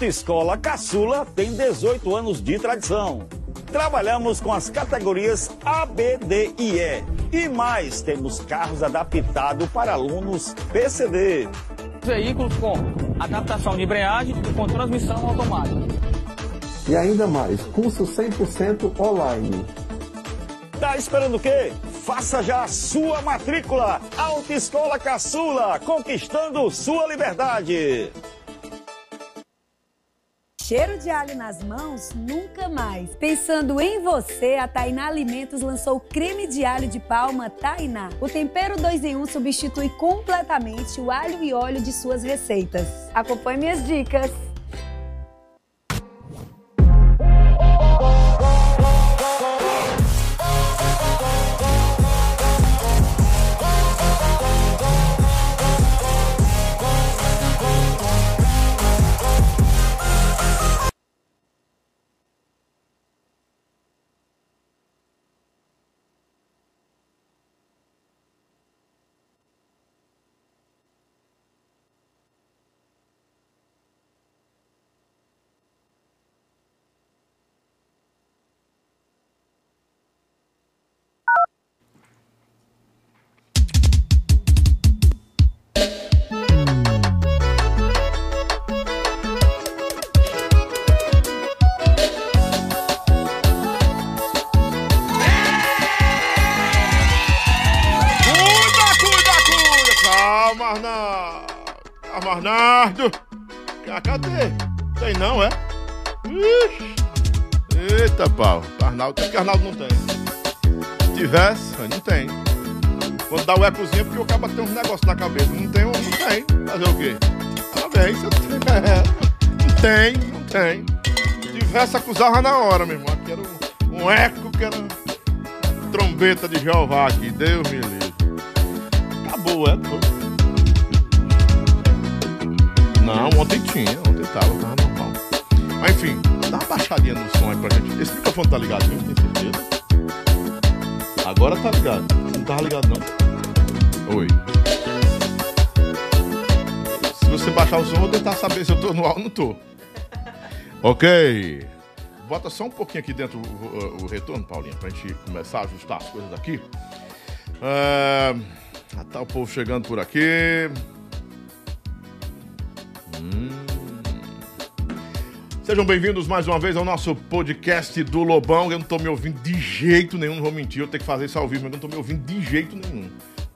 Autoescola Caçula tem 18 anos de tradição. Trabalhamos com as categorias A, B, D e E. E mais, temos carros adaptados para alunos PCD. Veículos com adaptação de embreagem e com transmissão automática. E ainda mais, curso 100% online. Tá esperando o quê? Faça já a sua matrícula. Autoescola Caçula, conquistando sua liberdade. Cheiro de alho nas mãos? Nunca mais. Pensando em você, a Tainá Alimentos lançou o creme de alho de palma Tainá. O tempero 2 em 1 um substitui completamente o alho e óleo de suas receitas. Acompanhe minhas dicas. Arnaldo, tem que Arnaldo não tem. Se tivesse, não tem. Quando dá o ecozinho porque o cara tem uns negócios na cabeça. Não tem, não tem. Fazer o quê? Parabéns, você tem. Não tem, não tem. Se tivesse, acusava na hora, meu irmão. Que era um, um eco que era trombeta de Jeová aqui. Deus me livre. Acabou, é? Pô. Não, ontem tinha, ontem tava, tava normal. Mas enfim, dá uma baixadinha no som aí pra gente. Esse microfone tá ligado mesmo, tem certeza? Agora tá ligado. Não tava ligado não. Oi. Se você baixar o som, eu vou tentar saber se eu tô no ar ou não tô. Ok. Bota só um pouquinho aqui dentro o, o- o retorno, Paulinha, pra gente começar a ajustar as coisas aqui. Ah, tá o povo chegando por aqui. Hum. Sejam bem-vindos mais uma vez ao nosso podcast do Lobão. Eu não tô me ouvindo de jeito nenhum, não vou mentir, eu tenho que fazer isso ao vivo, mas eu não tô me ouvindo de jeito nenhum.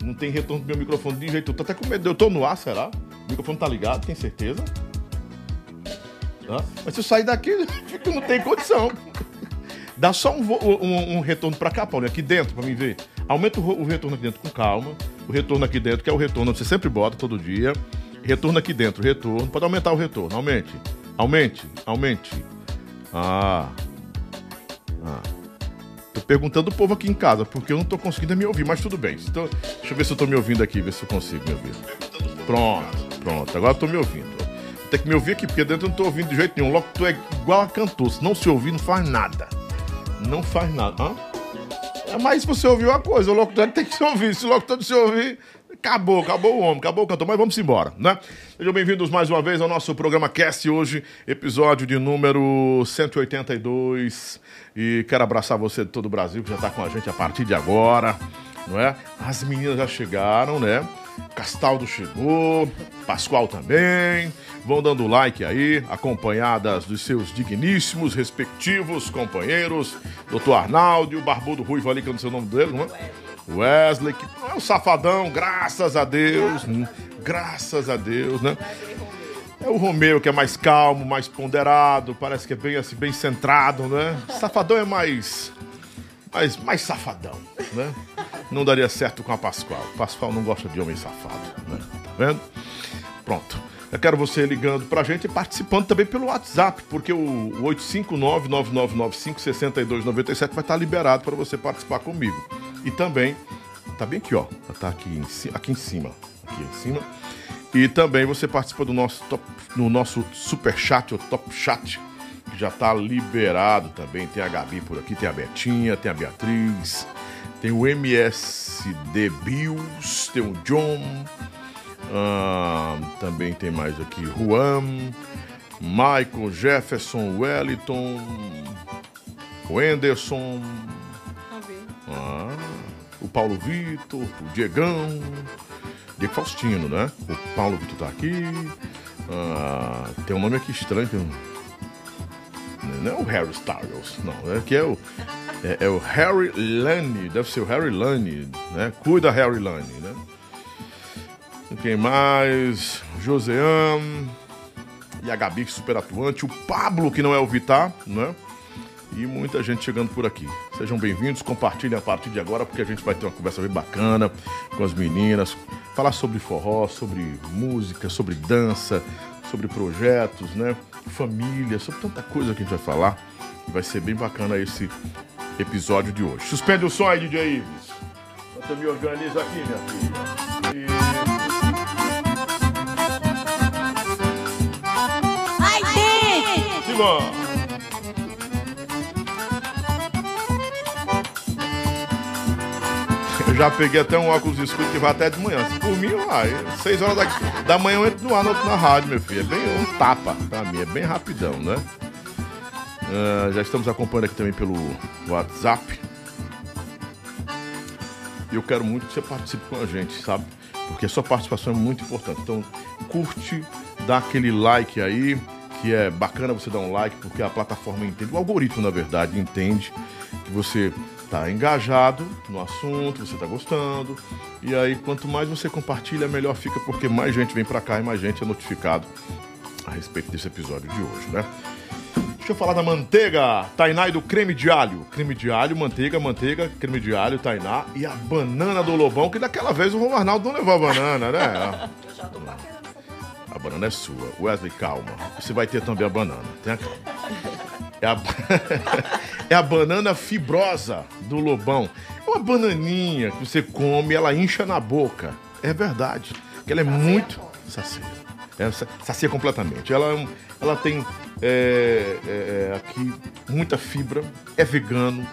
Não tem retorno do meu microfone de jeito. Eu tô até com medo. Eu tô no ar, será? O microfone tá ligado, tem certeza? Hã? Mas se eu sair daqui, não tenho condição. Dá só um, um- um retorno pra cá, Paulo, aqui dentro, pra mim ver. Aumenta o, o retorno aqui dentro com calma. O retorno aqui dentro, que é o retorno que você sempre bota todo dia. Retorno aqui dentro, retorno. Pode aumentar o retorno. Aumente. Aumente. Aumente. Ah. Ah. Tô perguntando o povo aqui em casa, porque eu não tô conseguindo me ouvir, mas tudo bem. Então, deixa eu ver se eu tô me ouvindo aqui, ver se eu consigo me ouvir. Pronto, pronto. Agora tô me ouvindo. Tem que me ouvir aqui, porque dentro eu não tô ouvindo de jeito nenhum. Logo tu é igual a cantor. Se não se ouvir, não faz nada. Não faz nada. Hã? É, mas se você ouvir uma coisa, o locutor tem que se ouvir. Se o locutor não se ouvir, acabou, acabou o homem, acabou o cantor. Mas vamos embora, né? Sejam bem-vindos mais uma vez ao nosso programa Cast hoje, episódio de número 182. E quero abraçar você de todo o Brasil que já tá com a gente a partir de agora, não é? As meninas já chegaram, né? Castaldo chegou, Pascoal também. Vão dando like aí, acompanhadas dos seus digníssimos, respectivos companheiros, Dr. Arnaldo e o Barbudo Ruivo ali, que eu não sei o nome dele, não é? Wesley, que é um safadão, graças a Deus, hum, graças a Deus, né? É o Romeu que é mais calmo, mais ponderado, parece que é bem assim, bem centrado, né? Safadão é mais mais, mais safadão, né? não daria certo com a Pascoal. Pascoal não gosta de homem safado, né? Tá vendo? Pronto. Eu quero você ligando pra gente e participando também pelo WhatsApp, porque o 859-9995-6297 vai estar liberado para você participar comigo. E também, tá bem aqui, ó. Tá aqui em, aqui em cima. Aqui em cima. E também você participa do nosso, top, no nosso super chat, o top chat, que já tá liberado também. Tem a Gabi por aqui, tem a Betinha, tem a Beatriz, tem o MSD Bills, tem o John, ah, também tem mais aqui Juan, Michael, Jefferson, Wellington, o Anderson, ah, o Paulo Vitor, o Diegão, Diego Faustino, né? O Paulo Vitor tá aqui. ah, tem um nome aqui estranho não é o Harry Styles, não. É que é o, é, é o Harry Lane, deve ser o Harry Lane, né? Cuida Harry Lane, né? Quem mais? Josean. E a Gabi, é super atuante. O Pablo, que não é o Vitar, né? E muita gente chegando por aqui. Sejam bem-vindos, compartilhem a partir de agora, porque a gente vai ter uma conversa bem bacana com as meninas. Falar sobre forró, sobre música, sobre dança, sobre projetos, né? Família, sobre tanta coisa que a gente vai falar. Vai ser bem bacana esse episódio de hoje. Suspende o som aí, DJ Ives. Você me organiza aqui, minha filha. E... Eu já peguei até um óculos escuro que vai até de manhã. Se por mim, vai. Seis horas da, da manhã eu entro no ar na, na rádio, meu filho. É bem um tapa pra mim, é bem rapidão, né? Ah, já estamos acompanhando aqui também pelo WhatsApp. E eu quero muito que você participe com a gente, sabe? Porque a sua participação é muito importante. Então, curte, dá aquele like aí, que é bacana você dar um like, porque a plataforma entende, o algoritmo, na verdade, entende que você tá engajado no assunto, você tá gostando. E aí, quanto mais você compartilha, melhor fica, porque mais gente vem pra cá e mais gente é notificado a respeito desse episódio de hoje, né? Deixa eu falar da manteiga, Tainá e do creme de alho. Creme de alho, manteiga, manteiga, creme de alho, Tainá e a banana do Lobão, que daquela vez o Arnaldo não levou a banana, né? A banana é sua. Wesley, calma. Você vai ter também a banana. Tenha calma. É a, é a banana fibrosa do Lobão. É uma bananinha que você come ela incha na boca. É verdade. Que ela é muito. Sacia. É, sa- sacia completamente. Ela, é ela tem é, é, é, aqui muita fibra, é vegano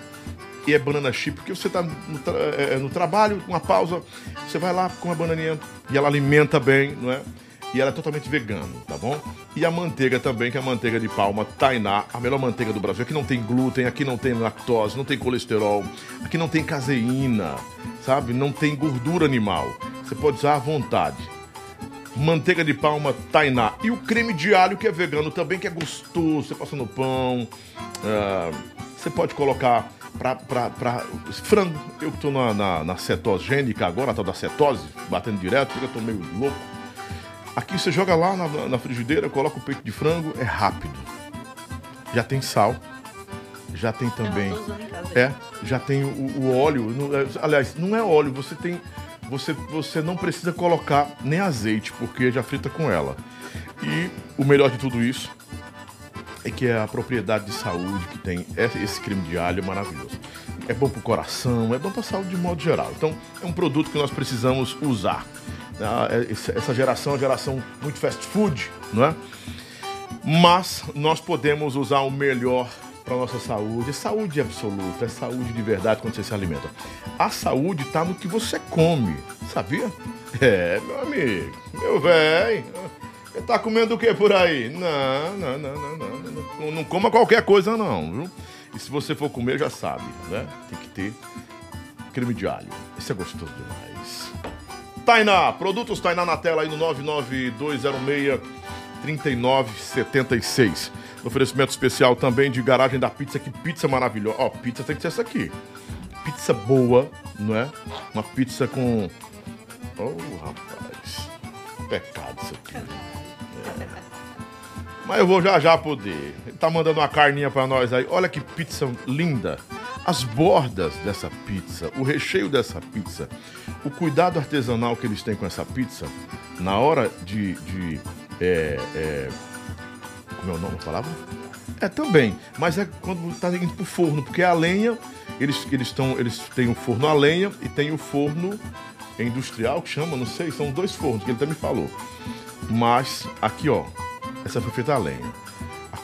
e é banana chip, porque você está no, tra- é, no trabalho, uma pausa, você vai lá com a bananinha e ela alimenta bem, não é? E ela é totalmente vegano, tá bom? E a manteiga também, que é a manteiga de palma Tainá, a melhor manteiga do Brasil. Aqui não tem glúten, aqui não tem lactose, não tem colesterol, aqui não tem caseína, sabe? Não tem gordura animal. Você pode usar à vontade manteiga de palma Tainá e o creme de alho que é vegano também, que é gostoso, você passa no pão. ah, você pode colocar pra frango. Eu tô na, na, na cetogênica agora, a tal da cetose, batendo direto, porque eu tô meio louco. Aqui você joga lá na, na frigideira, coloca o peito de frango, é rápido. Já tem sal. Já tem também. É, já tem o, o óleo. não- é, aliás, não é óleo, você tem. Você, você não precisa colocar nem azeite, porque já frita com ela. E o melhor de tudo isso é que é a propriedade de saúde que tem esse creme de alho é maravilhoso. É bom pro coração, é bom pra saúde de modo geral. Então, é um produto que nós precisamos usar. Ah, é- Essa geração é uma geração muito fast food, não é? Mas nós podemos usar o melhor para nossa saúde. É saúde absoluta, é saúde de verdade quando você se alimenta. A saúde está no que você come, sabia? É, meu amigo, meu velho. Tá comendo o que por aí? Não, não, não, não, não, não, não. Não coma qualquer coisa, não, viu? E se você for comer, já sabe, né? Tem que ter creme de alho. Esse é gostoso demais. Tainá, produtos Tainá na tela aí no 99206 3976. Oferecimento especial também de garagem da pizza, que pizza maravilhosa. Ó, pizza tem que ser essa aqui. Pizza boa, não é? Uma pizza com. Oh, rapaz. Pecado isso aqui. É. Mas eu vou já já poder. Ele tá mandando uma carninha pra nós aí. Olha que pizza linda. As bordas dessa pizza, o recheio dessa pizza, o cuidado artesanal que eles têm com essa pizza, na hora de. de é, é, como é o nome da palavra? É também, mas é quando tá indo pro forno, porque a lenha, eles, eles, tão, eles têm o forno a lenha e tem o forno industrial, que chama, não sei, são dois fornos, que ele me falou. Mas aqui, ó, essa foi feita a lenha.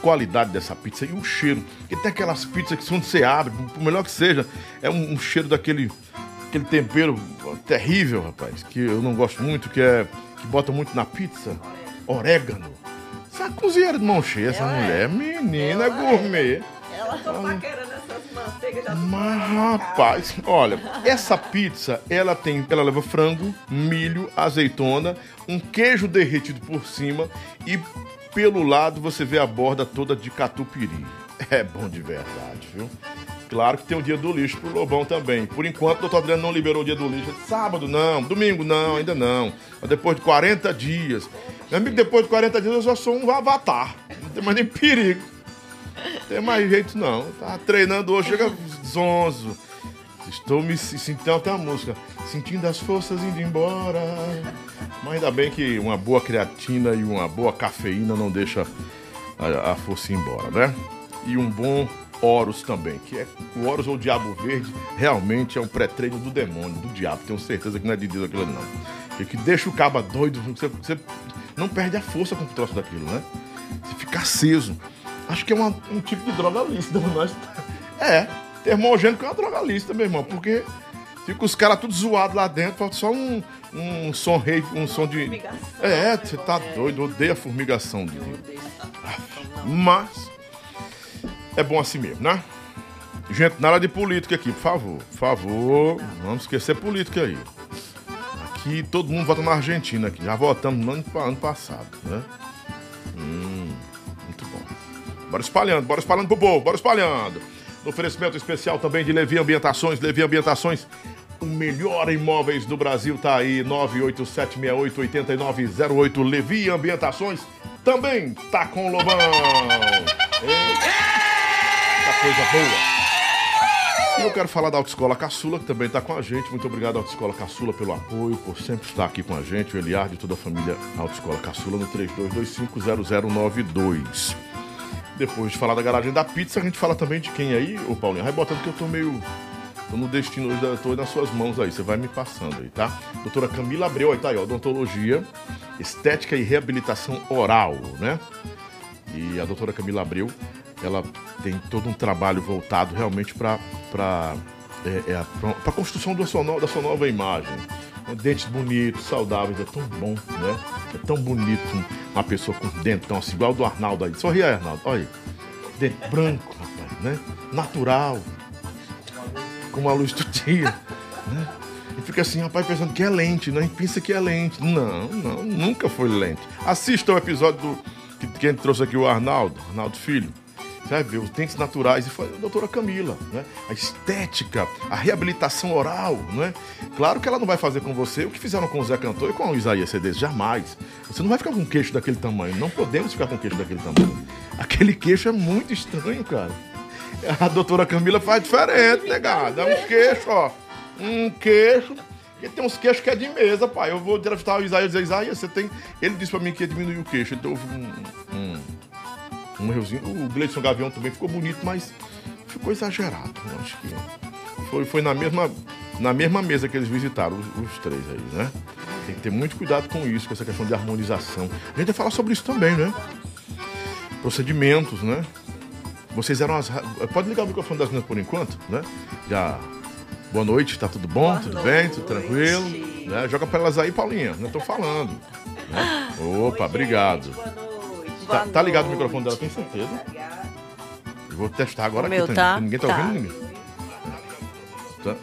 Qualidade dessa pizza e o cheiro. Porque tem aquelas pizzas que quando você abre, por melhor que seja, é um, um cheiro daquele aquele tempero terrível, rapaz, que eu não gosto muito, que é que bota muito na pizza. Orégano. Essa é cozinheira de mão cheia, essa mulher, menina Ela é. gourmet. Ela tá paquerando essas manteigas já Mas rapaz, olha, essa pizza, ela tem, ela leva frango, milho, azeitona, um queijo derretido por cima e pelo lado você vê a borda toda de catupiry. É bom de verdade, viu? Claro que tem o dia do lixo pro Lobão também. Por enquanto, o doutor Adriano não liberou o dia do lixo. Sábado não, domingo não, ainda não. Mas depois de 40 dias. Meu amigo, depois de 40 dias eu já sou um avatar. Não tem mais nem perigo. Não tem mais jeito não. Tá treinando hoje, chega zonzo. Estou me se- sentindo até a música. Sentindo as forças indo embora. Mas ainda bem que uma boa creatina e uma boa cafeína não deixa a, força ir embora, né? E um bom Horus também, que é o Horus ou Diabo Verde, realmente é um pré-treino do demônio, do diabo. Tenho certeza que não é de Deus aquilo não. E que deixa o caba doido, você, você não perde a força com o troço daquilo, né? Você fica aceso. Acho que é uma- um tipo de droga lícita, mas. É, termogênico é uma droga lícita, meu irmão, porque fica os caras tudo zoados lá dentro, falta só um, um som rei, um som de. Fumigação. É, você tá doido, odeia a fumigação de Mas é bom assim mesmo, né? Gente, nada de política aqui, por favor. Por favor, vamos esquecer política aí. Aqui todo mundo vota na Argentina aqui. Já votamos no ano, ano passado, né? Hum, muito bom. Bora espalhando, bora espalhando pro povo, bora espalhando. Oferecimento especial também de Levi Ambientações, Levi Ambientações, o melhor imóveis do Brasil tá aí, 987688908, Levi Ambientações, também tá com o Lobão. Eita coisa boa. E eu quero falar da Autoescola Caçula, que também está com a gente. Muito obrigado, Autoescola Caçula, pelo apoio, por sempre estar aqui com a gente. O Eliardo e toda a família Autoescola Caçula no 32250092. Depois de falar da garagem da pizza, a gente fala também de quem aí, ô Paulinho? Vai botando que eu tô meio. Tô no destino hoje, tô nas suas mãos aí, você vai me passando aí, tá? Doutora Camila Abreu, aí tá aí, ó, odontologia, estética e reabilitação oral, né? E a doutora Camila Abreu, ela tem todo um trabalho voltado realmente para é, é, a construção da sua, no- da sua nova imagem. Dentes bonitos, saudáveis, é tão bom, né? É tão bonito uma pessoa com dentão assim, igual do Arnaldo aí. Sorri Arnaldo, olha aí. Dente branco, rapaz, né? Natural, como a luz do dia, né? E fica assim, rapaz, pensando que é lente, né? E pensa que é lente. Não, não, nunca foi lente. Assista o episódio do que, que a gente trouxe aqui o Arnaldo, Arnaldo Filho. Você vai ver os dentes naturais e foi a doutora Camila, né? A estética, a reabilitação oral, né? Claro que ela não vai fazer com você o que fizeram com o Zé Cantor e com o Isaías Cedes, jamais. Você não vai ficar com um queixo daquele tamanho, não podemos ficar com um queixo daquele tamanho. Aquele queixo é muito estranho, cara. A doutora Camila faz diferente, negada. É um queixo, ó. Um queixo. Porque tem uns queixos que é de mesa, pai. Eu vou entrevistar o Isaías e dizer, Isaías, você tem. Ele disse pra mim que ia diminuir o queixo. Então houve um um errozinho. O Gleison Gavião também ficou bonito, mas ficou exagerado. Eu acho que foi, foi na, mesma, na mesma mesa que eles visitaram, os, os três aí, né? Tem que ter muito cuidado com isso, com essa questão de harmonização. A gente vai falar sobre isso também, né? Procedimentos, né? Vocês eram as. Pode ligar o microfone das meninas por enquanto, né? Já. Boa noite, tá tudo bom? Boa tudo bem? Tudo noite. tranquilo? Né? Joga pra elas aí, Paulinha. Não tô falando. né? Opa, Oi, obrigado. gente, Boa noite. Tá, tá ligado o microfone dela, tem certeza? Tá? Eu vou testar agora O aqui meu também. tá? Ninguém tá, Tá. ouvindo ninguém. Tá.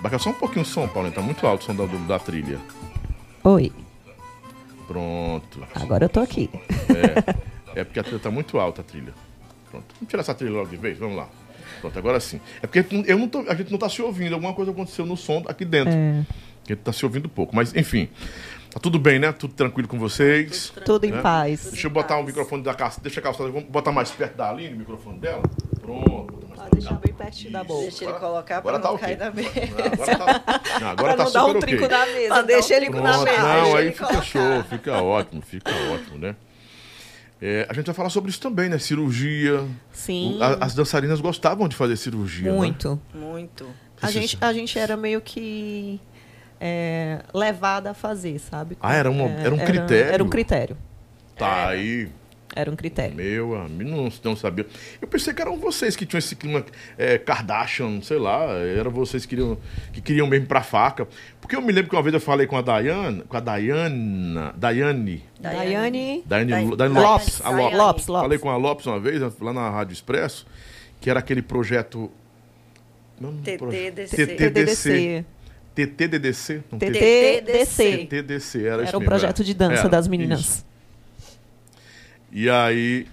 Baixa só um pouquinho o som, Paulinho. Tá muito alto o som da, da trilha. Oi, Pronto. agora eu tô aqui. É porque a trilha tá muito alta, a trilha. Pronto. Vamos tirar essa trilha logo de vez? Vamos lá. Pronto, agora sim. É porque eu não tô- a gente não tá se ouvindo. Alguma coisa aconteceu no som aqui dentro. É, gente tá se ouvindo pouco. Mas, enfim. Tá tudo bem, né? Tudo tranquilo com vocês. tudo em né? paz. Deixa eu botar o microfone da calça. Deixa a calça. Vamos botar mais perto da Aline o microfone dela. Pronto. Pode deixar bem pertinho da boca. Deixa ele colocar Agora pra tá não ok. cair na mesa. Agora tá, não, agora pra tá não dar um ok. trinco na mesa. Mas deixa ele Pronto, na mesa. não, aí fica colocar. show, fica ótimo, fica ótimo, né? É, a gente vai falar sobre isso também, né? Cirurgia. Sim, O- a- as dançarinas gostavam de fazer cirurgia, né? Muito. muito. A gente, a gente era meio que é, levada a fazer, sabe? Ah, era um- É, era um critério? Era um critério. Tá aí. Era um critério. Meu amigo, não, não sabia. Eu pensei que eram vocês que tinham esse clima é, Kardashian, sei lá. Era vocês que queriam, que queriam mesmo pra faca. Porque eu me lembro que uma vez eu falei com a Dayana, com a Dayana, Daiane, Daiane Daiane, Daiane- Daiane Lopes. Lopes, a Lopes. Lopes, Lopes. Falei com a Lopes uma vez, lá na Rádio Expresso, que era aquele projeto... Não, TTDC. TTDC. TTDC? Não, TTDC. TTDC, era, isso Era um mesmo, projeto de dança Era, das isso. meninas. E aí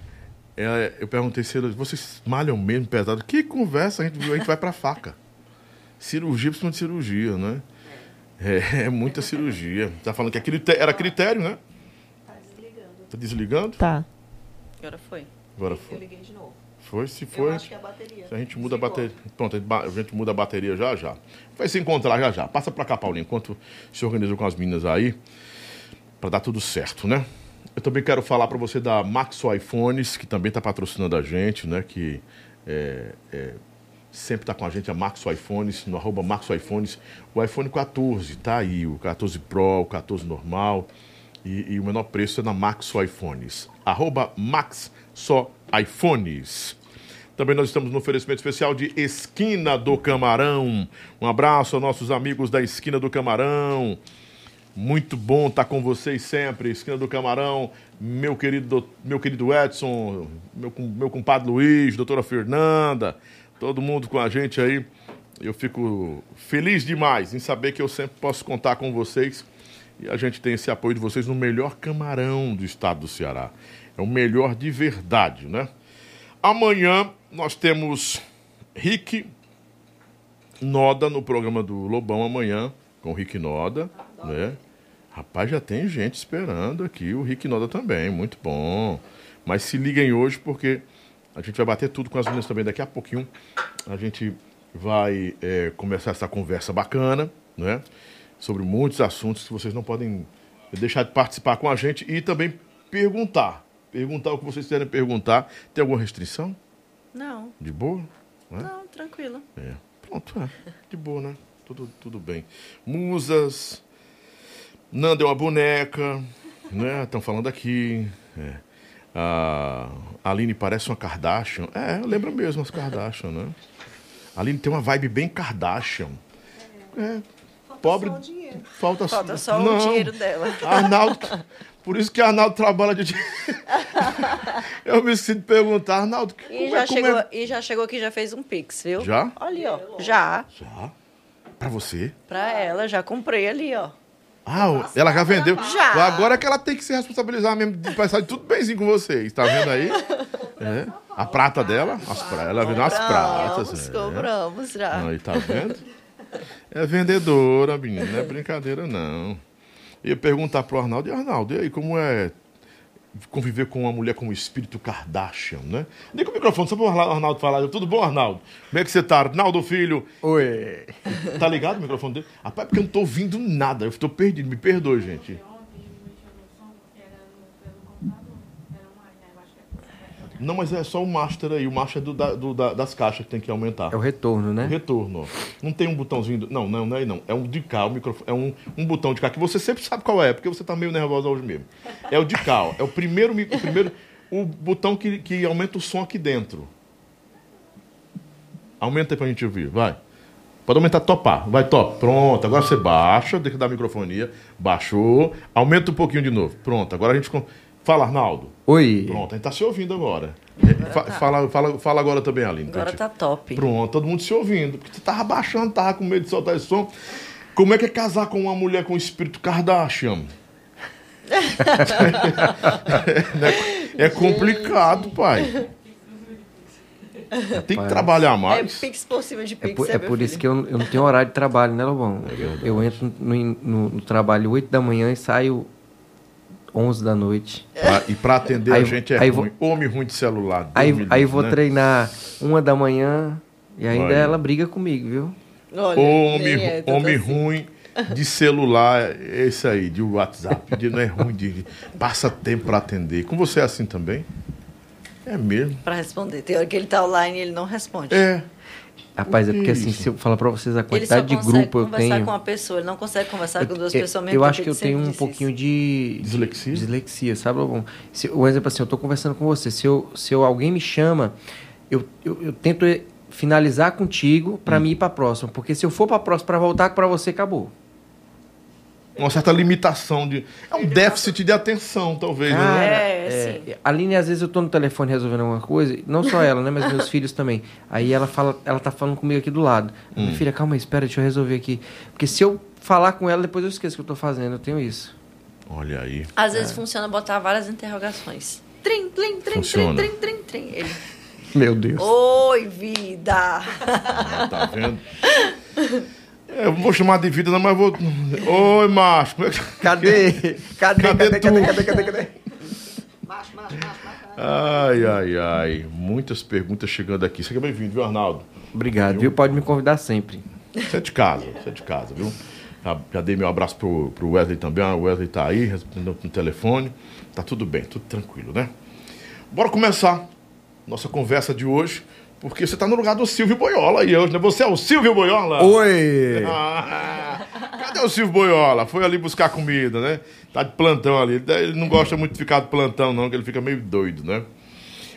é, eu perguntei se vocês malham mesmo pesado. Que conversa, a gente, a gente vai pra faca. Cirurgia, principalmente cirurgia, né? É, é muita cirurgia. Tá falando que é crité- era critério, né? Tá desligando? Tá. Agora foi. Agora foi. liguei de novo. Foi, se foi. a bateria. Se a gente muda a bateria. Pronto, a gente muda a bateria já já. Vai se encontrar já já. Passa pra cá, Paulinho, enquanto se organiza com as meninas aí, pra dar tudo certo, né? Eu também quero falar pra você da Maxo iPhones, que também tá patrocinando a gente, né? Que é, é, sempre tá com a gente, a Maxo iPhones, no arroba Maxo iPhones. O iPhone 14 tá aí, o 14 Pro, o 14 normal. E, e o menor preço é na Maxo iPhones. Arroba Max só iPhones. Também nós estamos no oferecimento especial de Esquina do Camarão. Um abraço aos nossos amigos da Esquina do Camarão. Muito bom estar com vocês sempre. Esquina do Camarão, meu querido, meu querido Edson, meu, meu compadre Luiz, doutora Fernanda, todo mundo com a gente aí. Eu fico feliz demais em saber que eu sempre posso contar com vocês e a gente tem esse apoio de vocês no melhor camarão do estado do Ceará. É o melhor de verdade, né? Amanhã nós temos Rick Noda no programa do Lobão amanhã, com o Rick Noda, né? Rapaz, já tem gente esperando aqui, o Rick Noda também, muito bom. Mas se liguem hoje porque a gente vai bater tudo com as meninas também daqui a pouquinho. A gente vai é, começar essa conversa bacana, né? Sobre muitos assuntos que vocês não podem deixar de participar com a gente e também perguntar. Perguntar o que vocês quiserem perguntar. Tem alguma restrição? Não, De boa? Né? não, tranquilo. É. Pronto, é. De boa, né? Tudo, tudo bem. Musas. Nanda é uma boneca. Né? Estão falando aqui. É. A Aline parece uma Kardashian. É, lembra mesmo as Kardashian, né? A Aline tem uma vibe bem Kardashian. É. Pobre. Falta só Falta só Não. o dinheiro dela. Arnaldo. Por isso que Arnaldo trabalha de. Eu me esqueci de perguntar, Arnaldo. E como já, é- como chegou, é- e já chegou aqui, já fez um pix, viu? Já? Olha, ó. Já. Já? Pra você? Pra ela, já comprei ali, ó. Ah, o- ela já vendeu. Já. Agora é que ela tem que se responsabilizar mesmo de passar tudo benzinho com vocês. Tá vendo aí? É. A prata dela, as pra... ela vendeu as pratas. Compramos, é. compramos já. Aí, tá vendo? É vendedora, menina. Não é brincadeira, não. Eu ia perguntar pro Arnaldo, e Arnaldo, e aí, como é conviver com uma mulher com o espírito Kardashian, né? Liga o microfone, só pro Arla- Arnaldo falar. Tudo bom, Arnaldo? Como é que você tá? Arnaldo, filho? Oi. Tá ligado o microfone dele? Rapaz, porque eu não tô ouvindo nada. Eu tô perdido. Me perdoe, gente. Não, mas é só o master aí. O master é do, da- do- da- das caixas que tem que aumentar. É o retorno, né? Retorno. Não tem um botãozinho. do- Não, não, não é aí não. É um de cá, o microfone. É um, um botão de cá que você sempre sabe qual é, porque você tá meio nervosa hoje mesmo. É o de cá. É o primeiro, o primeiro. O botão que, que aumenta o som aqui dentro. Aumenta aí pra gente ouvir, vai. Pode aumentar, topar. Vai, top. Pronto, agora você baixa, deixa eu dar a microfonia. Baixou. Aumenta um pouquinho de novo. Pronto, agora a gente. Fala, Arnaldo. Oi. Pronto, a gente tá se ouvindo agora. Fa- Fala, fala, fala agora também, Aline. Agora tá top. Pronto, todo mundo se ouvindo. Porque você tava baixando, tava com medo de soltar esse som. Como é que é casar com uma mulher com espírito Kardashian? é, é complicado, pai. Tem que trabalhar É mais. pix por cima de É pix, por, é, é por isso que eu, eu não tenho horário de trabalho, né, Lobão? Eu, eu entro no, no- no trabalho 8 da manhã e saio 11 da noite. Pra- e pra atender Aí- a gente é ruim. vou- Homem ruim de celular. Aí, aí vou né? treinar uma da manhã e ainda Olha. ela briga comigo, viu? Olha, Homem, é homem assim. ruim de celular, é esse aí, de WhatsApp. De, não é ruim de. Passa tempo pra atender. Com você é assim também? É mesmo. Pra responder. Tem hora que ele tá online e ele não responde. É. Rapaz, é que porque é assim, isso? se eu falar pra vocês a Ele quantidade de grupo eu conversar tenho. com uma pessoa, ele não consegue conversar com duas eu- pessoas mesmo eu acho que eu ele tenho um pouquinho isso. de Dislexia? dislexia, sabe, Lobão? Se, um exemplo assim, eu tô conversando com você, se, eu, se eu, alguém me chama, eu, eu, eu tento eh, finalizar contigo Hum. pra mim ir pra próxima, porque se eu for pra próxima pra voltar pra você, acabou. Uma certa limitação de. É um déficit de atenção, talvez. Cara, né? É, é, sim. a Aline, às vezes eu tô no telefone resolvendo alguma coisa, não só ela, né, mas meus filhos também. Aí ela fala, ela tá falando comigo aqui do lado. Hum. Minha filha, calma aí, espera, deixa eu resolver aqui. Porque se eu falar com ela, depois eu esqueço o que eu tô fazendo, eu tenho isso. Olha aí. Às É. vezes funciona botar várias interrogações. Trim, trim, trim, Funciona. trim, trim, trim, trim. Ele, Meu Deus. Oi, vida! Tá vendo? É, Eu não vou chamar de vida, não, mas vou. Oi, macho. É. Cadê? Cadê? Cadê Cadê? Cadê? Cadê? Cadê? Cadê? Ai, ai, ai. Muitas perguntas chegando aqui. Seja bem-vindo, viu, Arnaldo? Obrigado, viu? Pode me convidar sempre. Você é de casa, você é de casa, viu? Já, já dei meu abraço pro, pro Wesley também. O Wesley tá aí, respondendo no telefone. Tá tudo bem, tudo tranquilo, né? Bora começar nossa conversa de hoje, porque você tá no lugar do Silvio Boiola aí hoje, né? Você é o Silvio Boiola? Oi! Ah, cadê o Silvio Boiola? Foi ali buscar comida, né? Tá de plantão ali. Ele não gosta muito de ficar de plantão, não, que ele fica meio doido, né?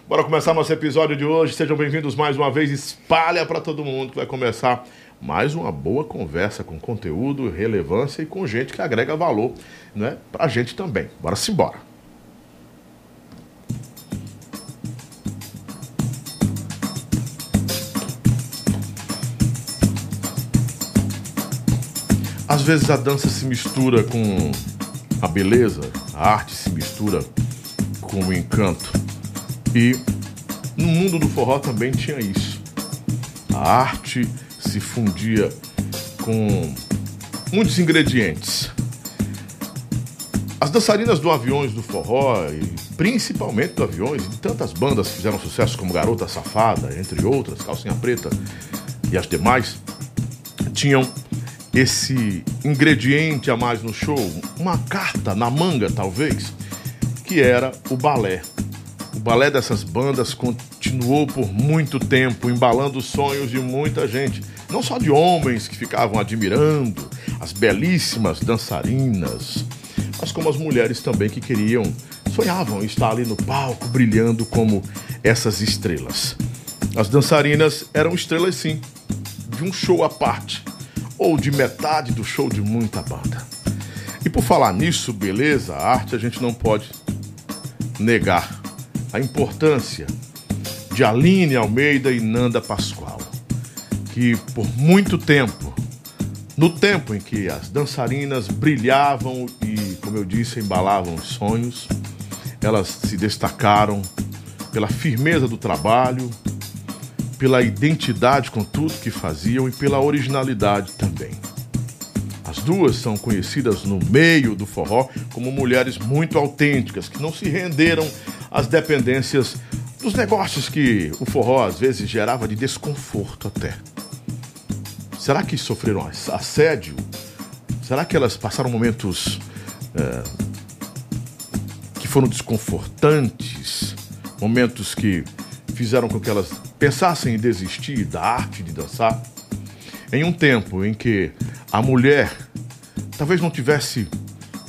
Bora começar nosso episódio de hoje. Sejam bem-vindos mais uma vez. Espalha para todo mundo que vai começar mais uma boa conversa com conteúdo, relevância e com gente que agrega valor, né? Pra gente também. Bora se embora. Às vezes a dança se mistura com a beleza, a arte se mistura com o encanto. E no mundo do forró também tinha isso. A arte se fundia com muitos ingredientes. As dançarinas do Aviões do Forró, e principalmente do Aviões, e tantas bandas que fizeram sucesso como Garota Safada, entre outras, Calcinha Preta e as demais, tinham esse ingrediente a mais no show, uma carta na manga, talvez, que era o balé. O balé dessas bandas continuou por muito tempo embalando os sonhos de muita gente, não só de homens que ficavam admirando as belíssimas dançarinas, mas como as mulheres também que queriam, sonhavam estar ali no palco brilhando como essas estrelas. As dançarinas eram estrelas sim, de um show à parte, ou de metade do show de muita banda. E por falar nisso, beleza, arte a gente não pode negar a importância de Aline Almeida e Nanda Pascoal, que por muito tempo, no tempo em que as dançarinas brilhavam e, como eu disse, embalavam os sonhos, elas se destacaram pela firmeza do trabalho, pela identidade com tudo que faziam e pela originalidade também. As duas são conhecidas no meio do forró como mulheres muito autênticas, que não se renderam às dependências dos negócios que o forró às vezes gerava de desconforto até. Será que sofreram assédio? Será que elas passaram momentos é, que foram desconfortantes? Momentos que fizeram com que elas pensassem em desistir da arte de dançar? Em um tempo em que a mulher talvez não tivesse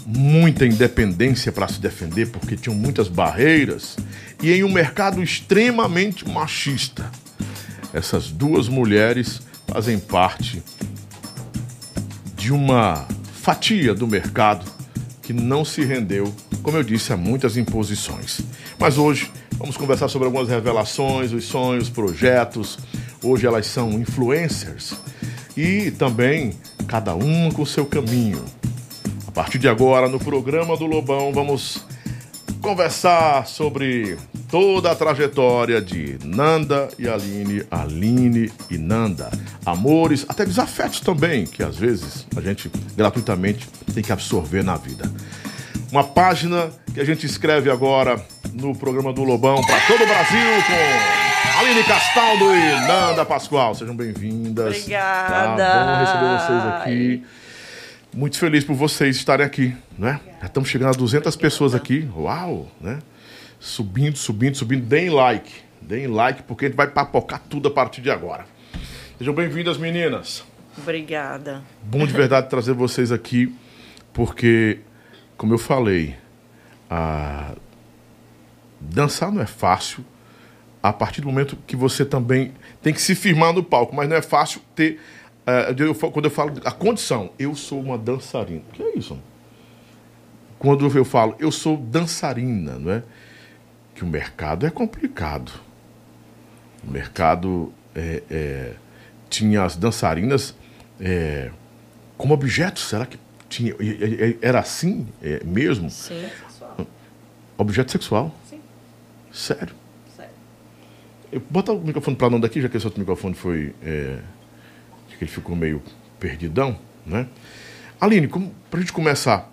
muita independência para se defender, porque tinham muitas barreiras, e em um mercado extremamente machista, essas duas mulheres fazem parte de uma fatia do mercado que não se rendeu, como eu disse, a muitas imposições. Mas hoje vamos conversar sobre algumas revelações, os sonhos, projetos. Hoje elas são influencers e também cada uma com seu caminho. A partir de agora, no programa do Lobão, vamos conversar sobre toda a trajetória de Nanda e Aline, Aline e Nanda. Amores, até desafetos também, que às vezes a gente gratuitamente tem que absorver na vida. Uma página que a gente escreve agora no programa do Lobão para todo o Brasil com Aline Castaldo e Nanda Pascoal. Sejam bem-vindas. Obrigada. Tá bom receber vocês aqui. Muito feliz por vocês estarem aqui, né? Já estamos chegando a 200 pessoas aqui. Uau, né? Subindo, subindo, subindo. Deem like. Deem like porque a gente vai papocar tudo a partir de agora. Sejam bem-vindas, meninas. Obrigada. Bom de verdade trazer vocês aqui, porque, como eu falei, a... dançar não é fácil a partir do momento que você também tem que se firmar no palco, mas não é fácil ter. eh, eu quando eu falo a condição, eu sou uma dançarina. O que é isso? Quando eu falo, eu sou dançarina, não é? Que o mercado é complicado. O mercado é, é, tinha as dançarinas é, como objetos. Será que tinha, era assim é, mesmo? Sim. Objeto sexual? Sim. Sério? Sério. Eu, bota o microfone para não daqui, já que esse outro microfone foi. É, que ele ficou meio perdidão, né? Aline, como, pra gente começar,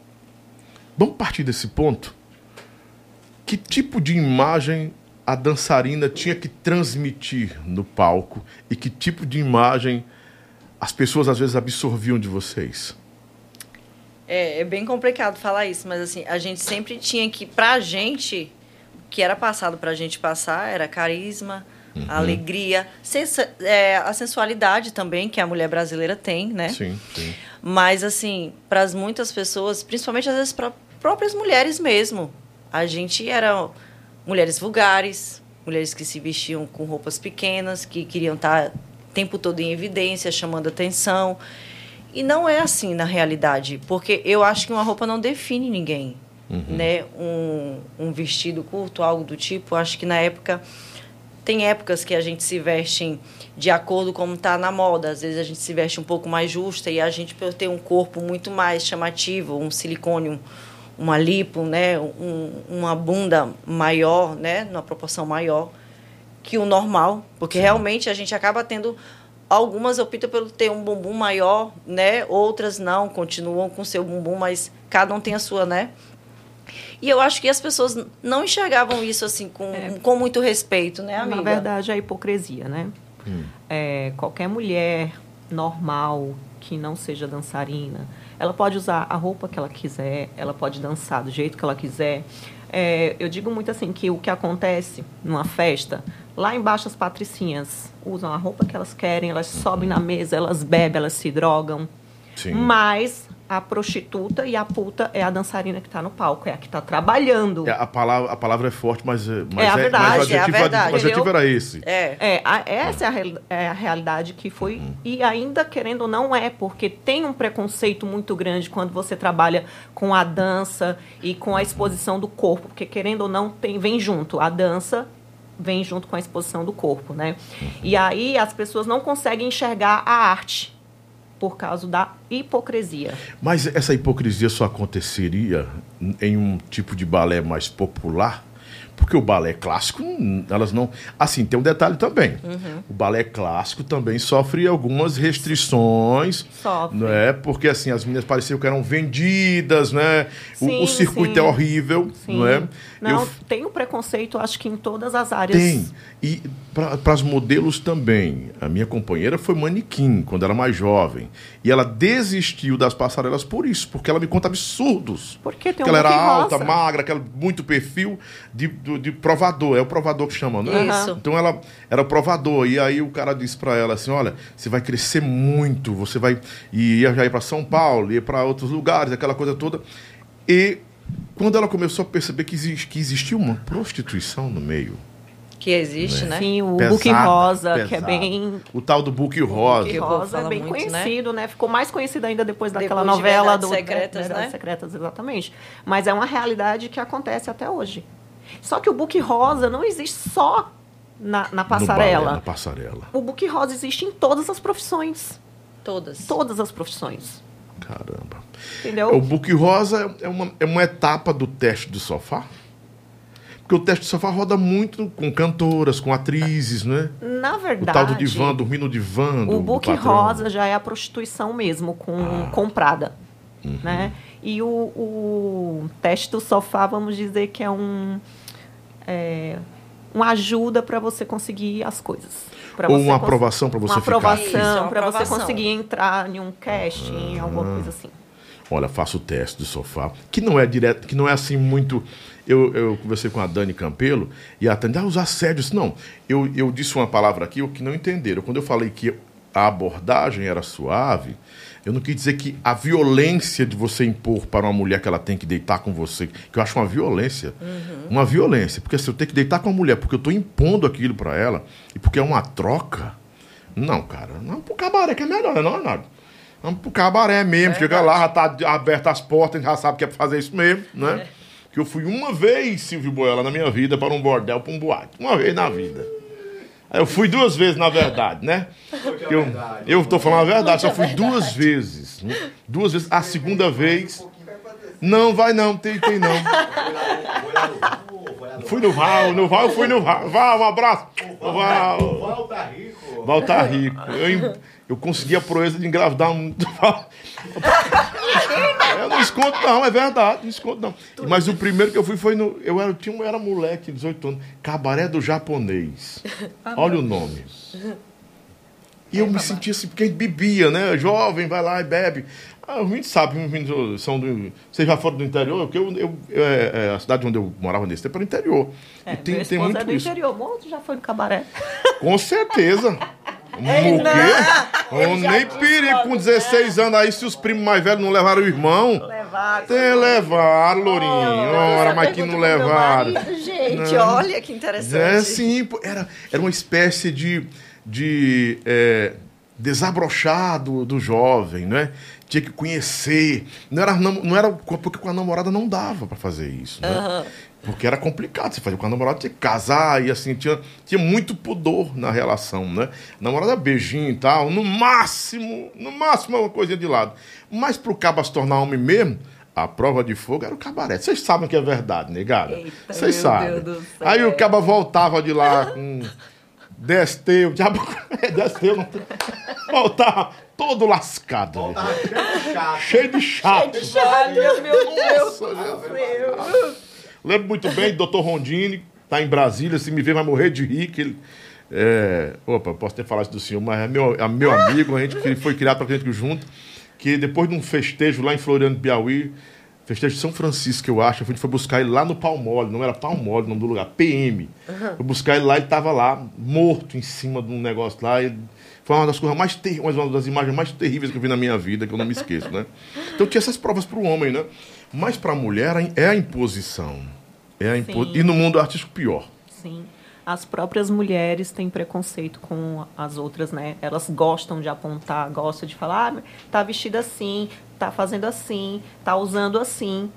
vamos partir desse ponto. Que tipo de imagem a dançarina tinha que transmitir no palco e que tipo de imagem as pessoas às vezes absorviam de vocês? É, é bem complicado falar isso, mas assim, a gente sempre tinha que, pra gente, o que era passado pra gente passar era carisma, a alegria, sensa- é, a sensualidade também que a mulher brasileira tem, né? Sim, sim. Mas, assim, para as muitas pessoas, principalmente às vezes para próprias mulheres mesmo, a gente era mulheres vulgares, mulheres que se vestiam com roupas pequenas, que queriam estar o tempo todo em evidência, chamando atenção. E não é assim na realidade, porque eu acho que uma roupa não define ninguém. Né? Um, um vestido curto, algo do tipo, acho que na época tem épocas que a gente se veste de acordo com como está na moda. Às vezes a gente se veste um pouco mais justa e a gente, por ter um corpo muito mais chamativo, um silicone, um, uma lipo, né? um, uma bunda maior, né? numa proporção maior que o normal. Porque realmente a gente acaba tendo... Algumas optam pelo ter um bumbum maior, né? Outras não, continuam com seu bumbum, mas cada um tem a sua, né? E eu acho que as pessoas não enxergavam isso assim com, com muito respeito, né, amiga? Na verdade, é a hipocrisia, né? É, qualquer mulher normal que não seja dançarina, ela pode usar a roupa que ela quiser, ela pode dançar do jeito que ela quiser. É, eu digo muito assim que o que acontece numa festa, lá embaixo as patricinhas usam a roupa que elas querem, elas sobem na mesa, elas bebem, elas se drogam. Sim. Mas a prostituta e a puta é a dançarina que está no palco, é a que está trabalhando. É, a, palavra, a palavra é forte, mas, é- mas, a verdade, mas o é a adjetivo, verdade, o adjetivo era esse. É. É, a- essa é a, real- é a realidade que foi. E ainda querendo ou não é, porque tem um preconceito muito grande quando você trabalha com a dança e com a exposição do corpo. Porque querendo ou não, tem, vem junto. A dança vem junto com a exposição do corpo, né? E aí as pessoas não conseguem enxergar a arte por causa da hipocrisia. Mas essa hipocrisia só aconteceria em um tipo de balé mais popular? Porque o balé clássico, elas não. Assim, tem um detalhe também. Uhum. O balé clássico também sofre algumas restrições. Sofre. Né? Porque assim, as meninas pareciam que eram vendidas, né? O- o, Sim, circuito sim. é horrível, Sim. não é? Não, Eu- tem o preconceito, acho que em todas as áreas. Tem. E para as modelos também. A minha companheira foi manequim quando era mais jovem. E ela desistiu das passarelas por isso, porque ela me conta absurdos. Porque tem um ela era alta, rosa. magra, aquela muito perfil de, do- de provador. É o provador que chama, não é? Isso. Então ela era provador. E aí o cara disse para ela assim: olha, você vai crescer muito, você vai. E ia já ir para São Paulo, ia para outros lugares, aquela coisa toda. E quando ela começou a perceber que, exi- que existia uma prostituição no meio. Que existe, né? Sim, o Pesada, Book Rosa, que é pesada. bem. O tal do book rosa. Que o povo Rosa é bem muito, né? conhecido, né? Ficou mais conhecido ainda depois daquela Depois novela Verdades do Secretas, Verdades né? Secretas, exatamente. Mas é uma realidade que acontece até hoje. Só que o Book Rosa não existe só na, na No balé, passarela. na passarela. O Book Rosa existe em todas as profissões. Todas. Todas as profissões. Caramba. Entendeu? O book rosa é uma, é uma etapa do teste do sofá? Porque o teste do sofá roda muito com cantoras, com atrizes, né? Na O verdade. tal do divã, dormir no divã. do- O book rosa já é a prostituição mesmo, com comprada. né? E o, o teste do sofá, vamos dizer que é um é, uma ajuda para você conseguir as coisas. Pra Ou uma aprovação para você uma ficar. Isso, aprovação uma para você aprovação. conseguir entrar em um casting, Ah. alguma coisa assim. Olha, faço o teste do sofá, que não é direto, que não é assim muito. Eu, eu conversei com a Dani Campelo e a Dani, ah, os assédios. Não, eu, eu disse uma palavra aqui o que não entenderam. Quando eu falei que a abordagem era suave, eu não quis dizer que a violência de você impor para uma mulher que ela tem que deitar com você, que eu acho uma violência. Uma violência. Porque se eu tenho que deitar com a mulher porque eu estou impondo aquilo para ela e porque é uma troca. Não, cara, não pro cabaré que é melhor, não, Renato? Vamos pro cabaré mesmo, chega lá, já tá aberto as portas, já sabe que é pra fazer isso mesmo, né? Que eu fui uma vez, Silvio Boela, na minha vida, para um bordel, para um boate. Uma vez na vida. Eu fui duas vezes, na verdade, né? Eu, eu tô falando a verdade, só fui duas vezes. né? Duas vezes. A segunda vez. Não, vai não, tem, tem não. Fui no Val, no Val eu fui no Val. Val, um abraço. Val. Val tá rico. Eu, em- eu consegui a proeza de engravidar um. Eu não escondo, não, é verdade, não escondo, não. Mas o primeiro que eu fui foi no. Eu era, tinha, eu era moleque, 18 anos. Cabaré do Japonês. Olha o nome. E eu me sentia assim, porque a gente bebia, né? Jovem, vai lá e bebe. Ah, os meninos sabem, os meninos são do. Vocês já foram do interior? Porque eu, eu, é, é, a cidade onde eu morava nesse tempo era interior. É, e tem, meu tem muito é do isso. interior. Moço, já foi no cabaré. Com certeza. O quê? Eu nem perigo com 16 anos aí, se os primos mais velhos não levaram o irmão. Levaram. Tem levaram, Lourinho. Ora, mas que não levaram. Gente, Não. olha que interessante. É, sim, era, era uma espécie de, de é, desabrochar do, do jovem, né? Tinha que conhecer. Não era, não, não era porque com a namorada não dava para fazer isso, né? Porque era complicado. Você fazia com a namorada, tinha que casar e assim, tinha, tinha muito pudor na relação, né? Namorada beijinho e tal, no máximo, no máximo uma coisinha de lado. Mas pro cabo se tornar homem mesmo, a prova de fogo era o cabaré. Vocês sabem que é verdade, negada. Vocês meu sabem. Deus do céu. Aí o cabo voltava de lá com desteu, diabo, é, desteu, não voltava todo lascado. Cheio de chato. Olha, meu Deus. Lembro muito bem, doutor Rondini, tá em Brasília, se me ver vai morrer de rir, que ele... É, opa, posso ter falado isso do senhor, mas é meu, é meu amigo, a gente que foi criado pra gente junto, que depois de um festejo lá em Floriano Piauí, festejo de São Francisco, eu acho, a gente foi buscar ele lá no Palmole, não era Palmole o nome do lugar, PM. Foi buscar ele lá, ele tava lá, morto em cima de um negócio lá, e foi uma das coisas mais terríveis, uma das imagens mais terríveis que eu vi na minha vida, que eu não me esqueço, né? Então tinha essas provas para o homem, né? Mas para a mulher é a imposição. É a impo... E no mundo artístico, pior. Sim. As próprias mulheres têm preconceito com as outras, né? Elas gostam de apontar, gostam de falar, ah, tá vestida assim, tá fazendo assim, tá usando assim.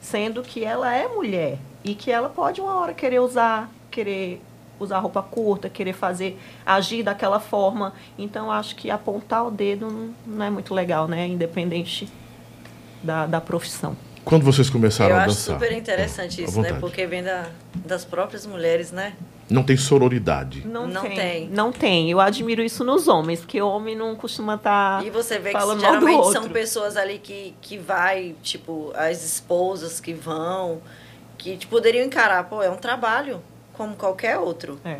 Sendo que ela é mulher e que ela pode uma hora querer usar, querer usar roupa curta, querer fazer, agir daquela forma. Então, acho que apontar o dedo não é muito legal, né? Independente da, da profissão. Quando vocês começaram Eu a acho dançar? super interessante À isso, né? Porque vem da, das próprias mulheres, né? Não tem sororidade. Não, Não tem. tem. Não tem. Eu admiro isso nos homens, porque o homem não costuma estar. E você vê que geralmente são pessoas ali que, que vai, tipo, as esposas que vão, que tipo, poderiam encarar, pô, é um trabalho, como qualquer outro. É.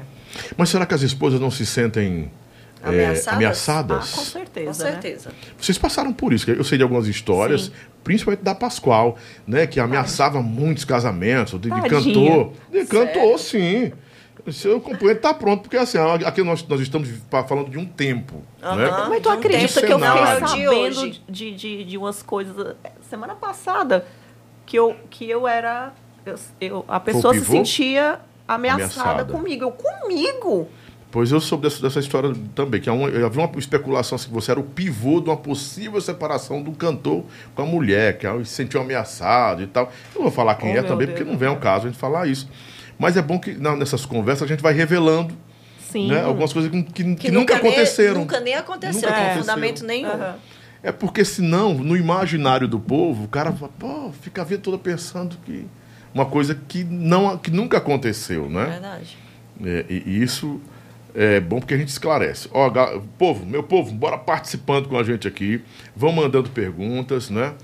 Mas será que as esposas não se sentem é, Ameaçadas? ameaçadas? Ah, com certeza. Com né? certeza. Vocês passaram por isso. que Eu sei de algumas histórias, Sim. principalmente da Pascoal, né? Que ameaçava muitos casamentos, de, de Tadinha. cantor. De cantor, sim. Seu companheiro está pronto, porque assim, aqui nós, nós estamos falando de um tempo. Né? Aham. Mas tu acredita que eu fiquei De sabendo hoje. de, de, de umas coisas semana passada que eu, que eu era. Eu, eu- a pessoa se sentia ameaçada, Ameaçada. comigo. Eu, comigo? Pois eu soube dessa, dessa história também, que há uma- havia uma especulação assim, que você era o pivô de uma possível separação do cantor com a mulher, que ela se sentiu ameaçado e tal. Eu não vou falar quem Oh, é também, Deus. porque não vem ao caso a gente falar isso. Mas é bom que na- nessas conversas a gente vai revelando Sim. né, algumas coisas que, que- que nunca, nem- aconteceram. nunca nem aconteceu, Nunca não tem aconteceu. fundamento nenhum. Aham. É porque senão, no imaginário do povo, o cara fala, pô, fica a vida toda pensando que uma coisa que, não, que nunca aconteceu, né? Verdade. É, e, e isso É bom porque a gente esclarece. Ó, ga- povo, meu povo, bora participando com a gente aqui. Vão mandando perguntas, né?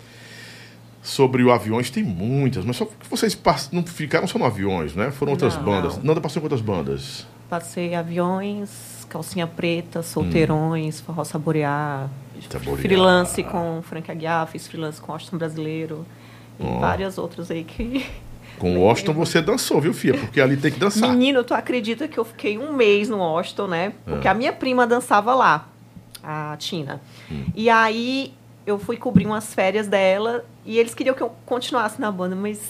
Sobre o aviões, tem muitas, mas só que vocês não ficaram só no aviões, né? Foram outras Não. bandas. Nanda passou com outras bandas. Passei aviões, calcinha preta, solteirões, forró saborear, Saborear. freelance com Frank Aguiar, fiz freelance com Austin Brasileiro e Ó. várias outras aí que... Com o Washington você dançou, viu, Fia? Porque ali tem que dançar. Menino, tu acredita que eu fiquei um mês no Austin, né? Porque Ah. a minha prima dançava lá, a Tina. E aí eu fui cobrir umas férias dela e eles queriam que eu continuasse na banda, mas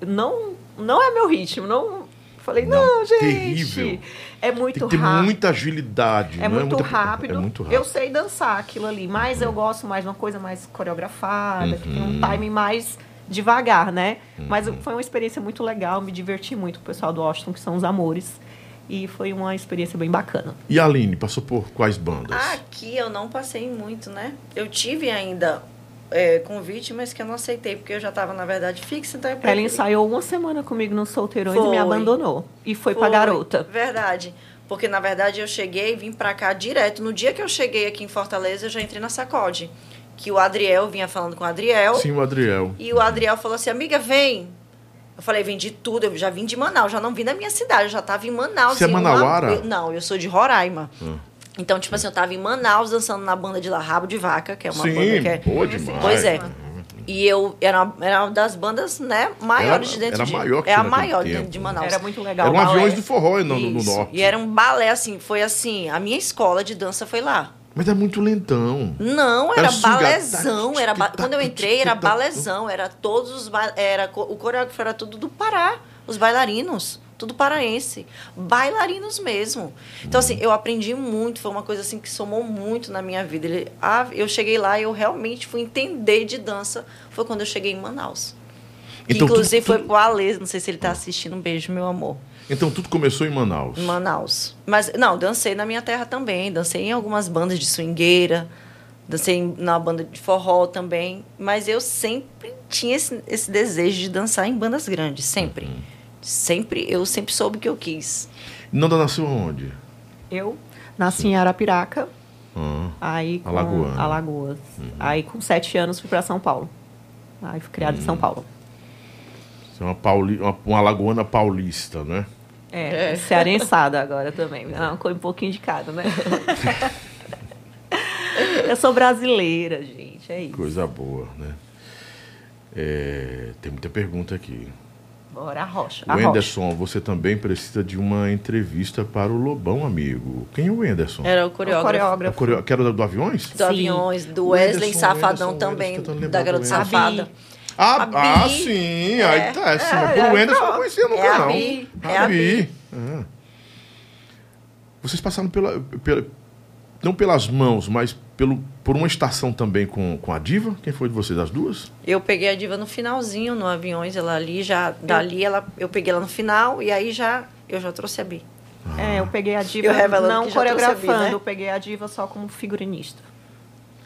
não, não é meu ritmo. Não, falei, não, Não, gente. terrível. É muito Tem que ter rápido. muita agilidade. É não muito, muita- rápido. É muito rápido. Eu sei dançar aquilo ali, mas eu gosto mais de uma coisa mais coreografada, que tem Uhum. um timing mais devagar, né? Mas foi uma experiência muito legal, me diverti muito com o pessoal do Austin, que são os amores. E foi uma experiência bem bacana. E a Aline, passou por quais bandas? Aqui eu não passei muito, né? Eu tive ainda é, convite, mas que eu não aceitei, porque eu já estava, na verdade, fixa, então eu Ela ensaiou uma semana comigo no Solteirões e Foi. me abandonou. E foi, pra garota. Verdade. Porque, na verdade, eu cheguei e vim pra cá direto. No dia que eu cheguei aqui em Fortaleza, eu já entrei na Sacode. Que o Adriel vinha falando com o Adriel. Sim, o Adriel. E o Adriel falou assim, amiga, vem. Eu falei, vem de tudo. Eu já vim de Manaus, já não vim da minha cidade. Eu já tava em Manaus. Você é uma- manauara? eu- não, eu sou de Roraima. Ah. Então, tipo assim, eu tava em Manaus dançando na banda de La Rabo de Vaca, que é uma Sim, banda que é... boa demais. Pois é. E eu era uma, era uma das bandas, né, maiores Era- de dentro era de... maior que é a maior tempo, dentro de? Manaus. Era muito legal. Eram o balé. aviões do forró no, no- no norte. E era um balé, assim, foi assim, a minha escola de dança foi lá. Mas é muito lentão. Não, Era era suga- balezão. Era ba- Quando eu entrei, era balezão. Era todos os. ba- Era, o coreógrafo era tudo do Pará. Os bailarinos. Tudo paraense. Bailarinos mesmo. Então, assim, eu aprendi muito. Foi uma coisa assim que somou muito na minha vida. Ele, ah, eu cheguei lá e eu realmente fui entender de dança. Foi quando eu cheguei em Manaus. Que, Então, inclusive tudo- foi tudo- pro Alê. Não sei se ele tá assistindo. Um beijo, meu amor. Então tudo começou em Manaus. Em Manaus. Mas, não, dancei na minha terra também. Dancei em algumas bandas de swingueira. Dancei na banda de forró também. Mas eu sempre tinha esse, esse desejo de dançar em bandas grandes. Sempre. Sempre. Eu sempre soube que eu quis. Nanda nasceu onde? Eu nasci em Arapiraca, Ah, aí com. Alagoas. Aí com sete anos fui pra São Paulo. Aí fui criada em São Paulo. É uma, pauli, uma, uma lagoana paulista, né? É, cearensada agora também. Não, com um pouquinho de cada, né? Eu sou brasileira, gente. É isso. Coisa boa, né? É, tem muita pergunta aqui. Bora, a rocha. O A rocha. Enderson, você também precisa de uma entrevista para o Lobão, amigo. Quem é o Enderson? Era o O coreógrafo. É o coreógrafo. Que era do, do Aviões? Do Sim. aviões, do O Wesley Anderson, Safadão Anderson, também, Anderson, da Garota Safada. Ah, A Bi. ah, sim. É. Aí tá, sim. mas É, pelo é, Enderson eu não conhecia nunca, É a não. Bi, é a Bi. Ah. Vocês passaram pela, pela- Não pelas mãos, mas pelo, por uma estação também com, com a Diva? Quem foi de vocês, as duas? Eu peguei a diva no finalzinho, no aviões, ela ali já, dali ela, eu peguei ela no final e aí já, eu já trouxe a Bi. É, eu peguei a diva não a Bi, coreografando, né? eu peguei a diva só como figurinista.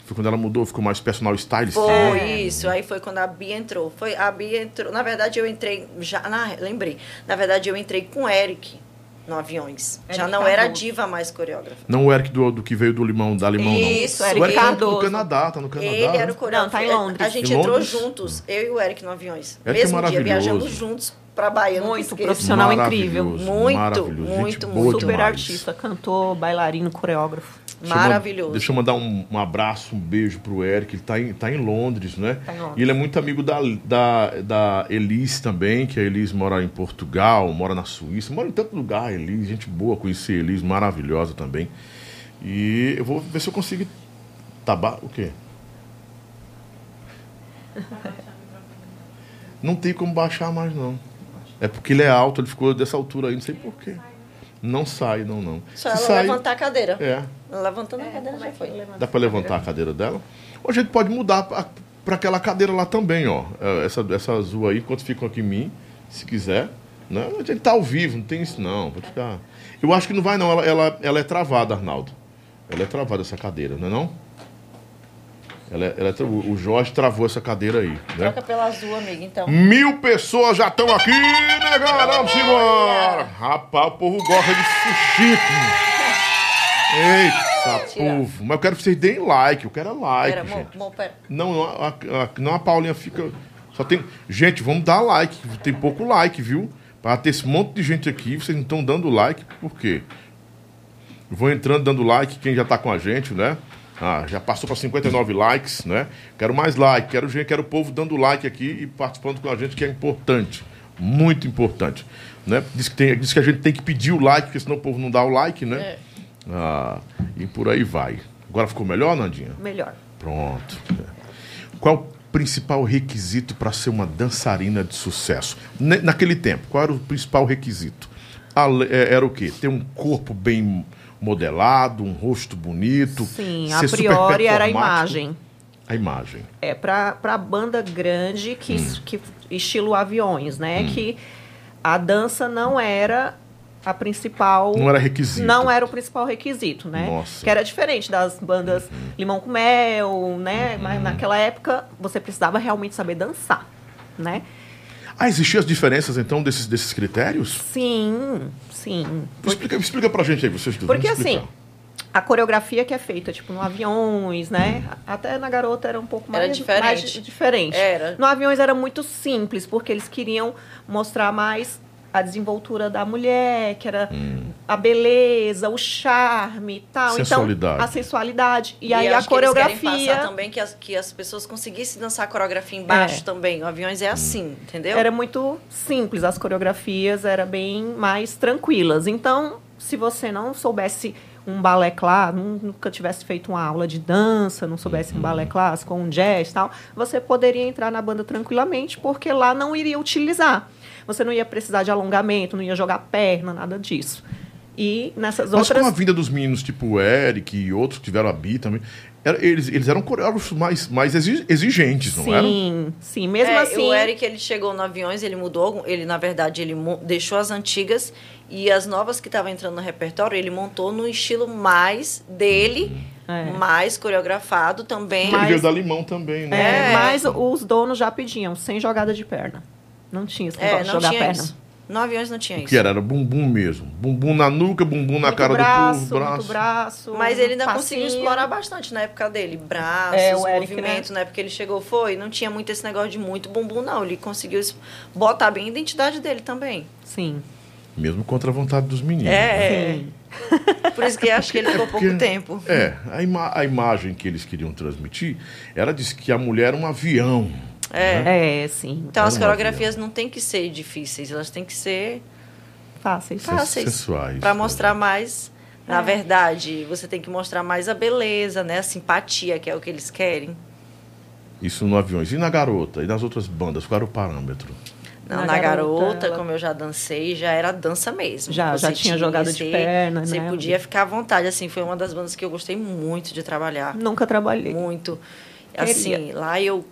Foi quando ela mudou, ficou mais personal stylist? Foi É. isso, aí foi quando a Bia entrou. Foi, a Bia entrou, na verdade eu entrei, já, na, lembrei, na verdade eu entrei com o Eric no aviões. já Eric não era Cardoso. diva mais coreógrafa. Não o Eric do, do que veio do Limão, da Limão, Isso, não. Eric o Eric tá Cardoso. Canadá, tá no Canadá. Ele né? era o coreógrafo. Não, tá em Londres. A gente Em entrou Londres? juntos, eu e o Eric no aviões. Eric é Mesmo dia, maravilhoso. viajamos juntos pra Bahia. Muito profissional incrível. Muito, muito, muito. Super demais. artista, cantor, bailarino, coreógrafo. Deixa eu ma- Maravilhoso. Deixa eu mandar um, um abraço, um beijo pro Eric. Ele tá em, tá em Londres, né? Tá em Londres. E ele é muito amigo da, da, da Elis também, que a Elis mora em Portugal, mora na Suíça, mora em tanto lugar, Elis. Gente boa, conheci a Elis, maravilhosa também. E eu vou ver se eu consigo. Tabar. O quê? Não tem como baixar mais, não. É porque ele é alto, ele ficou dessa altura aí, não sei porquê. Não sai, não, não. Só Se ela sai, levantar a cadeira. É. Levantando a cadeira já foi. Dá pra levantar a cadeira dela? Ou a gente pode mudar pra- pra aquela cadeira lá também, ó. É, Essa, essa azul aí, enquanto ficam aqui em mim, se quiser. Né? A gente tá ao vivo, não tem isso não. Pode ficar. Eu acho que não vai não, ela, ela, ela é travada, Arnaldo. Ela é travada essa cadeira, não é não? Ela é- ela é tra- o Jorge travou essa cadeira aí, né? Troca pela azul, amiga, então. Mil pessoas já estão aqui, negão! Vamos embora! Rapaz, o povo gosta de sushi. Eita, Tira. povo. Mas eu quero que vocês deem like. Eu quero é like, Pera, mo, gente. mo, pera. Não, não, a, a- não a Paulinha fica. Só tem. Gente, vamos dar like. Tem pouco like, viu? Para ter esse monte de gente aqui, vocês não estão dando like, por quê? Vou entrando dando like, quem já tá com a gente, né? Ah, já passou para 59 likes, né? Quero mais like, quero gente, quero o povo dando like aqui e participando com a gente, que é importante. Muito importante. Né? Diz, que tem, diz que a gente tem que pedir o like, porque senão o povo não dá o like, né? É. Ah, e por aí vai. Agora ficou melhor, Nandinha? Melhor. Pronto. Qual o principal requisito para ser uma dançarina de sucesso? Naquele tempo, qual era o principal requisito? É, Era o quê? Ter um corpo bem modelado, um rosto bonito. Sim, a priori era a imagem. A imagem. É, pra banda grande, que, Hum. que estilo aviões, né? Que a dança não era a principal... Não era requisito. Não era o principal requisito, né? Nossa. Uhum. Que era diferente das bandas Limão com Mel, né? Mas naquela época, você precisava realmente saber dançar, né? Ah, existiam as diferenças, então, desses, desses critérios? Sim, sim. Explica, explica pra gente aí, vocês dois. Porque assim, a coreografia que é feita, tipo, no aviões, né? Até na garota era um pouco Era mais diferente. mais diferente. Era. No aviões era muito simples, porque eles queriam mostrar mais a desenvoltura da mulher, que era a beleza, o charme e tal. Sensualidade. Então, a sensualidade. E, aí eu a acho que eles coreografia passar também que as, que as pessoas conseguissem dançar a coreografia embaixo É. também. O aviões é assim, entendeu? era muito simples, as coreografias eram bem mais tranquilas. Então, se você não soubesse um balé clássico, nunca tivesse feito uma aula de dança, não soubesse um balé clássico ou um jazz e tal, você poderia entrar na banda tranquilamente, porque lá não iria utilizar. Você não ia precisar de alongamento, não ia jogar perna, nada disso. E nessas Mas outras. com a vinda dos meninos tipo o Eric e outros que tiveram a Bi também, eles, eles eram coreógrafos mais, mais exi- exigentes, não eram? Sim, sim. Mesmo É, assim. O Eric, ele chegou no aviões, ele mudou, ele, na verdade, ele deixou as antigas e as novas que estavam entrando no repertório, ele montou no estilo mais dele, É. mais coreografado também. Ele Mas- veio da Limão também, né? É, É. mas os donos já pediam, sem jogada de perna. Não tinha esse É, de jogar tinha perna. isso. No aviões não tinha isso. que era? Era bumbum mesmo. Bumbum na nuca, bumbum na Muito cara braço, do povo, braço. Muito braço. Mas ele ainda passinho. conseguiu explorar bastante na época dele. Braços, É, o Eric, movimento, na época que ele chegou, foi. Não tinha muito esse negócio de muito bumbum, não. Ele conseguiu botar bem a identidade dele também. Sim. Mesmo contra a vontade dos meninos. né? É, por isso que acho que ele ficou pouco Porque- tempo. É, a, ima- a imagem que eles queriam transmitir era de que a mulher era um avião. É. É, sim. Então Era as coreografias não tem que ser difíceis, elas têm que ser Fáceis. Fáceis. sensuais. Para né? mostrar mais. Na verdade, você tem que mostrar mais a beleza, né? A simpatia, que é o que eles querem. Isso no aviões. E na garota? E nas outras bandas? Qual era o parâmetro? Não, Na na, garota, garota, ela- como eu já dancei, já era dança mesmo. Já- já tinha jogada de perna, Você né? podia ficar à vontade, assim, foi uma das bandas que eu gostei muito de trabalhar. Nunca trabalhei. Muito. Queria. Assim, lá eu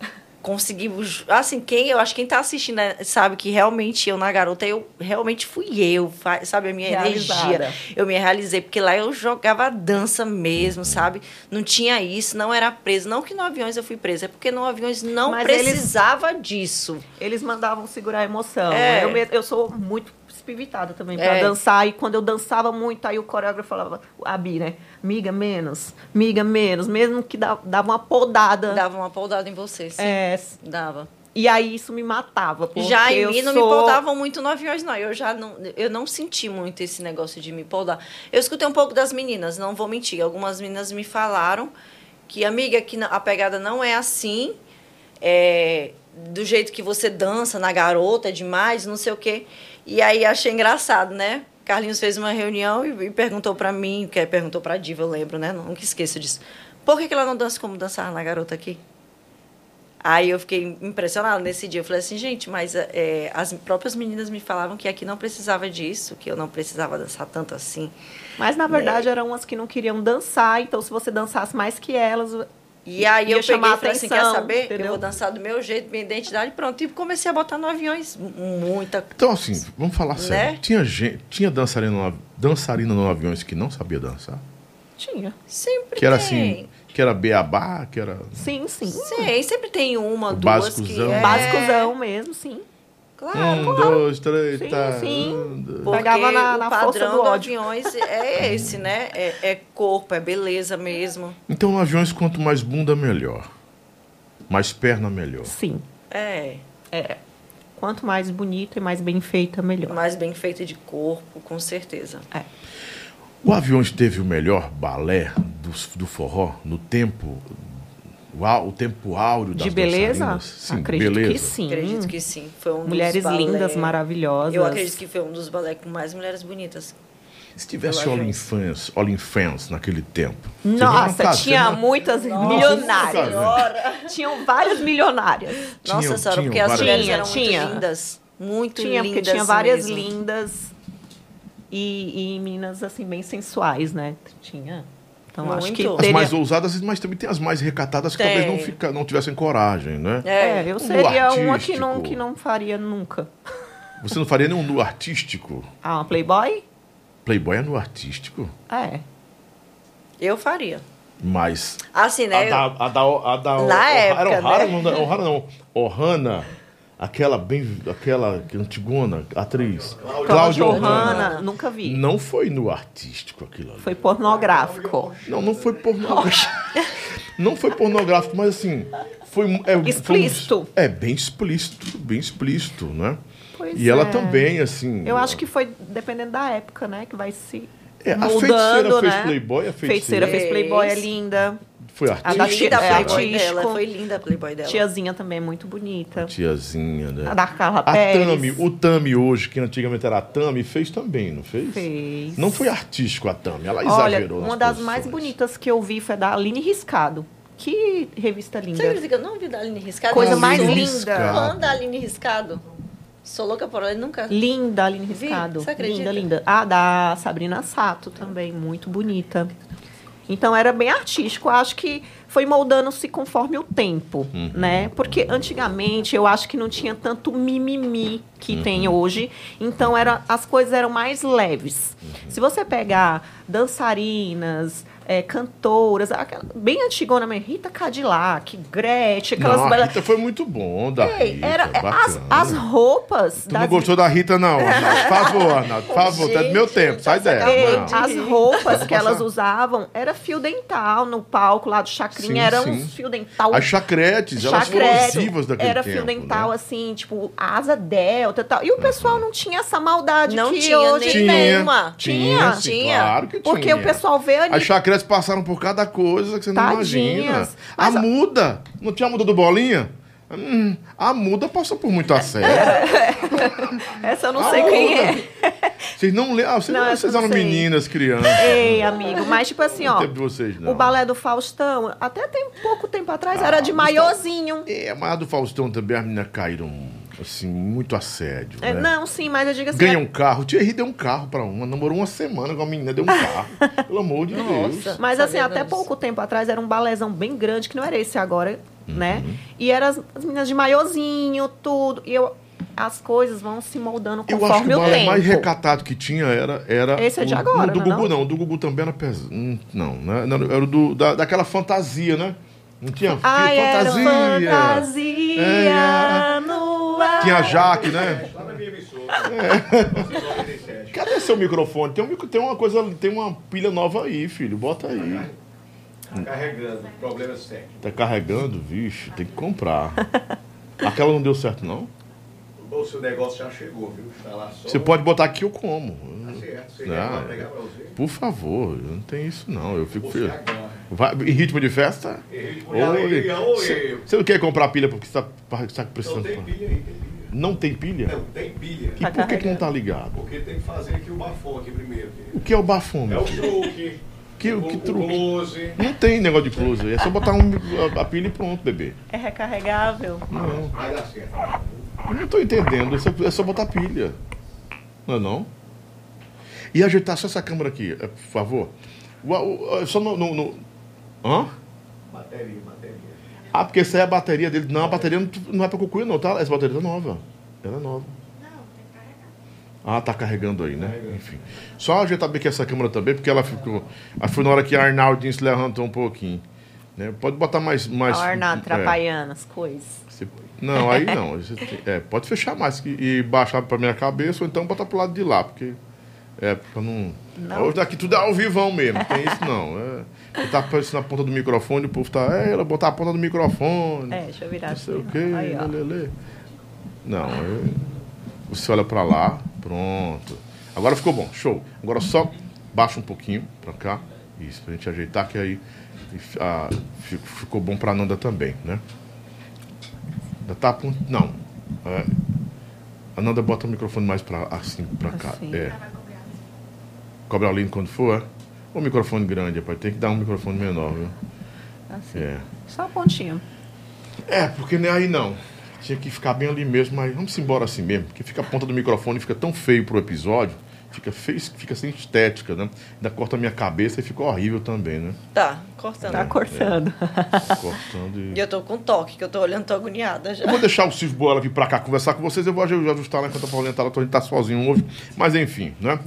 consegui. Assim, quem eu acho que quem tá assistindo né, sabe que realmente eu na garota, eu realmente fui eu, sabe? A minha Realizada. energia. Eu me realizei, porque lá eu jogava dança mesmo, sabe? Não tinha isso, não era preso. Não que no aviões eu fui presa, é porque no aviões não Mas eles- precisava disso. Eles mandavam segurar a emoção. É. Eu, eu sou muito espivitada também pra É. dançar. E quando eu dançava muito, aí o coreógrafo falava, a Bi, né? Miga menos, miga menos. Mesmo que dava uma podada. Dava uma poldada em você, sim. É, Dava. e aí isso me matava. Porque Já em eu mim não sou... me poldavam muito no aviões, não. Eu já não, eu não senti muito esse negócio de me poldar. Eu escutei um pouco das meninas, não vou mentir. Algumas meninas me falaram que, amiga, que a pegada não é assim. é, do jeito que você dança na garota, é demais, não sei o quê. E aí achei engraçado, né? Carlinhos fez uma reunião e, e perguntou pra mim, que é, perguntou pra Diva, eu lembro, né? Nunca esqueço disso. Por que, que ela não dança como dançar na garota aqui? Aí eu fiquei impressionada nesse dia. Eu falei assim, gente, mas é, as próprias meninas me falavam que aqui não precisava disso, que eu não precisava dançar tanto assim. Mas na verdade eram umas que não queriam dançar. Então se você dançasse mais que elas... E aí eu peguei chamar e falei assim, quer saber? entendeu? Eu vou dançar do meu jeito, minha identidade, pronto. E comecei a botar no aviões muita Então, assim, vamos falar sério. Né? Tinha, gente, tinha dançarina, no, dançarina no aviões que não sabia dançar? Tinha. Sempre Que era tem. assim, que era beabá, que era... Sim, sim. Sim, sempre tem uma, O duas básicozão. que é... Básicozão mesmo, sim. Claro, um, claro. dois, três, Sim, tá. sim. Um, dois. Pegava na- na o força padrão do do ódio. aviões é esse, né? É, é corpo, é beleza mesmo. Então, no aviões, quanto mais bunda, melhor. Mais perna, melhor. Sim. É. É. Quanto mais bonita e mais bem feita, melhor. Mais bem feita de corpo, com certeza. O Aviões teve o melhor balé do, do forró no tempo, o, tempo áureo das De beleza? Sim, Acredito beleza. que sim. Acredito que sim. Foi um Mulheres balé- lindas, maravilhosas. Eu acredito que foi um dos balé com mais mulheres bonitas. Se tivesse OnlyFans, OnlyFans naquele tempo. Nossa, casam, tinha não- muitas Nossa, milionárias. senhora. Tinham várias milionárias. Nossa senhora, porque as mulheres eram tinha. muito lindas. Muito Tinha, lindas porque tinha várias mesmo. lindas e, e meninas assim bem sensuais, né? Tinha. Então acho que Muito. As teria... mais ousadas, mas também tem as mais recatadas que Tem. talvez não, fica, não tivessem coragem, né? É, eu Um seria uma que não, que não faria nunca. Você não faria nenhum nu artístico? Ah, uma Playboy? Playboy é nu artístico, É. Eu faria. mas... Assim, né? A da, a da, a da Na O'Hara- época, O'Hara, né? não, O'Hara não, Ohana, aquela bem, aquela que antigona, atriz, Cláudia Ohana, nunca vi. não foi no artístico aquilo ali. Foi pornográfico. Não, não foi pornográfico. não foi pornográfico, mas assim, foi... É, Explícito. Foi é, bem explícito, bem explícito, né? Pois e ela é. também, assim... Eu acho que foi dependendo da época, né? Que vai se É, a mudando, feiticeira fez né? Playboy, a Feiticeira feiticeira, fez Playboy, é Fez. linda. Foi a artista. da linda tia- a é, Playboy artístico. dela. Foi linda a Playboy dela. Tiazinha também é muito bonita. Tiazinha, né? A da Carla A Pérez. Tami, o Tami hoje, que antigamente era a Tami, fez também, não fez? Fez. Não foi artístico a Tami, ela Olha, exagerou nas uma das mais posições. bonitas que eu vi foi da Aline Riscado. Que revista linda. Você acredita que eu não vi da Aline Riscado? Coisa Eu mais linda. Riscado. fã da Aline Riscado. Sou louca por ela e nunca... Linda, Aline Vi, Riscado. você acredita? Linda, linda. A da Sabrina Sato também, muito bonita. Então era bem artístico. Eu acho que foi moldando-se conforme o tempo, Uhum. né? Porque antigamente eu acho que não tinha tanto mimimi que Uhum. tem hoje. Então era, as coisas eram mais leves. Uhum. Se você pegar dançarinas, é, cantoras, aquela- bem antigona mesmo, Rita Cadillac, Gretchen, aquelas Não, a Rita foi muito bom, da Ei, Rita, era, as, bacana. as roupas Tu não das gostou da Rita, não, Arnaldo? Por favor, Arnaldo, por favor, tá do meu Gente, tempo, sai dela. Ei, não. as roupas que elas usavam era fio dental no palco lá do Chacrinha, Sim, era sim. uns fio dental. As chacretes, elas foram visivas daquele Era tempo, fio dental né? assim, tipo asa delta e tal. E o pessoal não tinha essa maldade Não que tinha hoje nem tem. nenhuma. Tinha, sim, Tinha. claro que Porque tinha. o pessoal vê ali As chacretes passaram por cada coisa que você não Tadinhas. imagina. A muda, não tinha a muda do Bolinha? Hum, a muda passou por muito assédio. Essa eu não A sei quem muda. é. Vocês não lembram? Ah, vocês, Não, vocês não eram sei. meninas, crianças. Ei, amigo, mas tipo assim, ó. vocês. O balé do Faustão, até tem pouco tempo atrás, Ah, era de maiôzinho. É, mas a do Faustão também, as meninas caíram, assim, muito assédio. É, né? não, sim, mas eu digo assim. Ganha é- um carro. O Thierry deu um carro pra uma. Namorou uma semana com a menina, deu um carro. Pelo amor de Deus. Mas assim, até disso. pouco tempo atrás era um balézão bem grande, que não era esse agora, Uhum. né? E eram as, as meninas de maiôzinho, tudo. E eu, as coisas vão se moldando Eu acho que conforme o o balé tempo. mais recatado que tinha era. era Esse é de o- agora, o do não é Gugu, não? não. O do Gugu também era pesado. Hum, Não, né? Não, Era o do, da, daquela fantasia, né? Não tinha Ai, era fantasia. fantasia É, no Tinha Jaque, né? É. Cadê seu microfone? Tem, um, tem uma coisa, tem uma pilha nova aí, filho. Bota aí. Carregando, problema sério. Tá carregando, vixe, tem que comprar. Aquela não deu certo, não? O seu negócio já chegou, viu? Tá lá só. Você pode botar aqui eu como. Tá certo. Você Ah, lá pegar pra você? Por favor, não tem isso não. Eu fico feliz. Vai, em ritmo de festa? Em ritmo de alegria, oi. Você não quer comprar pilha porque você está Não precisando? tem pilha aí, tem pilha. Não tem pilha? Não, tem pilha. E por que, que não tá ligado? Porque tem que fazer aqui o bafão aqui primeiro. O que é o bafome? É o truque. Que, o, que o truque? close. Não tem negócio de close. É só botar um, a, a pilha e pronto, bebê. É recarregável. Não, Vai dar certo. eu não tô entendendo. É só, é só botar pilha. Não é não? E ajeitar só essa câmera aqui, é, por favor. O- o- o- só no, no, no- Hã? Bateria, bateria. Ah, porque essa é a bateria dele. Não, a bateria não, não é pra cucuia, não, tá? Essa bateria tá nova. Ela é nova. Ah, tá carregando aí, né? Enfim. Só ajeitar bem aqui essa câmera também, porque ela ficou. Foi na hora que a Arnaldinho se levantou um pouquinho. Né? Pode botar mais. mais o Arnaldo é, atrapalhando as coisas. Não, aí não. É, pode fechar mais que- e baixar pra minha cabeça ou então botar pro lado de lá, porque. É, pra não. Não. Hoje daqui tudo é ao vivão mesmo, não tem isso não. É, pra isso na ponta do microfone, o povo tá. É, ela botar a ponta do microfone. É, deixa eu virar Não sei o assim, quê, ó. Aí, lê, lê, lê. Não, é- você olha pra lá, pronto. Agora ficou bom, show. Agora só baixa um pouquinho pra cá. Isso, pra gente ajeitar, que aí ah, fi- ficou bom pra Nanda também, né? Ainda tá com. Não. É, a Nanda bota o microfone mais pra, assim, pra cá. Assim. É. Cobra lindo quando for, é? O microfone grande, rapaz. Tem que dar um microfone menor, viu? Assim. É. Só a pontinha. É, porque nem aí não. Tinha que ficar bem ali mesmo, mas vamos embora assim mesmo. Porque fica a ponta do microfone, fica tão feio pro episódio, fica feio, fica sem estética, né? Ainda corta a minha cabeça e fica horrível também, né? Tá, cortando. Tá cortando. Cortando e... E eu tô com toque, que eu tô olhando, tô agoniada já. Eu vou deixar o Silvio Bola vir pra cá conversar com vocês, eu vou aju- ajustar lá enquanto a Paulinha tá lá, a gente tá sozinho hoje. Mas enfim, né?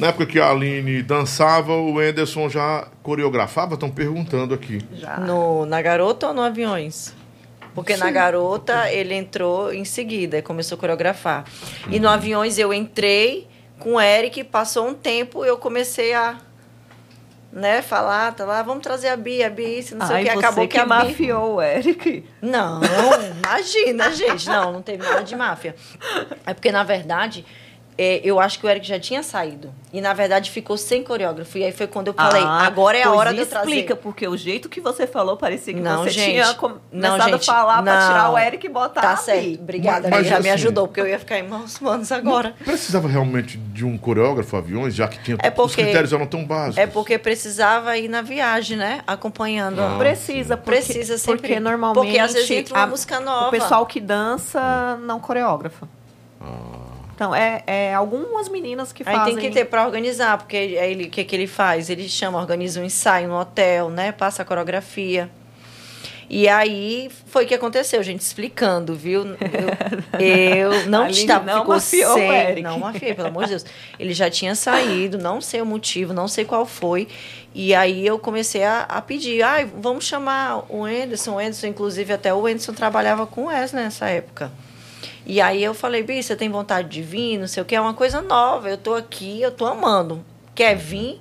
Na época que a Aline dançava, o Anderson já coreografava, estão perguntando aqui. Já. No, na garota ou no aviões? Porque na garota ele entrou em seguida e começou a coreografar. E no aviões eu entrei com o Eric, passou um tempo eu comecei a né, falar, tá lá, vamos trazer a Bia, a Bia, isso, não sei Ai, o que, você acabou que que a Bia... mafiou o Eric. Não, imagina, gente. Não, não teve nada de máfia. É porque, na verdade, é, eu acho que o Eric já tinha saído. E, na verdade, ficou sem coreógrafo. E aí foi quando eu falei, Ah, agora é a hora de eu trazer. explica, porque o jeito que você falou parecia que Não, você gente. tinha com- Não, começado gente, a falar pra não. tirar o Eric e botar Tá a certo. Obrigada, Mas, ele já me assim, ajudou, porque eu ia ficar em mãos manos agora. Precisava realmente de um coreógrafo aviões, já que tinha É os porque- critérios eram tão básicos. É porque precisava ir na viagem, né? Acompanhando. Ah, a- Precisa, porque, Precisa sempre. porque normalmente Porque às vezes entra uma a- música nova. O pessoal que dança não coreógrafa. Então, é, é algumas meninas que Aí fazem... tem que ter para organizar, porque aí ele, o que, que ele faz? Ele chama, organiza um ensaio no hotel, né? Passa a coreografia. E aí foi o que aconteceu, gente, explicando, viu? Eu, eu não estava, não ficou mafiou sem, Eric. não mafiei, pelo amor de Deus. Ele já tinha saído, não sei o motivo, não sei qual foi. E aí eu comecei a, a pedir, ai, vamos chamar o Anderson, o Anderson, inclusive até o Anderson trabalhava com o Wesley nessa época. E aí eu falei, Bi, você tem vontade de vir? Não sei o que, é uma coisa nova. Eu tô aqui, eu tô amando. Quer vir?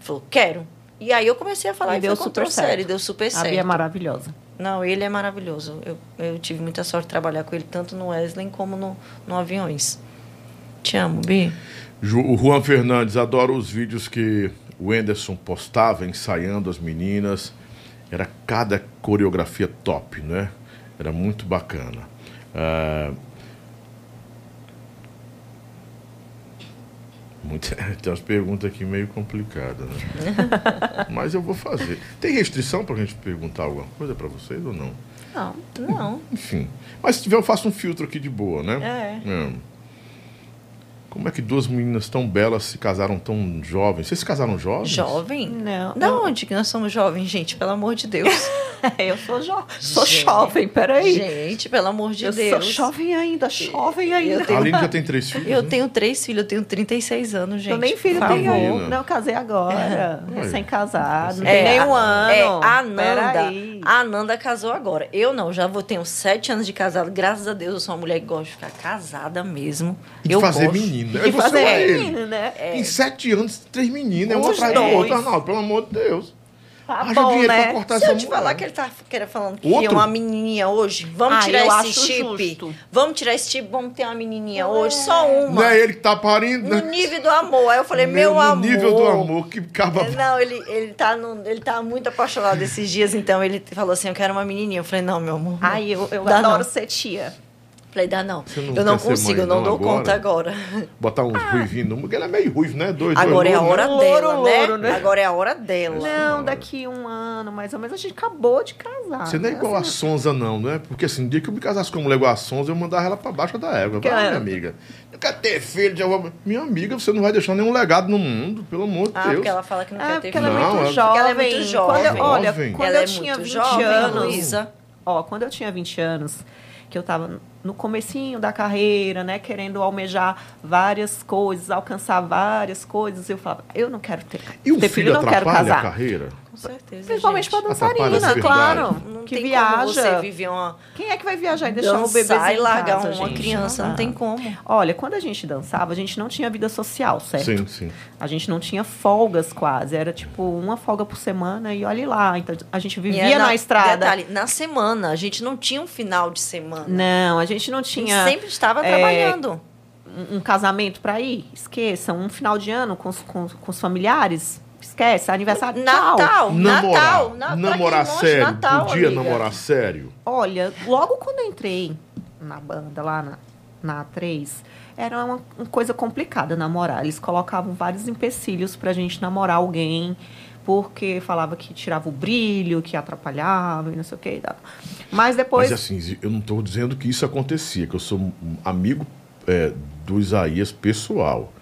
Falou, quero. E aí eu comecei a falar E e deu super super sério, certo. deu super A certo. Bia é maravilhosa. Não, ele é maravilhoso. Eu, eu tive muita sorte de trabalhar com ele, tanto no Wesley como no, no Aviões. Te amo, Bi. Ju- O Juan Fernandes adora os vídeos que o Anderson postava ensaiando as meninas. Era cada coreografia top, né? Era muito bacana. Ah, muito- tem umas perguntas aqui meio complicadas, né? Mas eu vou fazer. Tem restrição pra gente perguntar alguma coisa pra vocês ou não? Não, não. Enfim. Mas se tiver, eu faço um filtro aqui de boa, né? É. É. Como é que duas meninas tão belas se casaram tão jovens? Vocês se casaram jovens? Jovem? Não. Da eu- onde que nós somos jovens, gente? Pelo amor de Deus. eu sou, jo sou Gente. jovem, peraí. Gente, pelo amor de eu Deus. sou jovem ainda, jovem ainda. Eu A tenho, Aline já tem três filhos? eu né? tenho três filhos, eu tenho 36 anos, gente. eu nem filho tenho. Não, eu casei agora. Ué. Recém-casado. Não É, tem nem um ano. É, a Nanda, a Nanda casou agora. Eu não, já vou tenho sete anos de casado. Graças a Deus, eu sou uma mulher que gosta de ficar casada mesmo. E de eu fazer gosto. Menina. E É você é ele? menino, né? Em sete anos, três meninas, é Os atrás da dois. outra, Arnaldo, pelo amor de Deus. Tá Haja bom, dinheiro né? pra cortar Se essa eu te mulher. falar que ele tá que era falando que Outro? ia uma menininha hoje, vamos Ah, tirar esse chip. justo. Vamos tirar esse chip, vamos ter uma menininha hoje, só uma. Não é ele que tá parindo, No né? nível do amor. Aí eu falei, meu, no amor. nível do amor, que acaba... É, Não, ele, ele, tá no, ele tá muito apaixonado esses dias, então ele falou assim: Eu quero uma menininha. Eu falei: Não, meu amor. Ai, eu, eu adoro não. ser tia. Falei: Dá não. Não eu não consigo, mãe, eu não, não, dou agora? conta agora. Botar um ruivinho no... Porque ele é meio ruivo, né? Dois, Agora dois é a hora né? dela, Louro, né? louro, né? Agora é a hora dela. Não, daqui um ano, mais ou menos, a gente acabou de casar. Você não é né? igual a Sonza, não, né? Porque assim, no dia que eu me casasse com uma mulher igual a Sonza, eu mandava ela pra baixo da égua. Vai, Cara. minha amiga. Eu quero ter filho, já vou... Minha amiga, você não vai deixar nenhum legado no mundo, pelo amor de Ah, Deus. porque ela fala que não É, quer ter porque ela é filho. Não, muito ela- jovem. Porque ela é muito jovem. Quando eu- olha, Jovem. quando ela eu é tinha muito 20 jovem, anos... Luísa. Ó, quando eu tinha 20 anos, que eu tava no comecinho da carreira, né, querendo almejar várias coisas, alcançar várias coisas, eu falava, eu não quero ter, E ter filho não quero atrapalha a casar. carreira? Com certeza. Principalmente pra Atrapalha dançarina, claro. Não que tem viaja. como você viver uma Quem é que vai viajar e deixar o bebê dançar e largar casa, uma gente? criança, não dá. tem como. Olha, quando a gente dançava, a gente não tinha vida social, certo? Sim, sim. A gente não tinha folgas quase. Era tipo uma folga por semana e olhe lá. Então a gente vivia é na, estrada. Detalhe, na semana, a gente não tinha um final de semana. Não, a gente não A gente tinha. sempre estava é, trabalhando. um, um casamento para ir, esqueça. Um final de ano com os, com, com os familiares, esquece. Aniversário, tchau. Natal, Namorar. Natal. namorar sério. Natal, Podia amiga. namorar sério. Olha, logo quando eu entrei na banda, lá na, na A3, era uma, uma coisa complicada namorar. Eles colocavam vários empecilhos pra gente namorar alguém, porque falava que tirava o brilho, que atrapalhava e não sei o que. Mas depois. Mas assim, eu não estou dizendo que isso acontecia, que eu sou um amigo é, do Isaías pessoal.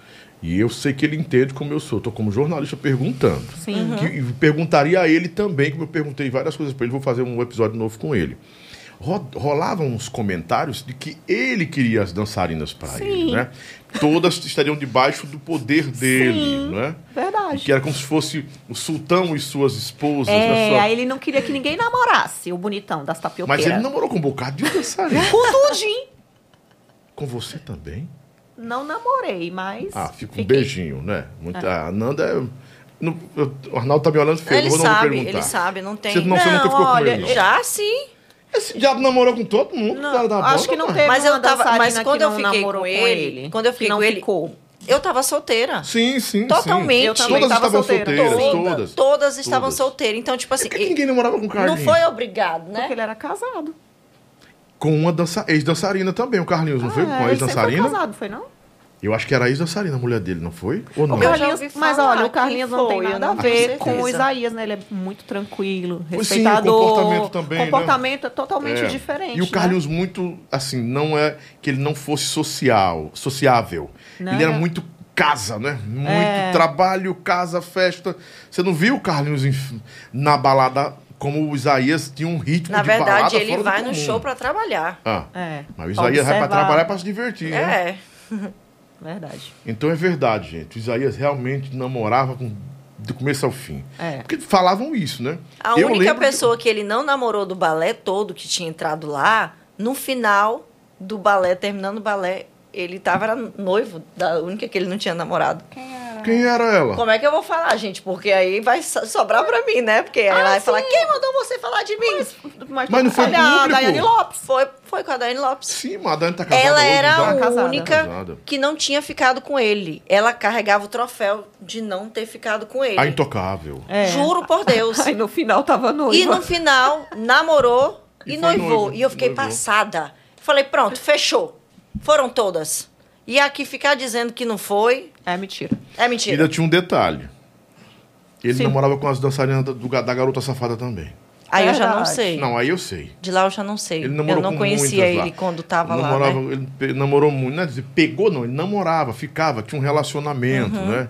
E eu sei que ele entende como eu sou. Estou como jornalista perguntando. Sim. Que, e perguntaria a ele também, como eu perguntei várias coisas para ele, vou fazer um episódio novo com ele. Ro- Rolavam uns comentários de que ele queria as dançarinas para ele, Sim. né? Todas estariam debaixo do poder dele, Sim. não é? Verdade. Que era como se fosse o sultão e suas esposas. É, né? Sua- aí ele não queria que ninguém namorasse, o bonitão das tapioqueiras. Mas ele namorou com um bocado de dançarina. Com tudinho. com você também? Não namorei, mas. Ah, fica um fiquei. beijinho, né? Muito, A Nanda é. não- eu- o Arnaldo tá me olhando feio, Ele não vou, não sabe, perguntar. ele sabe, não tem. Você, não, você nunca ficou com olha, ele, não. Já sim. Esse diabo namorou com todo mundo Não, da, da acho banda, que não teve Mas uma eu tava- mas quando que eu não fiquei namorou com com ele, quando eu fiquei que não com ele- ficou. Eu tava solteira. Sim, sim, Totalmente. sim. Eu também Todas tava estavam solteira. solteiras, Todas, todas. todas estavam Todas. solteiras. Então, tipo assim, Por que ninguém namorava com o não Carlinhos? foi obrigado, né? Porque ele era casado. Com uma dança, ex-dançarina também, o Carlinhos, não foi? Ah, Com a ele sempre foi ex-dançarina? casado, foi não? Eu acho que era a ex-dançarina, a mulher dele, não foi? Ou não? O Eu já Carlinhos, mas olha, o Carlinhos não tem foi, nada a não tenho ver com o certeza. Isaías, né? Ele é muito tranquilo, Pois sim, o respeitador. comportamento também, né? comportamento é totalmente É. diferente. E o né? Carlinhos muito, assim, não é que ele não fosse social, sociável. Não, ele era muito casa, né? Muito É. trabalho, casa, festa. Você não viu o Carlinhos em- na balada como o Isaías tinha um ritmo Na de balada verdade, ele fora vai no show pra trabalhar. Ah, É. mas o Isaías vai pra Observar. trabalhar pra se divertir, né? É. Verdade. Então é verdade, gente. O Isaías realmente namorava com, do começo ao fim. É. Porque falavam isso, né? A Eu única pessoa que ele não namorou do balé todo, que tinha entrado lá, no final do balé, terminando o balé, ele tava era noivo da única que ele não tinha namorado. Quem era ela? Como é que eu vou falar, gente? Porque aí vai so- sobrar pra mim, né? Porque aí ela vai falar, quem mandou você falar de mim? Mas, Mas não foi olha, a? Daiane Lopes. Foi, foi com a Daiane Lopes. Sim, mas a Dani tá casada Ela hoje, era já. a Casada. única Casada. que não tinha ficado com ele. Ela carregava o troféu de não ter ficado com ele. A intocável. É. Juro por Deus. Aí no final tava noiva. E no final, namorou e, E noivou. noivo, E eu fiquei noivou. passada. Falei, pronto, fechou. Foram todas. E aqui ficar dizendo que não foi, É mentira. é mentira. Ainda tinha um detalhe. Ele Sim. namorava com as dançarinas da, do da garota safada também. Aí eu já não sei. Não, aí eu sei. De lá eu já não sei. Ele namorou eu não com conhecia muitas lá. ele quando tava lá, namorava, né? Ele namorou muito. Não é dizer, pegou, não. Ele namorava, ficava, tinha um relacionamento, Uhum. né?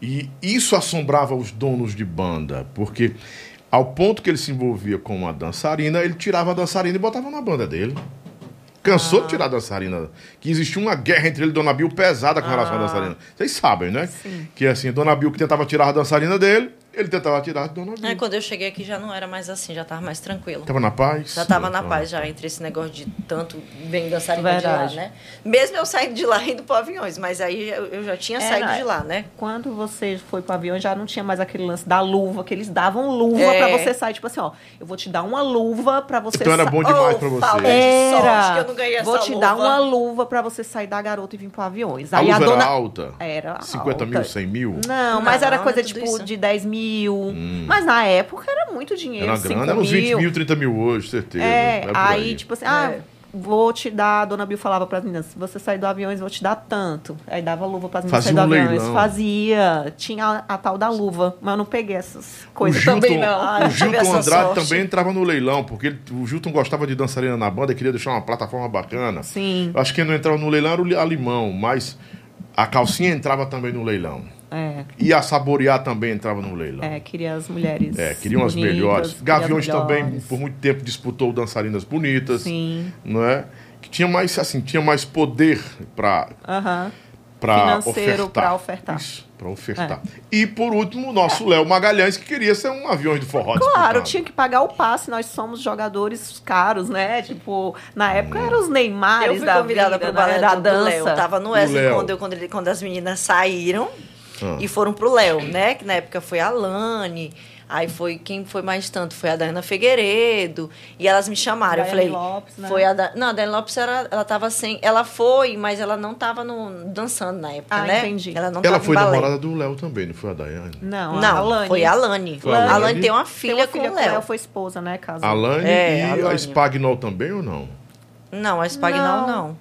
E isso assombrava os donos de banda, porque ao ponto que ele se envolvia com uma dançarina, ele tirava a dançarina e botava na banda dele. Cansou Ah. de tirar a dançarina. Que existia uma guerra entre ele e Dona Bill pesada com relação à Ah. dançarina. Vocês sabem, né? Que assim, Dona Bill que tentava tirar a dançarina dele, ele tentava tirar a Dona Bill. Aí quando eu cheguei aqui já não era mais assim, já tava mais tranquilo. Tava na paz? Já tava na paz, já, entre esse negócio de tanto bem dançarina de Verdade. lá, né? Mesmo eu saindo de lá indo pro aviões, mas aí eu, eu já tinha É, saído de lá, né? Quando você foi pro avião, já não tinha mais aquele lance da luva, que eles davam luva É. pra você sair. Tipo assim, ó, eu vou te dar uma luva pra você Então era bom demais Oh, pra você. Era. sorte que eu não ganhei essa Vou te luva. dar uma luva pra você sair da garota e vir pro aviões. A Aí luva a dona. era alta? Era 50 mil, alta. 100 mil? Não, mas Não, era não coisa é tipo isso. de 10 mil. Mas na época era muito dinheiro. Era 5 grana, era uns 20 mil. mil, 30 mil hoje, certeza. É, É por aí, tipo assim, ah, É. vou te dar, a dona Bill falava pras meninas, se você sair do avião, eu vou te dar tanto. Aí dava luva pras meninas Fazia sair do um avião. leilão. Fazia. Tinha a, a tal da luva, mas eu não peguei essas O coisas Gilton, também, não. Ah, o tive Gilton Andrade sorte. também entrava no leilão, porque ele- o Gilton gostava de dançarina na banda, queria deixar uma plataforma bacana. Sim. Eu Acho que quem não entrava no leilão era o li- a Limão, mas a calcinha entrava também no leilão. É, E a Saborear também entrava no leilão. é, queria as mulheres. É, queriam as melhores. Gaviões também, por muito tempo, disputou dançarinas bonitas. Sim. Não é? Que tinha mais, assim, tinha mais poder para Aham. Pra financeiro ofertar. para ofertar. Isso, pra ofertar. É. E por último, o nosso Léo Magalhães, que queria ser um avião de forró Claro, disputado. tinha que pagar o passe, nós somos jogadores caros, né? Tipo, na época eram os Neymares Eu fui da convidada vida, pro balé da dança. Léo. Tava no Wesley quando, eu- quando, ele- quando as meninas saíram Ah. e foram pro Léo, né? Que na época foi a Lani. Aí foi quem foi mais tanto? Foi a Dana Figueiredo. E elas me chamaram. eu Daiane falei. Lopes, né? Foi a da... Não, a Dani Lopes era, ela tava sem. Ela foi, mas ela não tava no, dançando na época, Ah, né? entendi. Ela não Ela tava foi namorada do Léo também, não foi a Daiane? Não, a Não, Lani. foi a Lani. Foi a a Lani? Tem uma Tem filha, uma com filha o Léo. foi esposa, né? Casou. A Lani É, e a a. Spagnol também ou não? Não, a Spagnol Não. não.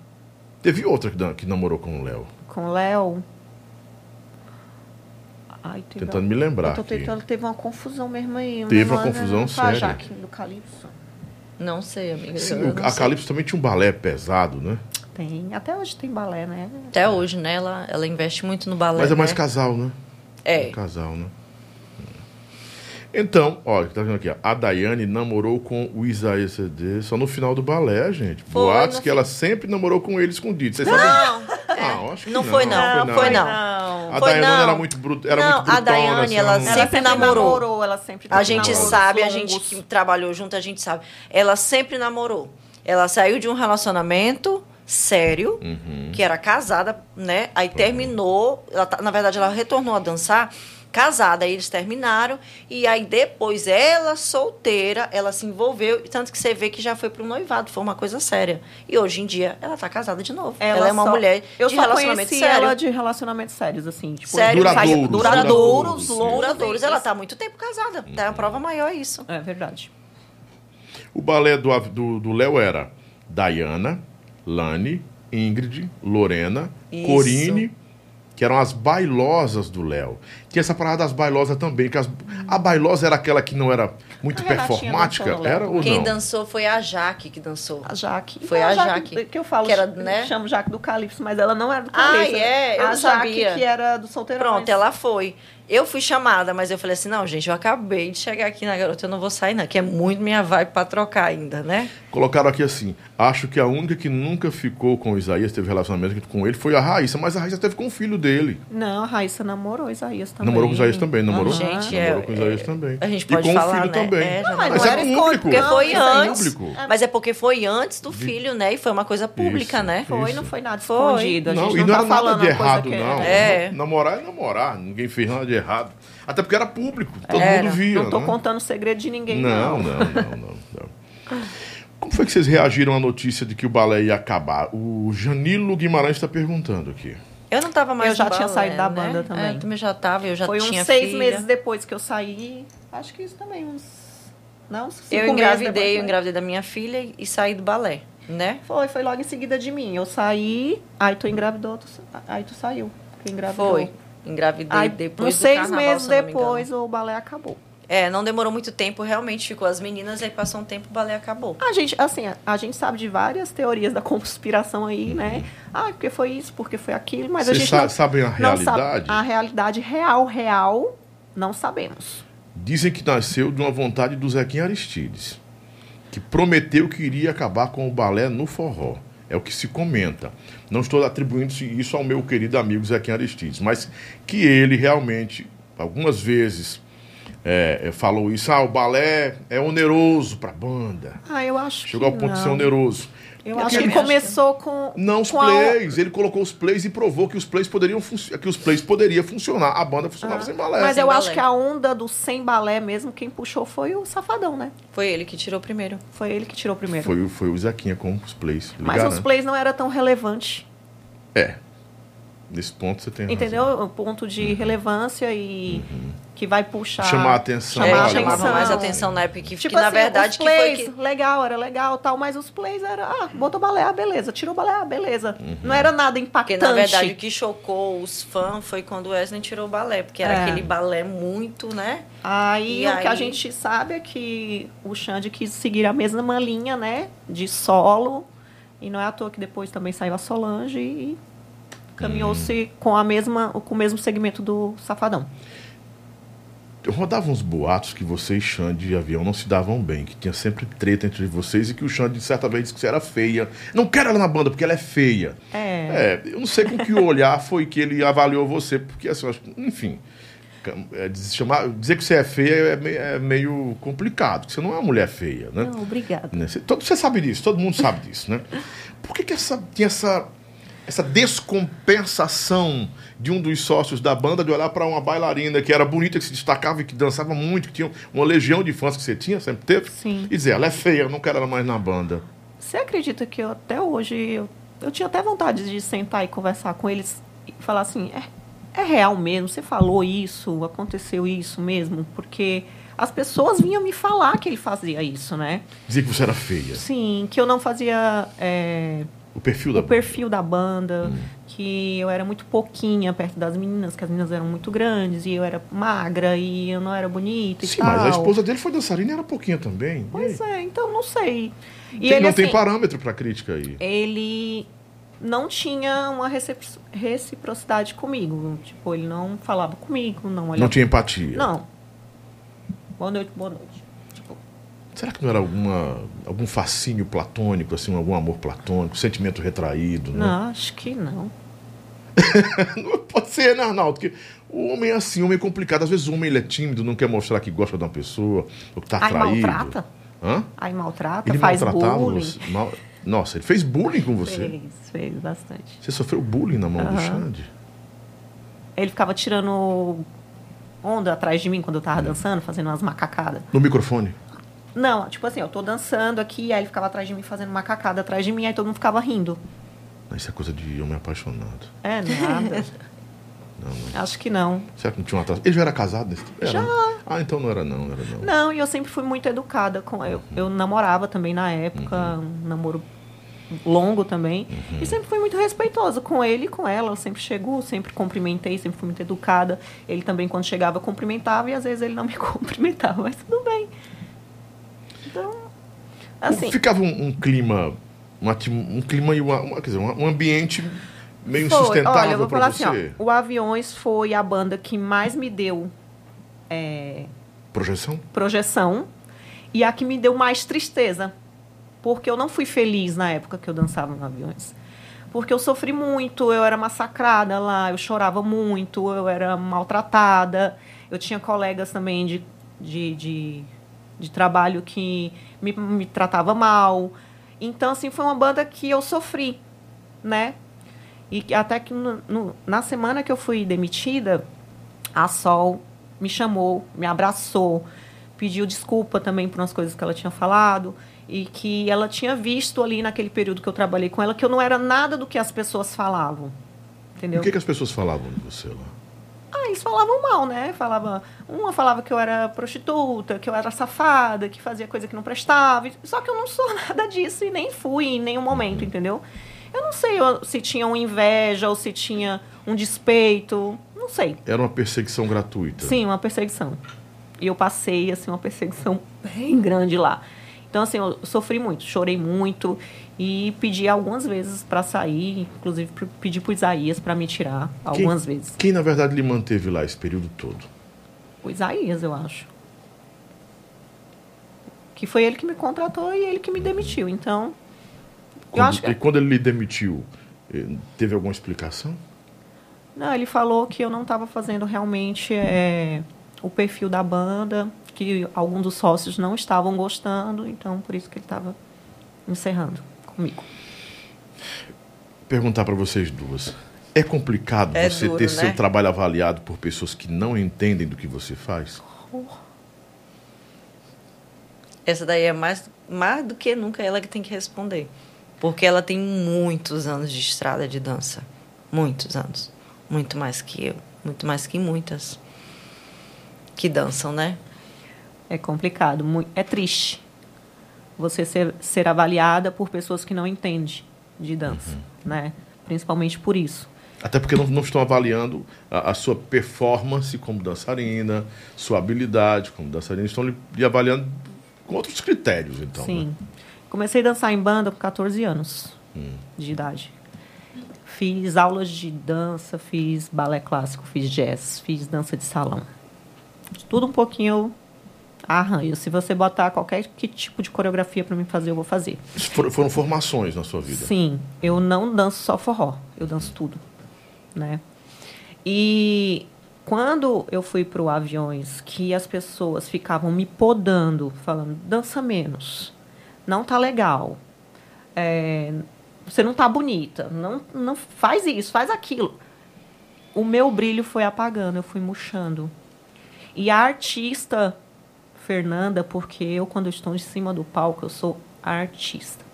Teve outra que, que namorou com o Léo. Com o Léo. Ai, teve Tentando me lembrar Eu tô aqui. tentando, teve uma confusão mesmo aí. Teve uma é- confusão séria. Jaque do Calypso. Não sei, amiga. Sim, eu o- não a sei. Calypso também tinha um balé pesado, né? Tem. Até hoje tem balé, né? Até hoje, né? Ela, ela investe muito no balé. Mas é mais né? casal, né? É. Casal, né? Então, olha, tá vendo aqui, ó. A Daiane namorou com o Isaías CD só no final do balé, gente. Foi, Boatos que fim. ela sempre namorou com ele escondido. Vocês Não, sabem? Não, acho que Não foi, não. Foi Foi, não. A Foi, Daiane não. era muito bruta, era Não, muito brutona. a Daiane, assim, ela não- sempre, namorou. ela sempre A gente namoros sabe, a gente que trabalhou junto, a gente sabe. Ela sempre namorou. Ela saiu de um relacionamento sério, Uhum. que era casada, né? Aí terminou, ela tá- na verdade ela retornou a dançar casada, aí eles terminaram e aí depois ela solteira, ela se envolveu, tanto que você vê que já foi pro noivado, foi uma coisa séria. E hoje em dia ela tá casada de novo. Ela, é uma só- mulher eu de só relacionamento conheci sério. ela de relacionamentos sérios, assim. Tipo, Sério, Duradouros, duradouros, duradouros, duradouros. Ela tá há muito tempo casada. Tá a prova maior é isso. É verdade. O balé do Av- do do Léo era Diana, Lani, Ingrid, Lorena, Isso. Corine, que eram as bailosas do Léo. Tinha essa parada das bailosas também, que as- a bailosa era aquela que não era muito performática, era ou Quem não? dançou foi a Jaque que dançou. A Jaque. Foi Não, a Jaque. Que eu falo, que era, eu né? chamo Jaque do Calypso, mas ela não era do Ah, Calypso. é? Eu a Jaque sabia. que era do Solteirões. Pronto, ela foi. Eu fui chamada, mas eu falei assim: não, gente, eu acabei de chegar aqui na garota, eu não vou sair, não, que é muito minha vibe pra trocar ainda, né? Colocaram aqui assim: acho que a única que nunca ficou com o Isaías, teve relacionamento com ele, foi a Raíssa, mas a Raíssa teve com o filho dele. Não, a Raíssa namorou o Isaías também. Namorou com o Isaías também, namorou, Aham. Gente, namorou é- com o Isaías também. A gente e pode com falar, o filho né? também. É, Não, mas Mas não é era público. Porque foi é antes. público. Mas é porque foi antes do filho, né? E foi uma coisa pública, Isso. né? Foi, Isso. não foi nada Foi. escondido. A gente Não, não, e não tá era nada falando de errado, não. É. Namorar é namorar. Ninguém fez nada de errado. Até porque era público. Todo Era. mundo via. Não tô né? contando segredo de ninguém, Não, não. não, não, não, não. Como foi que vocês reagiram à notícia de que o balé ia acabar? O Janilo Guimarães está perguntando aqui. Eu não tava mais Eu já no tinha balé, saído da né? banda também. É, eu também já tava, eu já Foi uns tinha seis filha. meses depois que eu saí. Acho que isso também, uns. Não, uns cinco Eu meses engravidei, depois, eu né? engravidei da minha filha e- saí do balé, né? Foi, foi logo em seguida de mim. Eu saí, aí tu engravidou, tu, aí tu saiu. Tu engravidou. Foi. Engravidei Aí, depois uns do seis carnaval, meses se depois, o balé acabou. É, não demorou muito tempo, realmente ficou as meninas, aí passou um tempo o balé acabou. A gente, assim, a, a gente sabe de várias teorias da conspiração aí, né? Ah, porque foi isso, porque foi aquilo, mas a Vocês gente sa- não, sabem a não sabe. realidade? A realidade real, real, não sabemos. Dizem que nasceu de uma vontade do Zequinha Aristides, que prometeu que iria acabar com o balé no forró. É o que se comenta. Não estou atribuindo isso ao meu querido amigo Zequinha Aristides, mas que ele realmente, algumas vezes, é, é, falou isso. Ah, o balé é oneroso para a banda. Ah, eu acho Chegou ao ponto não. de ser oneroso. Eu acho que começou com. Não os com a- plays, ele colocou os plays e provou que os plays poderiam que os plays poderia funcionar. A banda funcionava sem balé. Ah, Mas Sem eu balé. acho que a onda do sem balé mesmo, quem puxou foi o Safadão, né? Foi ele que tirou primeiro. Foi ele que tirou primeiro. Foi, o- foi o Zequinha com os plays. Mas os né? plays não era tão relevante. É. Nesse ponto você tem razão. Entendeu? O ponto de relevância e que vai puxar. Chamar a atenção. É, Chamar a olha, chamava atenção. mais atenção na época que, Tipo que na assim, verdade os que foi plays, que legal, era legal tal, mas os plays era, ah, botou balé, ah, beleza, tirou balé, ah, beleza. Uhum. Não era nada Porque, impactante. na verdade, o que chocou os fãs foi quando o Wesley tirou o balé. Porque era É. aquele balé muito, né? Aí E o que a aí? gente sabe é que o Xande quis seguir a mesma linha, né, de solo, e não é à toa que depois também saiu a Solange e caminhou-se com a mesma com o mesmo segmento do Safadão. rodavam uns boatos que você e Xande e Avião não se davam bem, que tinha sempre treta entre vocês e que o Xande, de certa vez, disse que você era feia. Não quero ela na banda porque ela é feia. É. É, eu não sei com que olhar foi que ele avaliou você, porque assim, enfim. é, chamar, dizer que você é feia é meio, é meio complicado, porque você não é uma mulher feia, né? Não, obrigada. Né? Você, todo, você sabe disso, todo mundo sabe disso, né? Por que, que essa, tinha essa, essa descompensação de um dos sócios da banda de olhar para uma bailarina que era bonita, que se destacava e que dançava muito, que tinha uma legião de fãs que você tinha, sempre teve? Sim. E dizer, ela é feia, eu não quero ela mais na banda. Você acredita que eu, até hoje eu, eu tinha até vontade de sentar e conversar com eles e falar assim, é, é real mesmo? Você falou isso? Aconteceu isso mesmo? Porque as pessoas vinham me falar que ele fazia isso, né? Dizer que você era feia. Sim, que eu não fazia é, O perfil da o perfil da banda, que eu era muito pouquinha perto das meninas, que as meninas eram muito grandes e eu era magra e eu não era bonita e Sim, tal. mas a esposa dele foi dançarina e era pouquinha também. Pois é, então não sei. E Tem- ele, não tem assim, parâmetro para crítica aí. ele não tinha uma reciprocidade comigo. Tipo, ele não falava comigo, não olhava. Não tinha empatia. Não. Boa noite, boa noite. Será que não era alguma, algum fascínio platônico, assim, algum amor platônico, sentimento retraído? Né? não, acho que não. Não Pode ser, né, Arnaldo? Porque o homem é assim, o homem é complicado. Às vezes o homem ele é tímido, não quer mostrar que gosta de uma pessoa, ou que está Aí atraído. maltrata. Hã? Aí maltrata, Ele faz maltratava bullying. você? Mal- Nossa, ele fez bullying com você? Fez, fez bastante. Você sofreu bullying na mão do Aham. Xande? Ele ficava tirando onda atrás de mim quando eu tava dançando, fazendo umas macacadas. No microfone? Não, tipo assim, eu tô dançando aqui, aí ele ficava atrás de mim fazendo macacada atrás de mim, aí todo mundo ficava rindo. Isso é coisa de homem apaixonado. É, nada. Acho que não. Será que não tinha uma atração? Ele já era casado nesse tempo? Era, Já. né? Ah, então não era não, não era não. Não, e eu sempre fui muito educada com eu. Eu namorava também na época, Uhum. um namoro longo também. E sempre fui muito respeitosa com ele e com ela. Eu sempre chegou, sempre cumprimentei, sempre fui muito educada. Ele também, quando chegava, cumprimentava e às vezes ele não me cumprimentava, mas tudo bem. Então, assim. Ficava um, um clima, um, atim- um clima e uma, uma- quer dizer, um, ambiente meio Foi. insustentável Olha, eu vou falar você. assim, ó, o Aviões foi a banda que mais me deu é, Projeção? projeção e a que me deu mais tristeza. Porque eu não fui feliz na época que eu dançava no Aviões. Porque eu sofri muito, eu era massacrada lá, eu chorava muito, eu era maltratada. Eu tinha colegas também de, de, de, de trabalho que me, me tratava mal. Então, assim, foi uma banda que eu sofri, né? E até que no- no- na semana que eu fui demitida, a Sol me chamou, me abraçou, pediu desculpa também por umas coisas que ela tinha falado e que ela tinha visto ali naquele período que eu trabalhei com ela que eu não era nada do que as pessoas falavam. Entendeu? o que, que as pessoas falavam de você lá? Ah, eles falavam mal, né? Falava, uma falava que eu era prostituta, que eu era safada, que fazia coisa que não prestava. Só que eu não sou nada disso e nem fui em nenhum momento, entendeu? Eu não sei se tinha uma inveja ou se tinha um despeito. Não sei. Era uma perseguição gratuita. Sim, uma perseguição. E eu passei, assim, uma perseguição bem grande lá. Então, assim, eu sofri muito, chorei muito e pedi algumas vezes para sair, inclusive pedi pro Isaías para me tirar algumas quem, vezes. Quem, na verdade, lhe manteve lá esse período todo? O Isaías, eu acho. Que foi ele que me contratou e ele que me demitiu. Então, eu Quando- acho que E quando ele lhe demitiu, eh, teve alguma explicação? Não, ele falou que eu não estava fazendo realmente é, o perfil da banda, que alguns dos sócios não estavam gostando, então por isso que ele estava encerrando comigo. Perguntar para vocês duas. É complicado É você duro, ter né? seu trabalho avaliado por pessoas que não entendem do que você faz? Essa daí é mais, mais do que nunca ela que tem que responder. Porque ela tem muitos anos de estrada de dança. Muitos anos. Muito mais que eu. Muito mais que muitas que dançam, né? É complicado, é triste você ser, ser avaliada por pessoas que não entendem de dança, né? Principalmente por isso. Até porque não, não estão avaliando a, a sua performance como dançarina, sua habilidade como dançarina, estão lhe, lhe avaliando com outros critérios, então. Sim. né? Comecei a dançar em banda com 14 anos de idade. Fiz aulas de dança, fiz balé clássico, fiz jazz, fiz dança de salão. tudo um pouquinho eu arranho. Se você botar qualquer que tipo de coreografia para mim fazer, eu vou fazer. For- Foram formações na sua vida. Sim, eu não danço só forró, eu danço tudo, né? E quando eu fui para o Aviões, que as pessoas ficavam me podando, falando, dança menos, não tá legal, é, você não tá bonita, não, não faz isso, faz aquilo. O meu brilho foi apagando, eu fui murchando. E a artista Fernanda, porque eu, quando estou em cima do palco, eu sou artista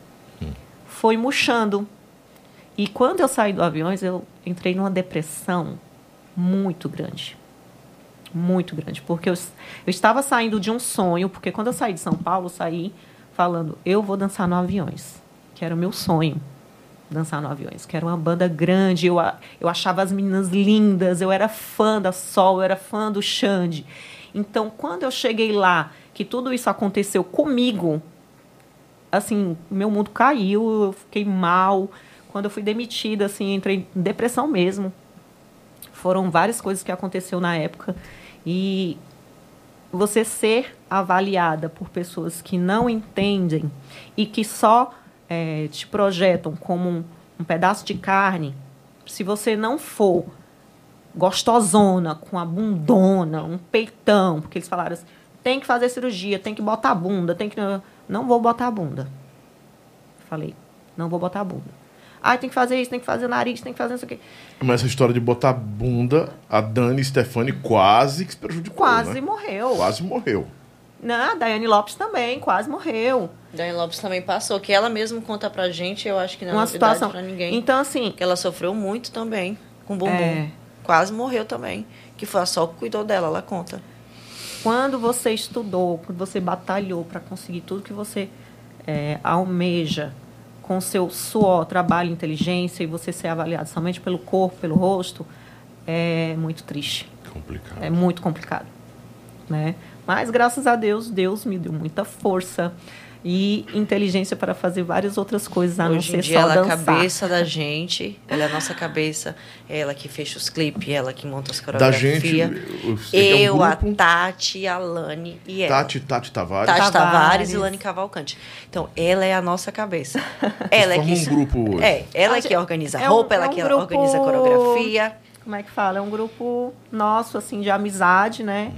foi murchando. E quando eu saí do aviões, eu entrei numa depressão muito grande. Muito grande. Porque eu, eu estava saindo de um sonho, porque quando eu saí de São Paulo, eu saí falando, eu vou dançar no aviões, que era o meu sonho. Dançar no aviões, que era uma banda grande, eu, eu achava as meninas lindas, eu era fã da Sol, eu era fã do Xande. Então, quando eu cheguei lá, que tudo isso aconteceu comigo, assim, meu mundo caiu, eu fiquei mal. Quando eu fui demitida, assim, entrei em depressão mesmo. Foram várias coisas que aconteceu na época. E você ser avaliada por pessoas que não entendem e que só eh, te projetam como um, um pedaço de carne, se você não for gostosona, com a bundona, um peitão, porque eles falaram assim, tem que fazer cirurgia, tem que botar a bunda, tem que... Não vou botar a bunda. Falei, não vou botar a bunda. Ah, tem que fazer isso, tem que fazer nariz, tem que fazer isso aqui. Mas essa história de botar bunda, a Dani Stefani quase que se prejudicou. Quase né? morreu. Quase morreu. Não, a Daiane Lopes também, quase morreu. Dani Lopes também passou, que ela mesma conta pra gente, eu acho que não é Uma situação. pra ninguém. Então, assim, Que ela sofreu muito também com bumbum. É. Quase morreu também. Que foi a Sol que cuidou dela, ela conta. quando você estudou, quando você batalhou para conseguir tudo que você é, almeja, com seu suor, trabalho, inteligência, e você ser avaliado somente pelo corpo, pelo rosto, é muito triste. Complicado. É muito complicado, né? Mas graças a Deus, Deus me deu muita força e inteligência para fazer várias outras coisas, a não Hoje em ser dia só ela é a dançar. cabeça da gente, ela é a nossa cabeça, é ela que fecha os clipes, ela que monta as Da coreografias. gente, eu é um a. Tati, a Lani e ela. Tati, Tati Tavares. Tati Tavares, Tavares. e Lani Cavalcante. Então, ela é a nossa cabeça. ela é que um grupo hoje. É, ela é que organiza a é um- roupa, ela é um que grupo- organiza a coreografia. Como é que fala? É um grupo nosso, assim, de amizade, né?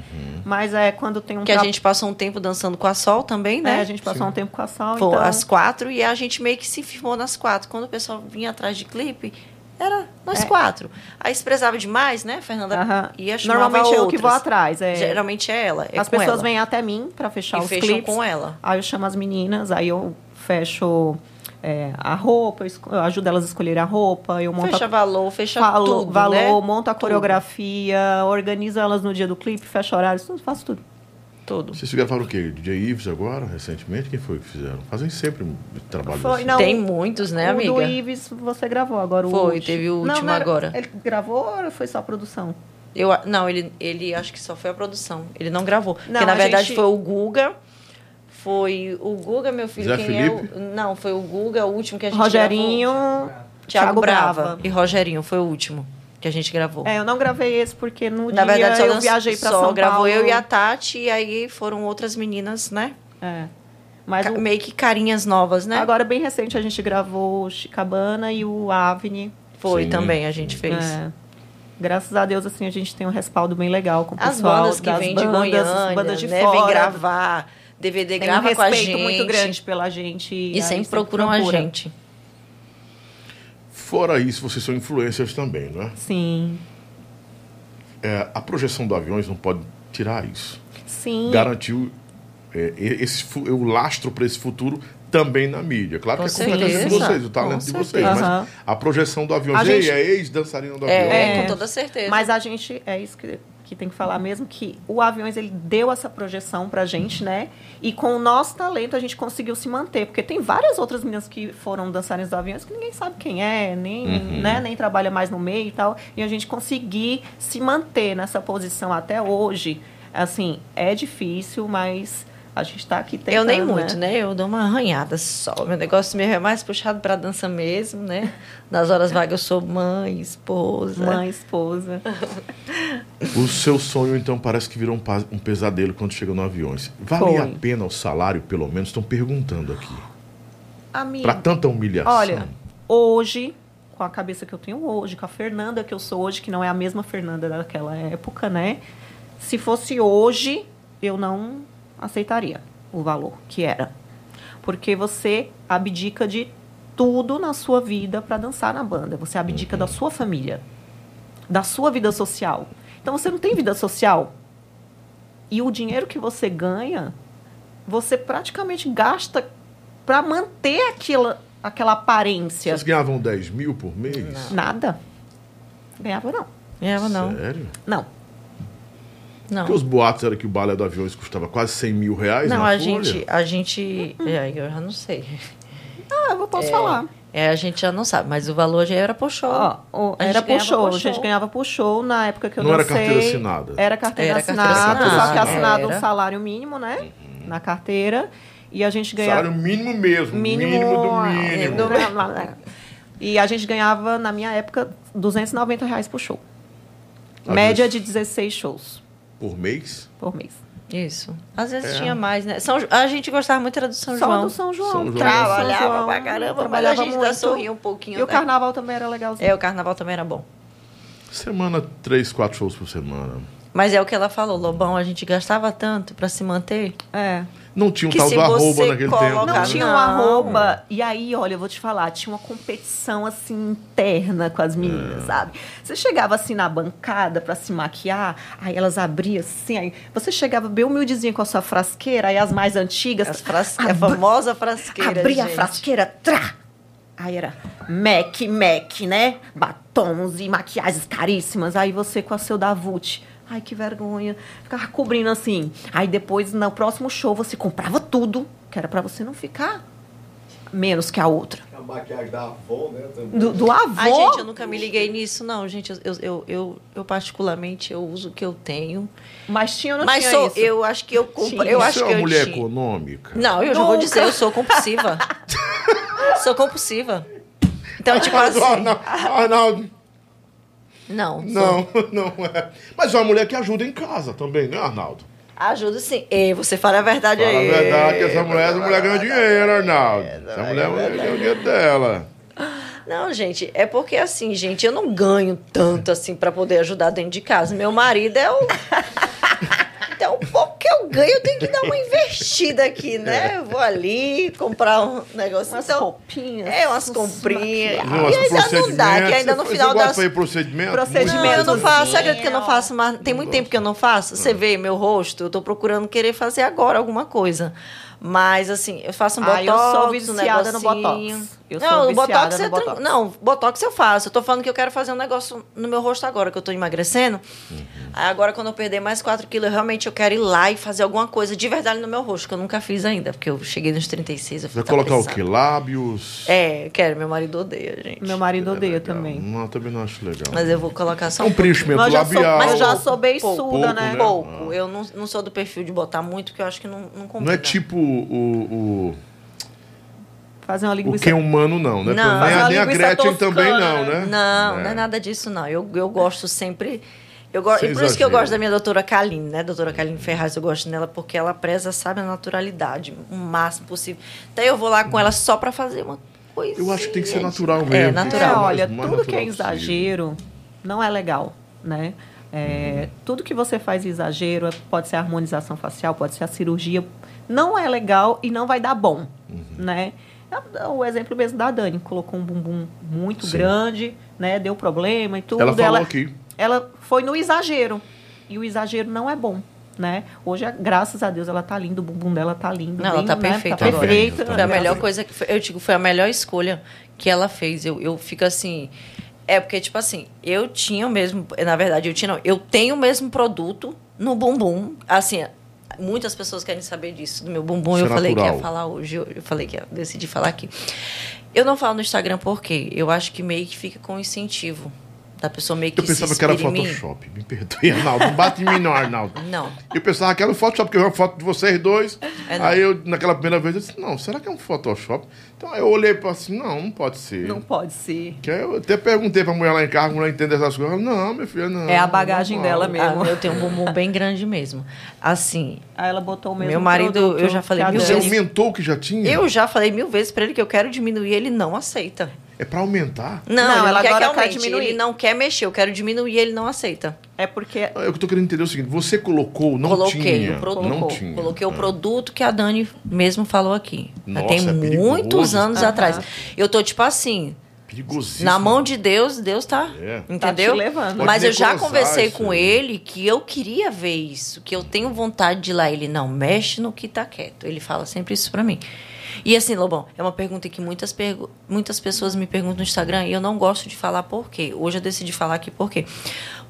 Mas é quando tem um Que a tra- gente passou um tempo dançando com a Sol também, né? É, a gente passou um tempo com a Sol, Foi então... as quatro e a gente meio que se firmou nas quatro. Quando o pessoal vinha atrás de clipe, era nós É. quatro. Aí se precisava de mais, né, Fernanda? Ia chamava Normalmente eu que outras. vou atrás. É... Geralmente é ela. É As com pessoas ela. vêm até mim para fechar E os fecham clipes. com ela. Aí eu chamo as meninas, aí eu fecho é, a roupa, eu, ajudo elas a escolherem a roupa, eu monto Fecha a, valor, fecha falo- tudo, valor, né? monto a coreografia, organizo elas no dia do clipe, fecho horários, tudo, faço tudo. Tudo. Vocês gravaram o quê? DJ Ives agora, recentemente? Quem foi que fizeram? Fazem sempre um trabalho Foi, assim. não, Tem muitos, né, o amiga? do Ives você gravou agora o Foi, último. teve o Não, último não era- agora. Ele gravou ou foi só produção? Eu, a- não, ele, ele acho que só foi a produção. Ele não gravou. Não, Porque, na a verdade, gente- foi o Guga. Foi o Guga, meu filho. Zé quem Felipe? é o. Não, foi o Guga, o último que a gente Rogerinho, gravou. Thiago, Thiago Brava. Brava. E Rogerinho, foi o último que a gente gravou. É, eu não gravei esse porque no Na dia verdade, só, eu dan- viajei pra só São gravou Paulo. eu e a Tati, e aí foram outras meninas, né? É. Mas Ca- o- Meio que carinhas novas, né? agora, bem recente, a gente gravou o Chicabana e o Avni. Foi Sim. também, a gente fez. É. Graças a Deus, assim, a gente tem um respaldo bem legal com o As pessoal bandas que vêm de Goiânia, bandas de né? fora. Vem gravar, DVD Tem um grava com a respeito gente. muito grande pela gente. E aí sempre procuram procura. a gente. Fora isso, vocês são influencers também, não é? Sim, É, a projeção do aviões não pode tirar isso. sim. Garantiu é, e- esse, o lastro para esse futuro também na mídia. Claro Com que é competência de vocês, o talento Com de vocês. certeza. Mas a projeção do avião, A Ei, gente- é ex-dançarina do avião. É, É. com toda certeza. Mas a gente, é isso que, que tem que falar mesmo, que o Aviões, ele deu essa projeção pra gente, né? E com o nosso talento, a gente conseguiu se manter. Porque tem várias outras meninas que foram dançarinas do Aviões que ninguém sabe quem é, nem, Uhum. né, nem trabalha mais no meio e tal. E a gente conseguir se manter nessa posição até hoje, assim, é difícil, mas a gente tá aqui tentando, eu nem muito, né? Eu dou uma arranhada só. Meu negócio mesmo é mais puxado pra dança mesmo, né? Nas horas vagas eu sou mãe, esposa. Mãe, esposa. O seu sonho, então, parece que virou um, um pesadelo quando chega no aviões. Vale a Foi. pena o salário, pelo menos? Estão perguntando aqui. Amigo, Pra tanta humilhação. olha, hoje, com a cabeça que eu tenho hoje, com a Fernanda que eu sou hoje, que não é a mesma Fernanda daquela época, né? Se fosse hoje, eu não aceitaria o valor que era. Porque você abdica de tudo na sua vida para dançar na banda. Você abdica da sua família, da sua vida social. Então você não tem vida social. E o dinheiro que você ganha, você praticamente gasta para manter aquela, aquela aparência. Vocês ganhavam 10 mil por mês? Nada. Ganhava não. Ganhava não. Sério? Não. Não. Porque os boatos eram que o balé do aviões custava quase 100 mil reais Não, na a folha. gente, a gente, é, eu já não sei. Ah, eu posso É, falar. É, a gente já não sabe, mas o valor já era por show. Ó, era por show, por a gente show. ganhava por show na época que eu Não era dancei. carteira assinada? Era carteira Era carteira assinada, só que assinada, assinado um era. salário mínimo, né? Na carteira. E a gente ganhava. Salário mínimo mesmo. Mínimo, do mínimo. do- E a gente ganhava, na minha época, 290 reais por show. Média de 16 shows Por mês? por mês. Isso. Às vezes É. tinha mais, né? São, a gente gostava muito era do São Só João. do São João. São João. Trabalhava São João, pra caramba, mas a trabalhava gente muito. sorria um pouquinho. E o né? carnaval também era legalzinho. É, o carnaval também era bom. Semana, três, quatro shows por semana. Mas é o que ela falou, Lobão, a gente gastava tanto pra se manter. É. Não tinha um Que tal do arroba naquele coloca- tempo. Não né? tinha um arroba. E aí, olha, eu vou te falar, tinha uma competição assim interna com as É. meninas, sabe? Você chegava assim na bancada pra se maquiar, aí elas abriam assim, aí você chegava bem humildezinha com a sua frasqueira, aí as mais antigas. As fras... A abri- famosa frasqueira. Abria a gente. frasqueira, trá! Aí era Mac, Mac, né? Batons e maquiagens caríssimas. Aí você com a seu Davute. Ai, que vergonha. Ficava cobrindo assim. Aí depois, no próximo show, você comprava tudo, que era pra você não ficar menos que a outra. A maquiagem da avó, né? Também. Do, do avô. Ai, gente, eu nunca me liguei nisso, não, gente. Eu, eu, eu, eu, particularmente, eu uso o que eu tenho. Mas tinha ou não Mas tinha sou, isso? eu acho que eu compro. Eu Você acho é que uma eu mulher tinha. econômica? Não, eu já vou Nunca. dizer, eu sou compulsiva. sou compulsiva. Então, tipo assim. Arnaldo, Arnaldo, Não, não, não é. Mas é uma mulher que ajuda em casa também, né, Arnaldo? Ajuda sim. E você fala a verdade Fala a aí. verdade que essa mulher, essa mulher ganha dinheiro, Arnaldo. Essa mulher, a ganha o dinheiro dela. Não, gente, é porque assim, gente, eu não ganho tanto assim pra poder ajudar dentro de casa. Meu marido é o. Então, o pouco que eu ganho, eu tenho que dar uma investida aqui, né? Eu vou ali comprar um negócio. Umas então, roupinhas. é, umas comprinhas. Não, E ainda não dá, que ainda no Você- final você das. fazer procedimento? Procedimento. Não, eu não faço. Você acredita que eu não faço? Mas tem muito tempo que eu não faço. Você vê meu rosto, eu tô procurando querer fazer agora alguma coisa. Mas, assim, eu faço um Ah, botox, eu sou um viciada no negocinho. botox. Eu sou não, o viciada botox no é tran- botox. Não, botox eu faço. Eu tô falando que eu quero fazer um negócio no meu rosto agora, que eu tô emagrecendo. Aí agora, quando eu perder mais 4 quilos, eu realmente eu quero ir lá e fazer alguma coisa de verdade no meu rosto, que eu nunca fiz ainda. Porque eu cheguei nos 36, eu Vai tá colocar o pensando. quê? Lábios? É, quero. Meu marido odeia, gente. Meu marido odeia Legal. também. Não, também não acho legal. Mas eu vou colocar só É um preenchimento Mas eu já sou- labial. mas eu já sou beiçuda, pouco, Pouco, né? né? Pouco. Eu não, não sou do perfil de botar muito, porque eu acho que não, não combina. Não é tipo o, Fazer uma o, o linguiça. que é humano, não, né? Não. nem, a, nem a linguiça Gretchen toscana, também não, né? Não, não é nada disso, não. Eu, eu gosto sempre. Eu gosto, Sem e por isso que eu exagero. gosto da minha doutora Kaline, né? Doutora Kaline Ferraz, eu gosto dela porque ela preza, sabe, a naturalidade, o máximo possível. Então eu vou lá com ela só pra fazer uma coisa. Eu acho que tem que ser natural mesmo. É, natural. ser É, o mais- olha, mais tudo que é natural possível. exagero não é legal, né? É, Tudo que você faz exagero, é- pode ser a harmonização facial, pode ser a cirurgia, não é legal e não vai dar bom, Uhum. né? É O exemplo mesmo da Dani, colocou um bumbum muito Sim. grande, né? Deu problema e tudo. Ela falou aqui. ela foi no exagero. E o exagero não é bom, né? Hoje, graças a Deus, ela tá linda, o bumbum dela tá lindo. Não, ela bem, tá né? perfeita Tá agora. perfeita. Tá Foi a bem. melhor coisa que foi, eu digo, foi a melhor escolha que ela fez. Eu, eu fico assim. É porque, tipo assim, eu tinha o mesmo. Na verdade, eu tinha, não. Eu tenho o mesmo produto no bumbum. Assim, muitas pessoas querem saber disso, do meu bumbum. Isso eu é falei que natural. ia falar hoje. Eu, eu falei que ia decidi falar aqui. Eu não falo no Instagram porque eu acho que meio que fica com incentivo. Da pessoa meio que Eu pensava que era. Photoshop. Me perdoe, Arnaldo. Não bate em mim, não, Arnaldo. Não. Eu pensava que era um Photoshop, porque eu vi uma foto de vocês dois. É, não. aí eu, naquela primeira vez, eu disse, não, será que é um Photoshop? Então aí eu olhei para assim, não, não pode ser. Não pode ser. Que aí eu até perguntei pra mulher lá em casa, a mulher entende essas coisas. Ela, não, minha filha, não. É a bagagem normal." dela mesmo. Ah, eu tenho um bumbum bem grande mesmo. Assim, Aí ela botou o mesmo Meu marido, produto eu já falei mil Você vezes. aumentou o que já tinha? eu já falei mil vezes pra ele que eu quero diminuir, ele não aceita. É pra aumentar? Não, Não, ela quer que agora quer aumente. diminuir. Ele não quer mexer, eu quero diminuir, ele não aceita. É porque Eu tô querendo entender o seguinte, você colocou, não Coloquei tinha. o produto. Não tinha. Coloquei o Ah. produto que a Dani mesmo falou aqui. Já Nossa, tem é muitos anos Aham. atrás. Eu tô tipo assim, Perigosíssimo. na mão de Deus, Deus tá. É. Entendeu? Tá te levando. Pode Mas eu já conversei isso com aí. ele que eu queria ver isso, que eu tenho vontade de ir lá. Ele não mexe no que tá quieto. Ele fala sempre isso pra mim. E assim, Lobão, é uma pergunta que muitas, pergu- muitas pessoas me perguntam no Instagram e eu não gosto de falar por quê. Hoje eu decidi falar aqui por quê.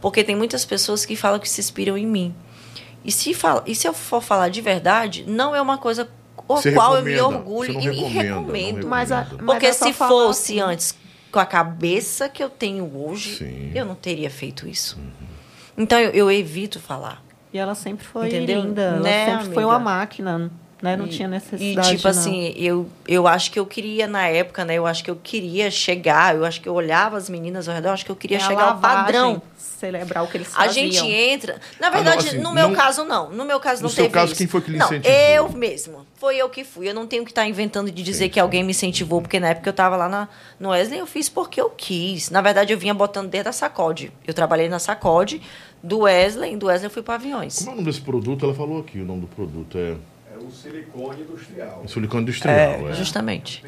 Porque tem muitas pessoas que falam que se inspiram em mim. E se, fala, e se eu for falar de verdade, não é uma coisa com a Você qual eu me orgulho e me recomendo. Mas, a, mas Porque se fosse assim. antes com a cabeça que eu tenho hoje, Sim. eu não teria feito isso. Então eu, eu evito falar. E ela sempre foi Entendeu? linda. Ela Né, sempre foi amiga? uma máquina. Né? Não E- tinha E necessidade. tipo não. assim, eu, eu acho que eu queria, na época, né? Eu acho que eu queria chegar, eu acho que eu olhava as meninas ao redor, eu acho que eu queria É a chegar ao padrão. Celebrar o que eles A faziam. gente entra. Na Ah, não, verdade, assim, no meu não- caso, não. No meu caso, No não seu teve caso, isso. quem foi que lhe não, incentivou? Eu mesma. Foi eu que fui. Eu não tenho que estar inventando de dizer Sim, que sim. alguém me incentivou, porque na época eu estava lá na, no Wesley, eu fiz porque eu quis. Na verdade, eu vinha botando dentro da sacode. Eu trabalhei na sacode do Wesley, do Wesley eu fui para aviões. Como é o nome desse produto? Ela falou aqui, o nome do produto É o silicone industrial. silicone industrial. É, É, justamente.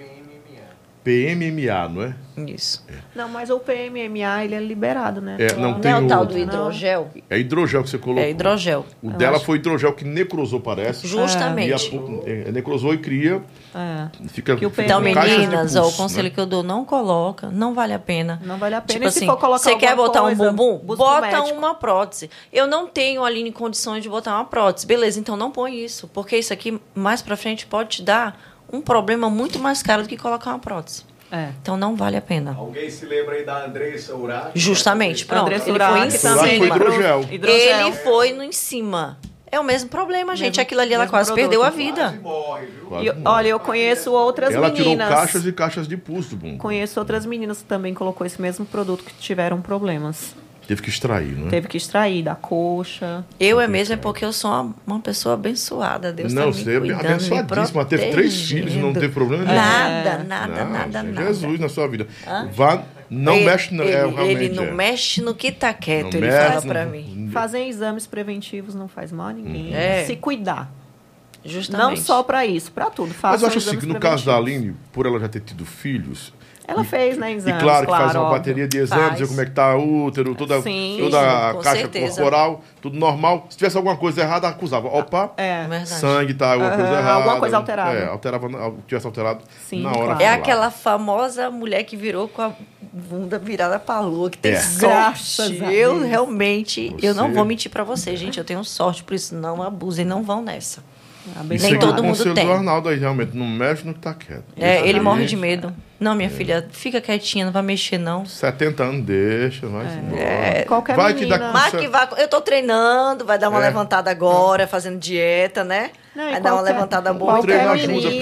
PMMA, não é? Isso. Não, mas o PMMA, ele é liberado, né? É, não, tem é o tal do hidrogel? É hidrogel que você colocou. É hidrogel. O dela foi hidrogel que necrosou, parece. Justamente. E a- é, necrosou e cria. É. Fica, Que o fica Então, meninas, ó, o pulso, conselho né? que eu dou, não coloca, não vale a pena. Não vale a pena. Tipo E se assim, for colocar você quer botar coisa, um bumbum? um Bota médico. uma prótese. Eu não tenho ali em condições de botar uma prótese. Beleza, então não põe isso. Porque isso aqui, mais pra frente, pode te dar um problema muito mais caro do que colocar uma prótese. É. Então não vale a pena. Alguém se lembra aí da Andressa Urach? Justamente, pronto. Andressa Ele Urach foi em foi cima. liberou hidrogel. hidrogel. Ele foi no em cima. É o mesmo problema, gente. Mesmo- Aquilo ali, ela quase produto. perdeu a Quase vida. morre, viu? Quase E, morre. olha, eu conheço outras Ela tirou meninas. caixas e caixas de do bumbum. Conheço outras meninas que também colocou esse mesmo produto que tiveram problemas. Teve que extrair, né? Teve que extrair da coxa. Eu é mesmo é porque eu sou uma, uma pessoa abençoada. Deus não, tá me você é cuidando, abençoadíssima. me Teve três filhos e não teve problema nenhum. Nada, nada, Não, nada, é nada. Jesus na sua vida. Vá, não ele, mexe, no, ele, é, ele não é. mexe no que tá quieto, Não ele mexe, fala pra mim. Fazer exames preventivos não faz mal a ninguém. É. Se cuidar. Justamente. Não só pra isso, pra tudo. Mas Façam eu acho assim, no caso da. Aline, por ela já ter tido filhos, Ela fez, né, E exames, claro que faz uma óbvio. bateria de exames, Faz. ver como é que tá o útero, toda, Sim. toda a caixa certeza. corporal, tudo normal. Se tivesse alguma coisa errada, acusava. Opa, É. Verdade. sangue tá, alguma coisa errada. alguma coisa alterada. É, alterava, tivesse alterado Sim, na hora. claro. É aquela famosa mulher que virou com a bunda virada pra lua, que tem É. Sorte. Eu realmente, eu não Você- vou mentir pra vocês, gente. Eu tenho sorte, por isso não abusem, não vão nessa. Nem todo o mundo conselho tem. do Arnaldo aí, realmente, não mexe no que tá quieto. É, Deixa ele morre de medo. Não, minha filha, fica quietinha, não vai mexer, não. 70 anos, deixa, vai embora. É, Qualquer Vai que menina... dá- Mas que vai. Eu tô treinando, vai dar uma É. levantada agora, fazendo dieta, né? Não, vai dar uma levantada O boa. qualquer treino pra ajuda, menina-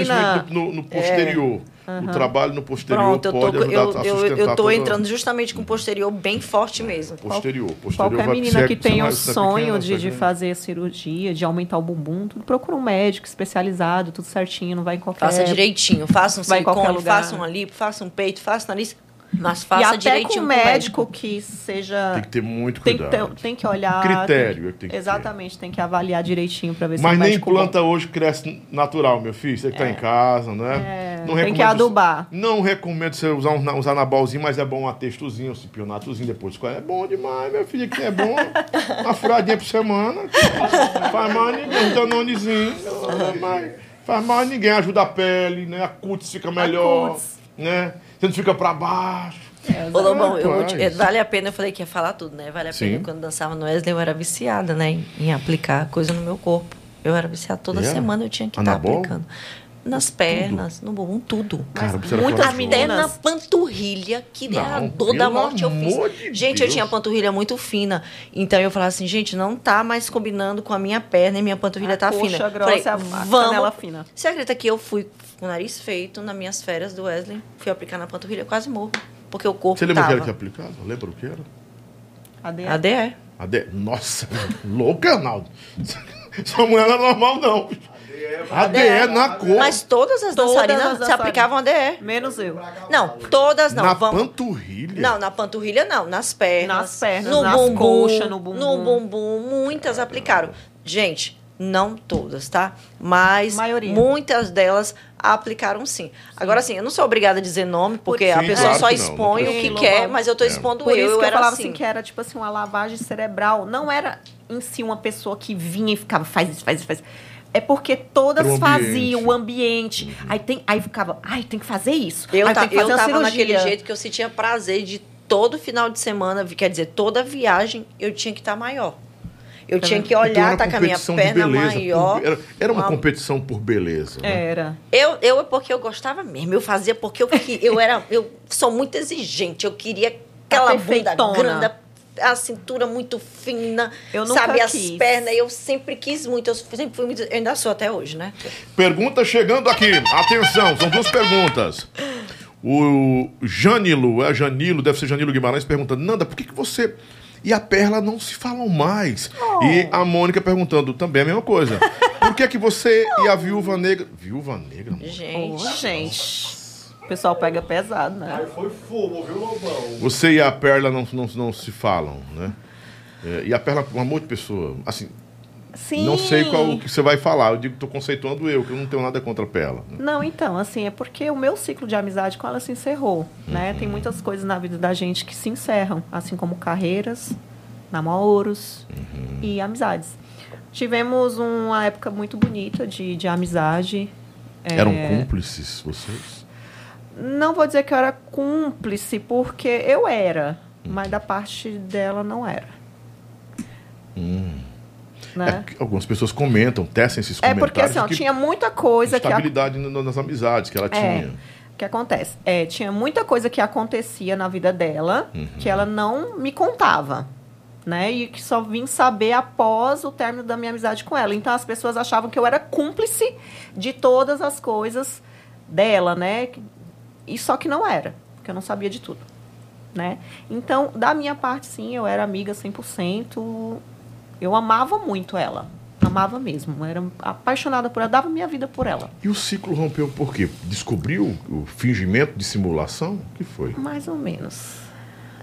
principalmente no, no posterior. O trabalho no posterior Pronto, eu pode tô, ajudar eu, a eu, sustentar eu tô toda- entrando justamente com o posterior bem forte mesmo. Posterior. posterior Qualquer vai- menina é- que tenha é o é sonho pequena, de, é de fazer cirurgia, de aumentar o bumbum, tudo procura um médico especializado, tudo certinho, não vai em qualquer... Faça direitinho, faça um silicone, faça um lipo, faça um peito, faça nariz, mas E faça até direitinho com com o médico que seja... Tem que ter muito tem que, cuidado. ter- tem que olhar... Critério tem é que tem que ter. Exatamente, tem que avaliar direitinho para ver se Mas é um nem médico planta hoje cresce natural, meu filho. Você que tá em casa, né? É, Não tem recomendo- que adubar. Não recomendo você usar um, usar anabolzinho, mas é bom um atestozinho, um cipionatozinho depois. É bom demais, meu filho, que é bom. Uma furadinha por semana. Faz mal a ninguém, um danonezinho. Mas faz mal a ninguém, ajuda a pele, né? A cutis fica melhor. cutis. Né? Você não fica pra baixo. Ô, Lobão, te- Rapaz. vale a pena, eu falei que ia falar tudo, né? Vale a Sim. pena. Quando dançava no Wesley, eu era viciada, né? Em, em aplicar coisa no meu corpo. Eu era viciada toda Era? semana, eu tinha que estar Anabol? aplicando. Nas pernas, no bumbum, tudo. Cara, muitas. Até na panturrilha, que Não, era a dor da morte, eu fiz. de gente, eu Deus. tinha a panturrilha muito fina. Então eu falava assim, gente, não tá mais combinando com a minha perna e minha panturrilha A tá coxa fina. grossa, Falei, a- a vamos. fina. Você acredita que eu fui com o nariz feito nas minhas férias do Wesley? Fui aplicar na panturrilha, quase morro. Porque o corpo Você lembra o que tava. era que aplicava? Lembra o que era? ADE. ADE. AD... Nossa, louca, Naldo. Sua mulher não é normal, não. ADE na cor. Mas todas as Todas dançarinas as se aplicavam ADE. Menos eu. Não, todas não. na Vamos... panturrilha. Não, na panturrilha não, nas pernas. Nas pernas, no nas bumbum, coxas, no bumbum. No bumbum, muitas aplicaram. Gente, não todas, tá? Mas Maioria. muitas delas aplicaram sim. Agora sim, eu não sou obrigada a dizer nome, porque Sim, a pessoa claro só que não, expõe não o que quer, mas eu tô É. expondo Por eu. isso eu que eu era falava assim. assim que era tipo assim uma lavagem cerebral. Não era em si uma pessoa que vinha e ficava faz isso, faz isso, faz isso. É porque todas Era o ambiente. faziam o ambiente. Aí tem, aí ficava, ai, tem que fazer isso. Eu, aí ta- tem que fazer eu tava cirurgia. naquele jeito que eu sentia prazer de todo final de semana, quer dizer, toda viagem eu tinha que estar maior. Eu tinha que Então olhar, era tá com a minha perna beleza por- maior. Era, era uma uma- competição por beleza. né? Era. Eu, eu é porque eu gostava mesmo. Eu fazia porque eu, eu era. Eu sou muito exigente. Eu queria aquela bunda grande, a cintura muito fina, Eu nunca sabe, as quis. pernas. Eu sempre quis muito. Eu sempre fui muito. Eu ainda sou até hoje, né? Pergunta chegando aqui. Atenção, são duas perguntas. O Janilo, é Janilo, deve ser Janilo Guimarães, perguntando: Nanda, por que, que você e a Perla não se falam mais? Oh. E a Mônica perguntando também a mesma coisa. Por que, que você e a Viúva Negra. Viúva Negra? amor? Gente. Ô, gente. O pessoal pega pesado, né? Aí foi fumo, viu, Lobão? Você e a Perla não, não, não se falam, né? É, e a Perla é um amor de pessoa. Assim, Sim. não sei qual que você vai falar. Eu digo que tô conceituando eu, que eu não tenho nada contra a Perla. né? Não, então, assim, é porque o meu ciclo de amizade com ela se encerrou, né? Tem muitas coisas na vida da gente que se encerram, assim como carreiras, namoros e amizades. Tivemos uma época muito bonita de, de amizade. é, Eram cúmplices vocês? Não vou dizer que eu era cúmplice, porque eu era, mas da parte dela não era. Né? É que algumas pessoas comentam, tecem esses É, comentários. porque assim, ó, que tinha muita coisa que a- estabilidade nas amizades que ela É. tinha. O que acontece? É, tinha muita coisa que acontecia na vida dela Uhum. que ela não me contava. Né? E que só vim saber após o término da minha amizade com ela. Então as pessoas achavam que eu era cúmplice de todas as coisas dela, né? E só que não era, porque eu não sabia de tudo, né? Então, da minha parte, sim, eu era amiga 100%. Eu amava muito ela. Amava mesmo. Era apaixonada por ela, dava minha vida por ela. E o ciclo rompeu por quê? Descobriu o fingimento de simulação? O que foi? Mais ou menos.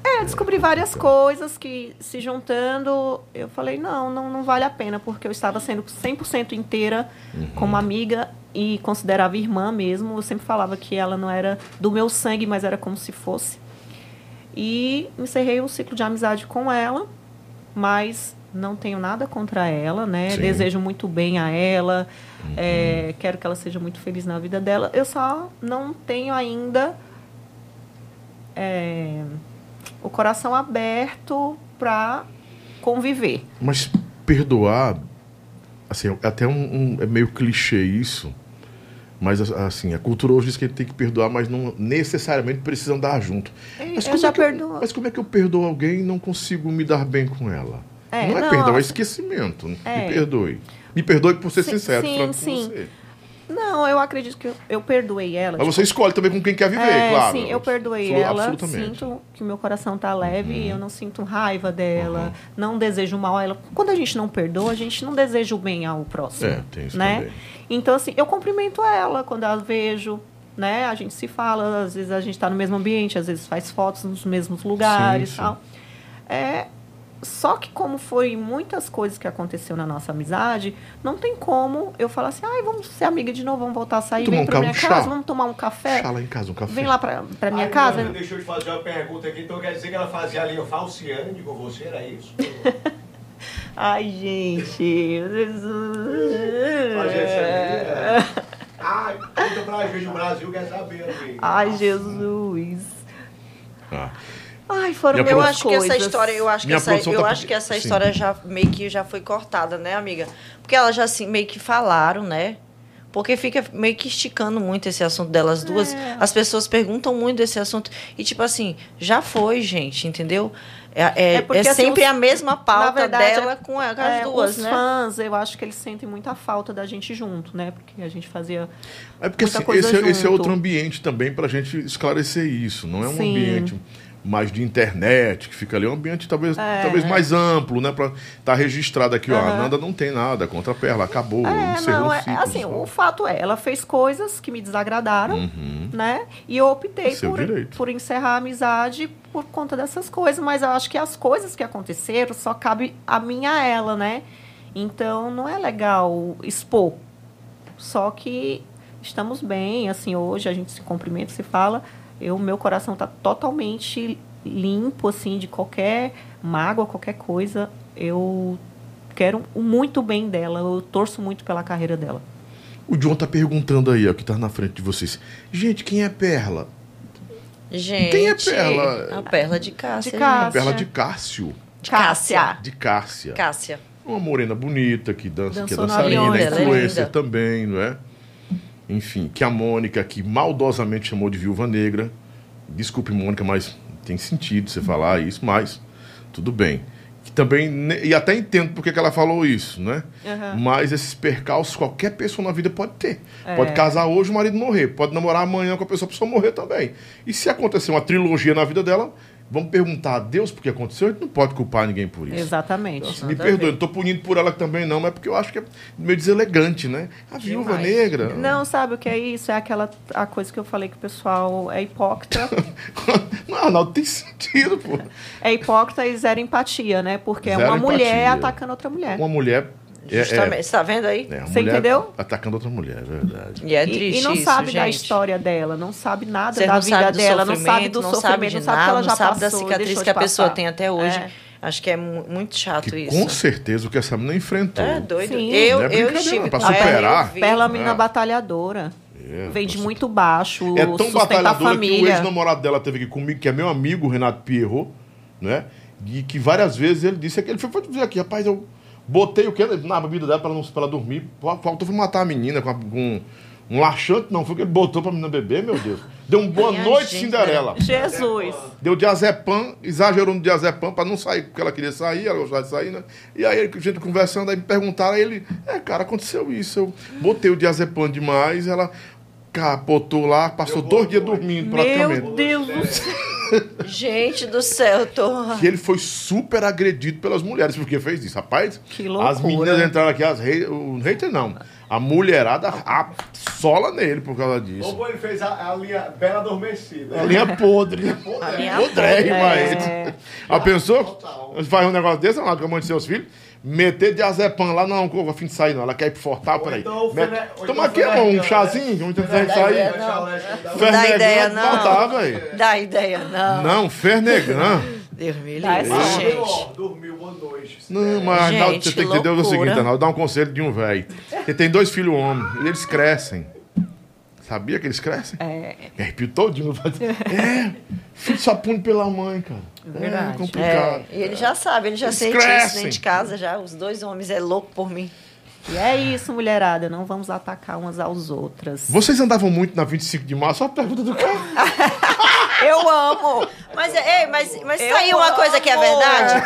É, descobri várias coisas que, se juntando, eu falei, não, não, não vale a pena, porque eu estava sendo 100% inteira como amiga e considerava irmã mesmo. Eu sempre falava que ela não era do meu sangue, mas era como se fosse. E encerrei um ciclo de amizade com ela, mas não tenho nada contra ela, né? Sim. Desejo muito bem a ela, é, quero que ela seja muito feliz na vida dela. Eu só não tenho ainda é, o coração aberto para conviver. Mas perdoar, assim, é até um, um- é meio clichê isso, mas assim, a cultura hoje diz que tem que perdoar, mas não necessariamente precisam dar junto. Mas eu como é que eu- perdoo. mas como é que eu perdoo alguém e não consigo me dar bem com ela? É, não é não, perdão, é assim- esquecimento. É. Me perdoe. Me perdoe por ser Sim, sincero, sim, sim. você. Não, eu acredito que eu, eu perdoei ela. Mas tipo, você escolhe também com quem quer viver, é, claro. Sim, eu perdoei ela. Absolutamente. Uhum. Sinto que o meu coração tá leve, eu não sinto raiva dela, não desejo mal a ela. Quando a gente não perdoa, a gente não deseja o bem ao próximo. É, tem isso né? também. Então, assim, eu cumprimento ela quando a vejo, né? A gente se fala, às vezes a gente tá no mesmo ambiente, às vezes faz fotos nos mesmos lugares Sim, sim. tal. É, só que como foi muitas coisas que aconteceu na nossa amizade, não tem como eu falar assim, ai, vamos ser amiga de novo, vamos voltar a sair, Tomar vem um pra ca- minha um chá. casa, vamos tomar um café. Chá lá em casa, um café. Vem lá pra, pra minha Ai, casa. Nanda, deixa eu te fazer uma pergunta aqui. Então quer dizer que ela fazia ali o falciane com você, era isso? Ai, gente. Jesus. é. Ai, conta pra gente, o Brasil quer saber, amigo. Ai, Jesus. Ah. Ai, foram Minha Eu acho que coisas. essa história, eu acho que Minha essa, produção eu tá acho que essa Sim. história já meio que já foi cortada, né, amiga? Porque elas já assim meio que falaram, né? Porque fica meio que esticando muito esse assunto delas duas. As pessoas perguntam muito desse assunto. E, tipo assim, já foi, gente, entendeu? É, é, É porque, é assim, sempre os- a mesma pauta verdade, dela é- com, a- com é, as duas, os né? fãs, eu acho que eles sentem muita falta da gente junto, né? Porque a gente fazia É porque muita assim, coisa esse, é- esse é outro ambiente também para a gente esclarecer isso. Não é um Sim. ambiente mais de internet que fica ali, é um ambiente talvez, É. talvez mais amplo, né? Para estar registrado aqui, ó. A. Nanda não tem nada contra a Perla, acabou, É, não, é, ciclo. assim, só. o fato é, ela fez coisas que me desagradaram, né? E eu optei Seu por, direito. por encerrar a amizade por conta dessas coisas, mas eu acho que as coisas que aconteceram só cabe a mim a ela, né? Então não é legal expor. Só que estamos bem, assim, hoje a gente se cumprimenta, se fala, eu meu coração está totalmente limpo assim de qualquer mágoa, qualquer coisa. Eu quero o muito bem dela, eu torço muito pela carreira dela. O John tá perguntando aí, ó, que tá na frente de vocês. Gente, quem é Perla? Gente, Quem é Perla? A Perla de Cássia. De Cássia. Perla de Cássio. De Cássia. De Cássia. Cássia. Uma morena bonita que dança, que é Dançou dançarina, é influencer linda. também, não é? Enfim, que a Mônica, que maldosamente chamou de viúva negra. Desculpe, Mônica, mas tem sentido você falar isso, mas tudo bem. Que também, e até entendo porque que ela falou isso, né? Aham. Mas esses percalços qualquer pessoa na vida pode ter. É. Pode casar hoje, o marido morrer. Pode namorar amanhã com a pessoa, a pessoa morrer também. E se acontecer uma trilogia na vida dela, vamos perguntar a Deus por que aconteceu? A gente não pode culpar ninguém por isso. Exatamente. Nossa, me perdoe, não tô punindo por ela também, não, mas é porque eu acho que é meio deselegante, né? A viúva Demais. negra. Não, sabe o que é isso? É aquela a coisa que eu falei que o pessoal é hipócrita. não, Arnaldo, tem sentido, pô. é hipócrita e zero empatia, né? Porque é Zero uma mulher empatia. atacando outra mulher. Uma mulher. É, Justamente. é, Você tá vendo aí? é, Você entendeu? Atacando outra mulher, é verdade. E é triste e, não isso, sabe da gente. história dela, não sabe nada Você da vida dela, não sabe do não sofrimento, sabe de não sabe nada, ela não já sabe da cicatriz que a pessoa tem até hoje. É. Acho que é mu- muito chato Que isso. com certeza o que essa menina enfrentou. É doido. Sim. Eu, Não é eu estive ela, superar. Perla é uma menina É. batalhadora. É, Vem de muito baixo, É tão batalhadora que o ex-namorado dela teve aqui comigo, que é meu amigo, Renato Pierrot, né? E que várias vezes ele disse que ele foi, foi dizer aqui, rapaz, eu botei o que na bebida dela pra, não, pra ela dormir. Faltou foi matar a menina com, a- com um laxante, não, foi o que ele botou pra menina beber, meu Deus. Deu um boa Minha noite, gente, Cinderela. Jesus. Deu diazepam, exagerou no diazepam pra não sair, porque ela queria sair, ela gostava de sair, né? E aí a gente conversando, aí me perguntaram, aí ele, é, cara, aconteceu isso. Eu botei o diazepam demais, ela capotou lá, passou dois dias dormindo praticamente. Meu Deus do céu. Gente do céu, eu tô. que ele foi super agredido pelas mulheres, porque fez isso. Rapaz, Que loucura. as meninas entraram aqui, as rei, o hater não. A mulherada a, sola nele por causa disso. Como ele fez a, a linha Bela Adormecida. A linha podre. linha podre, podre, mas. A pessoa faz um negócio desse, lá com a mãe de seus filhos, meter diazepam lá, não, a fim de sair, não. Ela quer ir pro Fortal, peraí. então o Mete- Fene- Toma então aqui, o amor, um Fernandinho, chazinho, vamos tentar sair. não. Dá ideia, não. Não dá, velho. Dá ideia, não. Não, Fernegan. Deus me Dá livre, essa- gente. Dormiu boa noite. Não, mas Arnaldo, você tem que entender o seguinte, Arnaldo, dá um conselho de um velho. Ele tem dois filhos homens, eles crescem. Sabia que eles crescem? É, arrepio todinho. É, filho só pune pela mãe, cara. É Verdade. complicado. É, e ele já sabe, ele já Eles sente isso crescem. dentro de casa já. Os dois homens é louco por mim. e é isso, mulherada. Não vamos atacar umas às outras. Vocês andavam muito na 25 de março? Só a pergunta do cara. Eu amo! Mas, ei, mas, mas Eu aí uma coisa que é verdade.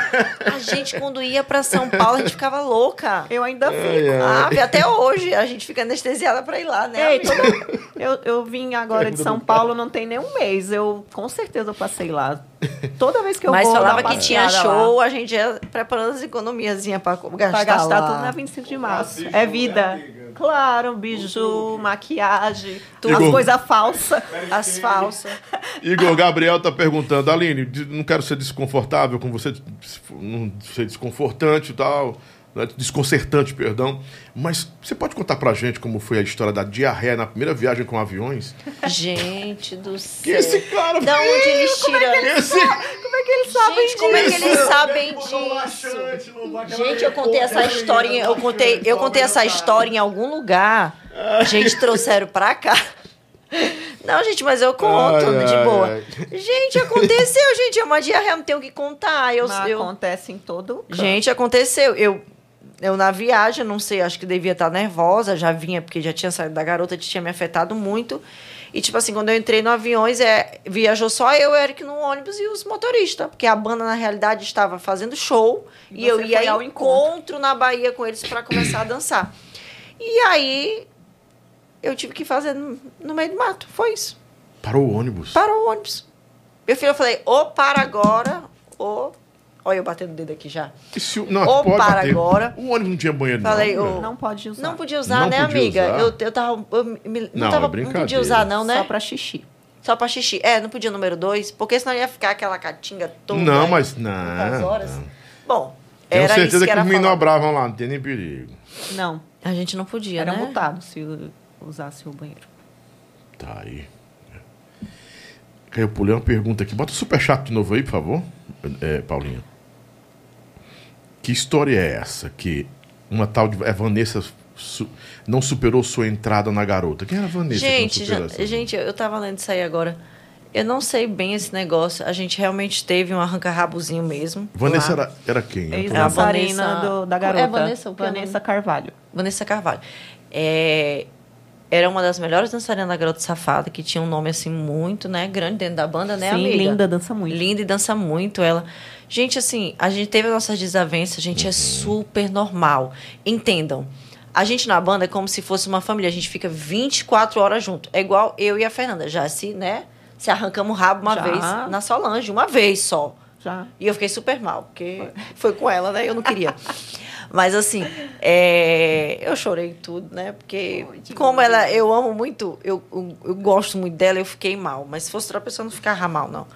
A gente, quando ia pra São Paulo, a gente ficava louca. Eu ainda fico. Ah, até hoje a gente fica anestesiada pra ir lá, né? Ei, toda- eu, eu vim agora de São Paulo, não tem nem um mês. Eu com certeza eu passei lá. Toda vez que eu Mas vou. falava dar uma que tinha passeada lá. show, a gente ia preparando as economiazinhas pra gastar, Pra gastar lá. tudo na 25 de março. É vida. Claro, biju, maquiagem, Tudo. as Igor. coisas falsas. As falsas. Igor Gabriel tá perguntando, Aline, não quero ser desconfortável com você, não ser desconfortante e tal, desconcertante, perdão, mas você pode contar pra gente como foi a história da diarreia na primeira viagem com aviões? Gente do céu. Que esse cara Da onde eles tiram? Esse... Como é que eles sabem Gente, como é que disso? eles sabem disso? Gente, eu contei essa história, em- eu contei, eu contei essa história em algum lugar. Gente, trouxeram pra cá. Não, gente, mas eu conto, Ai, de ai, boa. ai. Gente, aconteceu, gente. É uma diarreia, não tenho o que contar. Eu, Mas eu- acontece em todo canto. Gente, aconteceu. Eu eu na viagem, não sei, acho que devia estar nervosa, já vinha, porque já tinha saído da garota, tinha me afetado muito. E, tipo assim, quando eu entrei no aviões, é, viajou só eu, o Eric no ônibus e os motoristas. Porque a banda, na realidade, estava fazendo show. E, E eu ia ao ao encontro na Bahia com eles para começar a dançar. E aí, eu tive que fazer no, no meio do mato. Foi isso. Parou o ônibus. Parou o ônibus. Meu filho, eu falei, ou para agora, ou... Olha eu batendo o dedo aqui já. Se não, Ou pode para bater. agora. O ônibus não tinha banheiro, Falei, não. né? Não pode usar. Não podia usar, Não né, podia amiga? usar? Eu, eu tava. Eu me- não, Não, tava, é não podia usar, não, né? Só pra xixi. Só pra xixi. É, não podia o número dois, porque senão ia ficar aquela catinga toda. Não, aí, mas não. horas. não. Bom, Tenho era isso certeza que que, era os meninos lá, não tem nem perigo. Não. A gente não podia, Era né? multado se usasse o banheiro. Tá aí. Eu pulei uma pergunta aqui. Bota o superchat de novo aí, por favor, é, Paulinho. Que história é essa que uma tal de é Vanessa su- não superou sua entrada na garota? Quem era a Vanessa? Gente, já- essa? gente, eu tava lendo isso aí agora. Eu não sei bem esse negócio. A gente realmente teve um arranca-rabuzinho mesmo. Vanessa era, era quem? Vendo. Ex-dançarina Vanessa- do- da É garota. Vanessa é nome? Vanessa Carvalho. Vanessa Carvalho. É, era uma das melhores dançarinas da Garota Safada, que tinha um nome assim muito, né, grande dentro da banda, né, Sim, amiga? linda, dança muito. Linda e dança muito ela. Gente, assim, a gente teve as nossas desavenças, a gente é super normal. Entendam. A gente na banda é como se fosse uma família, a gente fica 24 horas junto. É igual eu e a Fernanda, já se, né, se arrancamos o rabo uma Já. vez na Solange, uma vez só. Já. E eu fiquei super mal, porque foi com ela, né? Eu não queria. Mas assim, é, eu chorei tudo, né? Porque como ela, eu amo muito, eu, eu, eu gosto muito dela, eu fiquei mal. Mas se fosse outra pessoa, eu não ficava mal, não.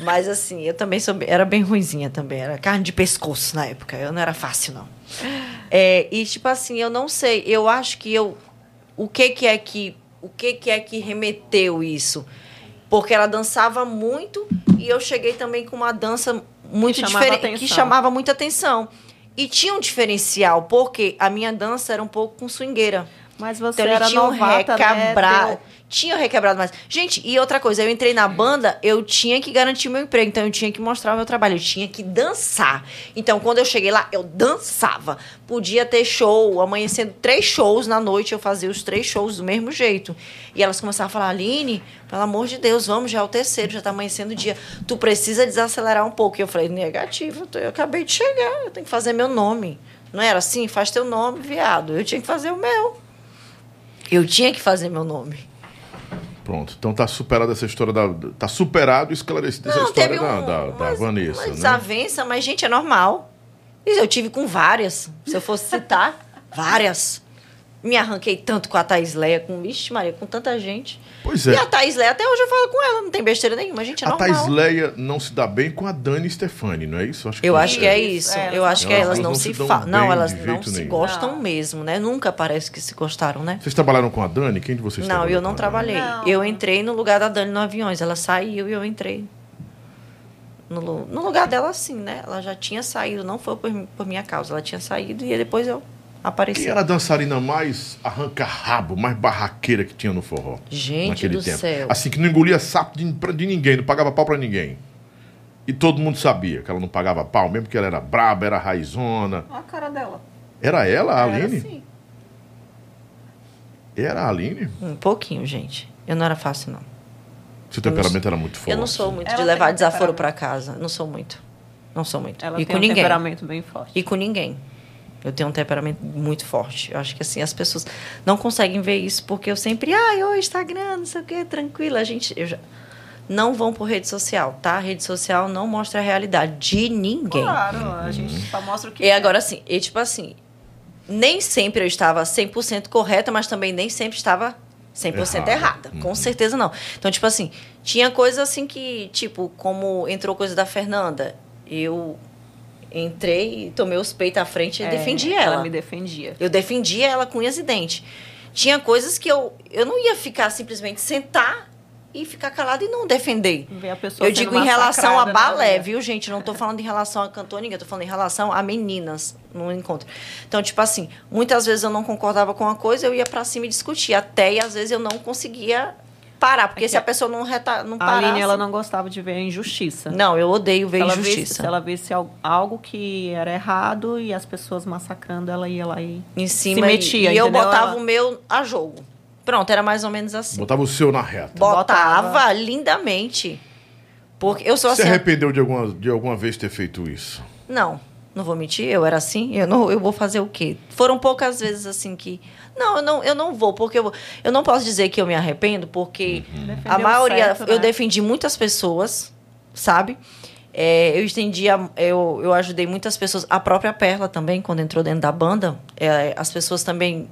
Mas assim, eu também sou, era bem ruinzinha também. Era carne de pescoço na época. Eu não era fácil, não. É, e tipo assim, eu não sei. Eu acho que eu. O que que é que. O que que é que remeteu isso? Porque ela dançava muito e eu cheguei também com uma dança muito Que diferente. Que chamava muita atenção. E tinha um diferencial, porque a minha dança era um pouco com swingueira. Mas você Então era tinha um novata, requebrado. né? Tinha requebrado mais. Gente, e outra coisa, eu entrei na banda, eu tinha que garantir meu emprego, então eu tinha que mostrar o meu trabalho, eu tinha que dançar. Então, quando eu cheguei lá, eu dançava. Podia ter show, amanhecendo três shows na noite, eu fazia os três shows do mesmo jeito. E elas começavam a falar, Aline, pelo amor de Deus, vamos, já é o terceiro, já tá amanhecendo o dia. Tu precisa desacelerar um pouco. E eu falei, negativo, eu acabei de chegar, eu tenho que fazer meu nome. Não era assim? Faz teu nome, viado. Eu tinha que fazer o meu. Eu tinha que fazer meu nome. Pronto, então tá superada essa história da. Tá superado e esclarecida essa história teve da, um- da, da umas- Vanessa, Uma né? desavença, mas, gente, é normal. Isso eu tive com várias. Se eu fosse citar, várias. Me arranquei tanto com a Thaís Leia, com, vixe Maria, com tanta gente. Pois E é. a Thaís Leia, até hoje eu falo com ela, não tem besteira nenhuma, gente, é A normal. Thais Leia não se dá bem com a Dani Stefani, não é isso? Eu acho que é isso. é, eu acho que elas não não se falam. Não, elas não se nenhum. gostam Não. mesmo, né? Nunca parece que se gostaram, né? Vocês trabalharam com a Dani? Quem de vocês Não, eu não a trabalhei. Não. Eu entrei no lugar da Dani no aviões. Ela saiu e eu entrei. No, no lugar dela, sim, né? Ela já tinha saído, não foi por, por minha causa. Ela tinha saído e depois eu apareci. Quem era a dançarina mais arranca-rabo, mais barraqueira que tinha no forró? Gente naquele do tempo? céu. Assim, que não engolia sapo de, de ninguém, não pagava pau pra ninguém. E todo mundo sabia que ela não pagava pau, mesmo que ela era braba, era raizona. Olha a cara dela. Era ela, a Era Aline? assim. Era a Aline? Um pouquinho, gente. Eu não era fácil, não. Seu temperamento era muito forte. Eu não sou muito Ela de levar desaforo pra casa. Não sou muito. Não sou muito. Ela e tem com um ninguém. temperamento bem forte. E com ninguém. Eu tenho um temperamento muito forte. Eu acho que assim, as pessoas não conseguem ver isso porque eu sempre, ai, oi, Instagram, não sei o quê, tranquila. A gente, eu já... Não vão por rede social, tá? A rede social não mostra a realidade de ninguém. Claro, a gente só mostra o que E agora, assim, e tipo assim, nem sempre eu estava 100% correta, mas também nem sempre estava 100% Errada. errada. Com certeza não. Então, tipo assim, tinha coisas assim que, tipo, como entrou coisa da Fernanda, eu entrei e tomei os peitos à frente e É, defendi ela. Ela me defendia. Eu defendia ela com unhas e dentes. Tinha coisas que eu, eu não ia ficar simplesmente sentar e ficar calada e não defender. Eu digo em relação a balé, né? viu, gente? Não tô falando em relação a cantor ninguém, eu tô falando em relação a meninas no encontro. Então, tipo assim, muitas vezes eu não concordava com uma coisa, eu ia pra cima e discutia. Até e às vezes eu não conseguia parar, porque se a pessoa não, reta, não A parar... Aline, ela não gostava de ver injustiça. Não, eu odeio ver se ela injustiça. Visse, se ela visse al- algo que era errado e as pessoas massacrando, ela ia lá e Em cima, se metia, e, e eu botava Ela- o meu a jogo. Pronto, era mais ou menos assim. Botava o seu na reta. Botava, Botava. lindamente. Porque eu sou Você assim... arrependeu de alguma, de alguma vez ter feito isso? Não, não vou mentir, eu era assim, eu não, eu vou fazer o quê? Foram poucas vezes assim que não, eu não, eu não vou, porque eu, eu não posso dizer que eu me arrependo, porque a Defendeu maioria certo, eu né? defendi muitas pessoas, sabe? É, eu estendi, a- eu, eu ajudei muitas pessoas, a própria Perla também, quando entrou dentro da banda, é, as pessoas também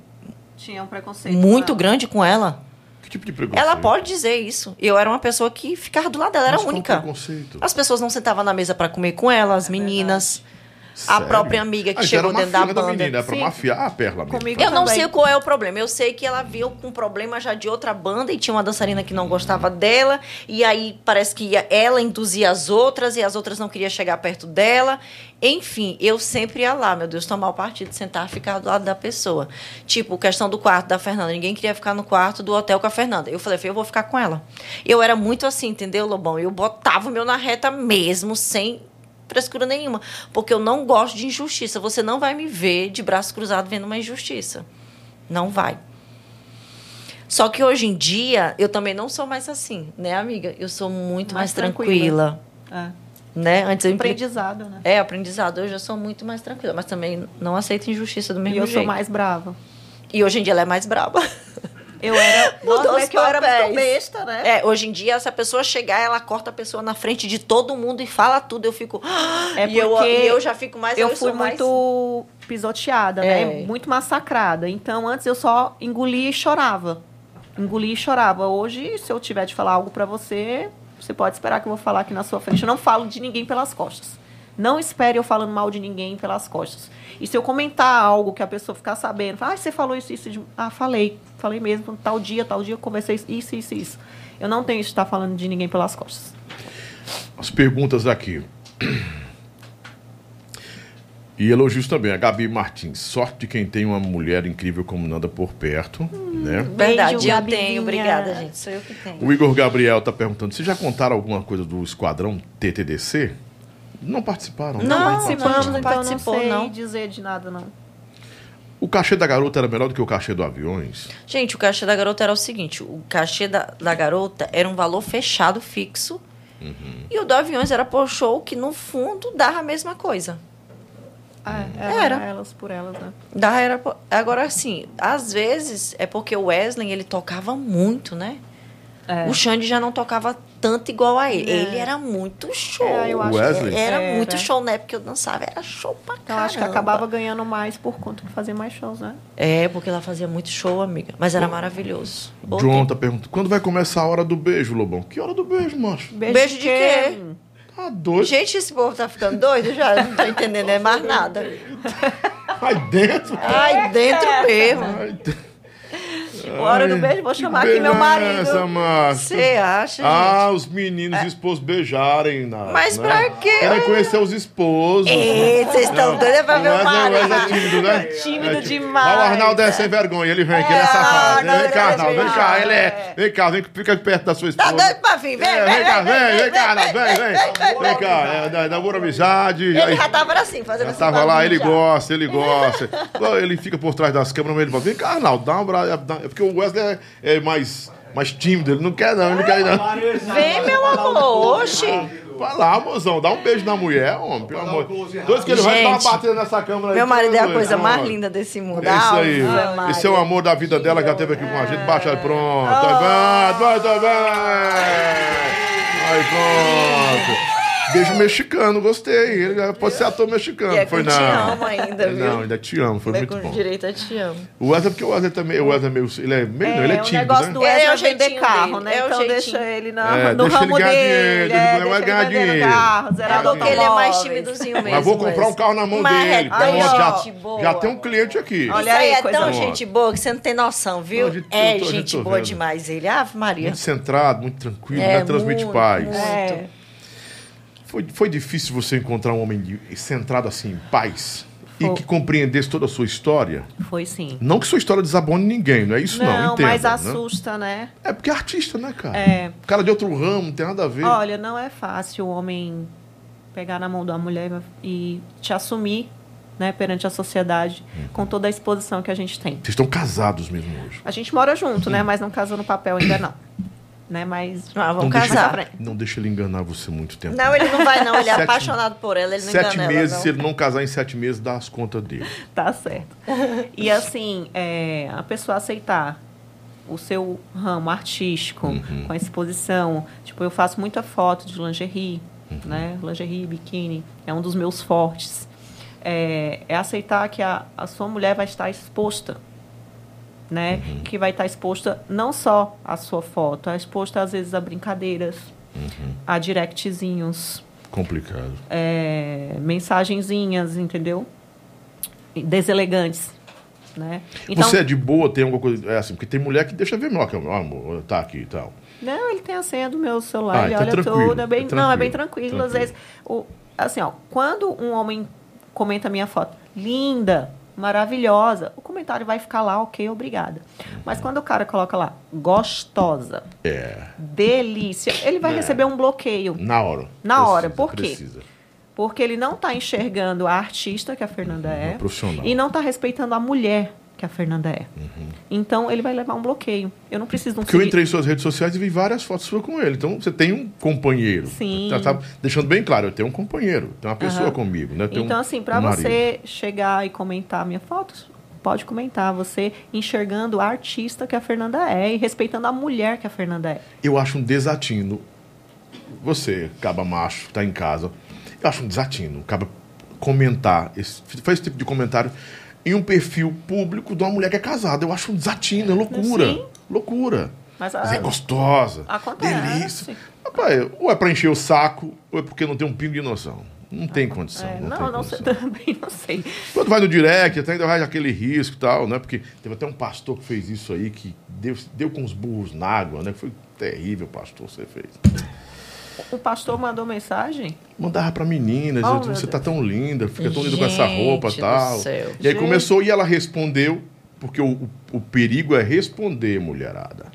Tinha um preconceito. muito ela. grande com ela. Que tipo de preconceito? Ela pode dizer isso. Eu era uma pessoa que ficava do lado dela, era Mas qual única. preconceito? As pessoas não sentavam na mesa para comer com ela, as meninas. A Sério? própria amiga que Ah, chegou era dentro da banda. menina, é pra Sim. mafiar a perla mesmo. Comigo Eu não também. sei qual é o problema. Eu sei que ela veio com problema já de outra banda e tinha uma dançarina que não gostava dela. E aí parece que ela induzia as outras e as outras não queriam chegar perto dela. Enfim, eu sempre ia lá, meu Deus, tomar o partido, sentar, ficar do lado da pessoa. Tipo, questão do quarto da Fernanda. Ninguém queria ficar no quarto do hotel com a Fernanda. Eu falei, eu vou ficar com ela. Eu era muito assim, entendeu, Lobão? Eu botava o meu na reta mesmo, sem frescura nenhuma. Porque eu não gosto de injustiça. Você não vai me ver de braço cruzado vendo uma injustiça. Não vai. Só que hoje em dia, eu também não sou mais assim, né, amiga? Eu sou muito mais, Mais tranquila. tranquila. É. Né? Antes eu Aprendizado, né? É, aprendizado. Hoje eu sou muito mais tranquila, mas também não aceito injustiça do E mesmo eu jeito. sou mais brava. E hoje em dia ela é mais braba. Eu era. Mudou Nossa, os é que eu era muito besta, né? É, hoje em dia, se a pessoa chegar, ela corta a pessoa na frente de todo mundo e fala tudo. Eu fico. É e, eu, porque e eu já fico mais. eu sou fui mais- muito pisoteada, É. né? Muito massacrada. Então, antes eu só engolia e chorava. Engolia e chorava. Hoje, se eu tiver de falar algo pra você, você pode esperar que eu vou falar aqui na sua frente. Eu não falo de ninguém pelas costas. Não espere eu falando mal de ninguém pelas costas. E se eu comentar algo que a pessoa ficar sabendo, fala, ah, você falou isso, isso. de-" Ah, falei. Falei mesmo, tal dia, tal dia, eu conversei isso, isso, isso. Eu não tenho isso de estar falando de ninguém pelas costas. As perguntas aqui. E elogios também. A Gabi Martins. Sorte de quem tem uma mulher incrível como Nanda por perto. né? Verdade, Beijo, eu tenho. Obrigada, gente. Sou eu que tenho. O Igor Gabriel tá perguntando: vocês já contaram alguma coisa do esquadrão TTDC? Não participaram? Não, Não participamos, não então participou, não sei não. dizer de nada, não. O cachê da garota era melhor do que o cachê do aviões? Gente, o cachê da garota era o seguinte: o cachê da, da garota era um valor fechado, fixo. E o do aviões era por show que, no fundo, dava a mesma coisa. É, Era. era elas por elas, né? Dava era por- Agora, assim, às vezes é porque o Wesley ele tocava muito, né? É. O Xande já não tocava tanto igual a ele. É. Ele era muito show. É, eu acho Wesley? que Era era. muito show, né? Porque eu dançava, era show pra caramba. acho que acabava ganhando mais por conta que fazia mais shows, né? É, porque ela fazia muito show, amiga. Mas era maravilhoso. Bom John tá perguntando: quando vai começar a hora do beijo, Lobão? Que hora do beijo, macho? Beijo de quê? Tá doido. Gente, esse povo tá ficando doido já. Não tô entendendo é mais nada. Aí dentro. Ai, dentro mesmo. Ai, dentro. Hora do beijo, vou chamar aqui meu marido. Macho. Você acha, Ah, gente? os meninos e esposos beijarem. Na, Mas né? pra quê? Querem conhecer os esposos. Ei, vocês estão doidos é pra ver o é, marido. mas é tímido, né? Tímido É, demais. Mas o Arnaldo é sem vergonha, ele vem aqui, ele é safado. Vem cá, é Arnaldo, vem cá, ele é. Vem cá, vem, fica perto da sua Tá esposa. doido pra vir? Vem, É, vem, vem cá, vem, vem cá, Arnaldo, vem, vem. vem, cá, é, boa amizade. Ele já tava assim, fazendo assim. tava lá, ele gosta, ele gosta. ele fica por trás das câmeras, mas ele fala, vem cá, Arnaldo, dá um abraço. Porque o Wesley é, é mais, mais tímido, ele não quer não, ele não quer não. Vem, meu amor, oxi. Vai lá, mozão, dá um beijo na mulher, homem, pelo amor. Dois que ele vai dar uma batida nessa câmera aí. Meu marido é a coisa não, mais linda desse mundo. É isso aí. Maria. Esse é o amor da vida dela que já esteve aqui com a gente. Baixa aí, pronto. Tá vai, tá bem. Aí, pronto. Beijo mexicano, gostei. Ele já pode ser ator mexicano. E é foi não. te amo ainda, viu? Não, ainda te amo, foi Vai muito com bom. direito a te amo. O Wesley, porque o Wesley também, o Wesley é meio, ele é meio, não, ele é o tímido, negócio né? do É, Wesley é o é vender carro, dele, né? é o então jeitinho. deixa ele na, É, no deixa ele ramo ganhar dele. dinheiro, é, ele deixa ganhar ele vendendo dinheiro. carro, É zerado porque ele é mais timidozinho mesmo. Mas vou comprar um carro na mão Mas dele. é tão já, gente boa. já tem um cliente aqui. Olha aí é tão gente boa que você não tem noção, viu? É eu eu gente boa demais ele. Ave Maria. Muito centrado, muito tranquilo, É, né? Transmite paz. muito. É, Foi, foi difícil você encontrar um homem de- centrado assim, em paz? e que compreendesse toda a sua história? Foi sim. Não que sua história desabone ninguém, não é isso não, Não, entenda. mas né? assusta, né? É porque é artista, né, cara? É. Cara de outro ramo, não tem nada a ver. Olha, não é fácil o homem pegar na mão uma mulher e te assumir, né, perante a sociedade, Uhum. com toda a exposição que a gente tem. Vocês estão casados mesmo hoje. A gente mora junto, né, mas não casou no papel ainda não. Né, mas Ah, vamos não deixa, casar. Não deixa ele enganar você muito tempo. Não, ele não vai, não. Ele é Sete- apaixonado por ela, ele não Sete engana meses, ela, não. se ele não casar em sete meses, dá as contas dele. tá certo. E assim, é, a pessoa aceitar o seu ramo artístico, Uhum. com a exposição. Tipo, eu faço muita foto de lingerie, Uhum. né? Lingerie, biquíni, é um dos meus fortes. É, é aceitar que a, a sua mulher vai estar exposta, né? Uhum. Que vai estar exposta não só a sua foto, é exposta às vezes a brincadeiras, Uhum. a directzinhos, Complicado. é, mensagenzinhas, entendeu? Deselegantes, né? Você é de boa, tem alguma coisa. É assim, porque tem mulher que deixa ver, meu, aqui, ó, amor, tá aqui e tal. Não, ele tem a senha do meu celular, Ah, ele então é olha tudo, é bem, é não, é bem tranquilo, tranquilo, às vezes, o, assim, ó, quando um homem comenta a minha foto, linda, maravilhosa, o comentário vai ficar lá, ok, obrigada. Mas quando o cara coloca lá, gostosa, É. delícia, ele vai É. receber um bloqueio. Na hora. Na hora, Precisa, por quê? Precisa. Porque ele não está enxergando a artista que a Fernanda é. profissional. E não está respeitando a mulher que a Fernanda é. Então ele vai levar um bloqueio. Eu não preciso de um Porque eu segui- entrei em suas redes sociais e vi várias fotos suas com ele. Então você tem um companheiro. Sim. Tá, tá deixando bem claro, eu tenho um companheiro, tem uma pessoa Aham. comigo, né? Eu Então, um- assim, para um você chegar e comentar minha foto, pode comentar. Você enxergando a artista que a Fernanda é e respeitando a mulher que a Fernanda é. Eu acho um desatino. Você, caba macho, tá em casa. Eu acho um desatino. Caba comentar, esse, faz esse tipo de comentário em um perfil público de uma mulher que é casada. Eu acho um desatino, é loucura. Sim. Loucura. Mas, Mas é ah, gostosa. Acontece. Delícia. Rapaz, ou é pra encher o saco, ou é porque não tem um pingo de noção. Não tem condição. é, não, não, condição. sei, também não sei. Quando vai no direct, até ainda vai aquele risco e tal, né? Porque teve até um pastor que fez isso aí, que deu, deu com os burros na água, né? Foi terrível, pastor, você fez. O pastor mandou mensagem? Mandava pra menina, Oh, você Deus. tá tão linda, fica tão linda com essa roupa e tal. céu. E aí Gente. começou, e ela respondeu, porque o, o, o perigo é responder, mulherada.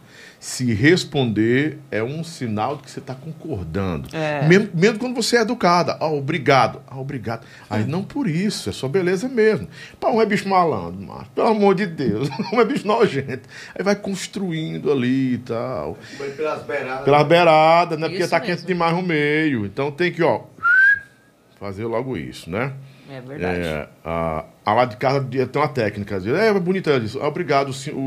Se responder é um sinal de que você está concordando. É. Mesmo, mesmo quando você é educada. Ah, obrigado. Ah, obrigado. Aí não por isso, é só beleza mesmo. Pá, um é bicho malandro, macho. Pelo amor de Deus. Um é bicho nojento. Aí vai construindo ali e tal. Vai pelas beiradas. Pela beirada, né? Porque tá mesmo. quente demais no meio. Então tem que, ó, fazer logo isso, né? É verdade. É, a, a lá de casa tem uma técnica. às vezes, É bonita "Ah, Obrigado, o senhor,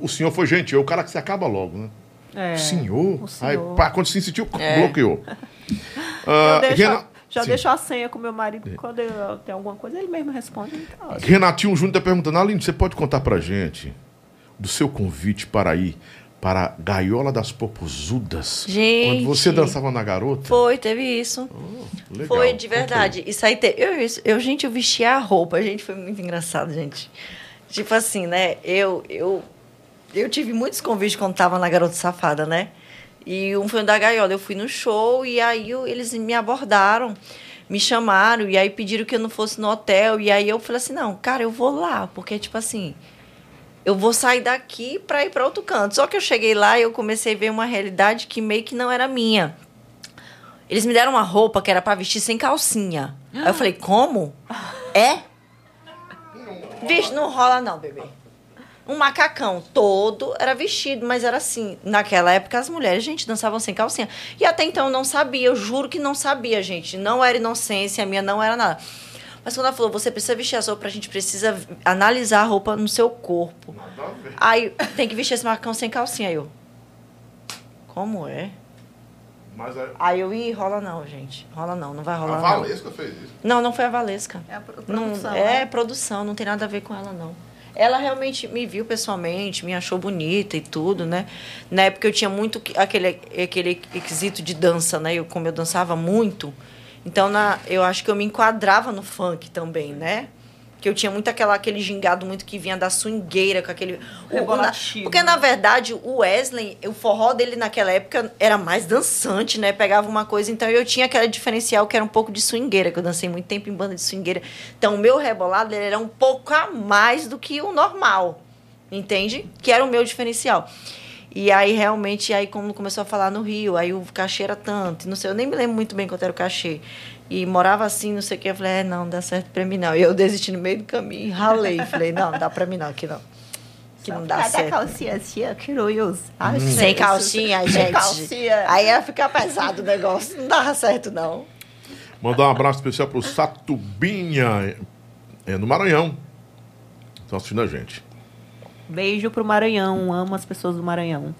o senhor, foi gentil. O cara que se acaba logo, né? É, o senhor? o senhor. Aí, pá, quando se sentiu, É. bloqueou. Ah, deixo- Rena- já Sim. deixo a senha com meu marido. Quando eu tenho alguma coisa, ele mesmo responde. Então, Renatinho Júnior está perguntando, Aline, você pode contar pra gente do seu convite para ir para a Gaiola das Popozudas? Gente. Quando você dançava na garota? Foi, teve isso. Legal. Foi de verdade. Isso aí, te... eu, eu, gente, eu vestia a roupa. Gente, foi muito engraçado, gente. Tipo assim, né? Eu, eu, eu tive muitos convites quando tava na Garota Safada, né? E um foi o da Gaiola. Eu fui no show e aí eu- eles me abordaram, me chamaram e aí pediram que eu não fosse no hotel. E aí eu falei assim: não, cara, eu vou lá, porque, tipo assim. Eu vou sair daqui para ir para outro canto. Só que eu cheguei lá e eu comecei a ver uma realidade que meio que não era minha. Eles me deram uma roupa que era para vestir sem calcinha. Aí eu falei, como? É? Vixe, não rola não, bebê. Um macacão todo era vestido, mas era assim. Naquela época as mulheres, gente, dançavam sem calcinha. E até então eu não sabia, eu juro que não sabia, gente. Não era inocência, a minha não era nada. Mas quando ela falou, você precisa vestir essa roupa, a gente precisa analisar a roupa no seu corpo. Aí tem que vestir esse macacão sem calcinha. Aí eu. Como é? Mas é- Aí eu, ih, rola não, gente. Rola não, não vai a rolar. não. Valesca fez isso. Não, não foi a Valesca. É a pro- Não, produção, é né? produção, não tem nada a ver com ela, não. Ela realmente me viu pessoalmente, me achou bonita e tudo, né? Na época eu tinha muito que- aquele, aquele requisito de dança, né? Eu, como eu dançava muito, então na, eu acho que eu me enquadrava no funk também, né? Que eu tinha muito aquela, aquele gingado muito que vinha da swingueira, com aquele. o- o- na- porque, na verdade, o Wesley, o forró dele naquela época era mais dançante, né? Pegava uma coisa. Então eu tinha aquele diferencial que era um pouco de swingueira, que eu dancei muito tempo em banda de swingueira. Então o meu rebolado era um pouco a mais do que o normal. Entende? Que era o meu diferencial. E aí, realmente, aí como começou a falar no Rio, aí o cachê era tanto, não sei, eu nem me lembro muito bem quanto era o cachê. E morava assim, não sei o que, eu falei, é, não, não dá certo pra mim não. E eu desisti no meio do caminho, ralei, falei, não, não dá pra mim não, aqui não. Que não dá certo. calcinha assim, eu quero usar. Hum. Sem calcinha, gente. Sem calcinha. Aí ia ficar pesado o negócio, não dava certo não. Mandar um abraço especial pro Satubinha, é, no Maranhão. Estão assistindo a gente. Beijo pro Maranhão, amo as pessoas do Maranhão.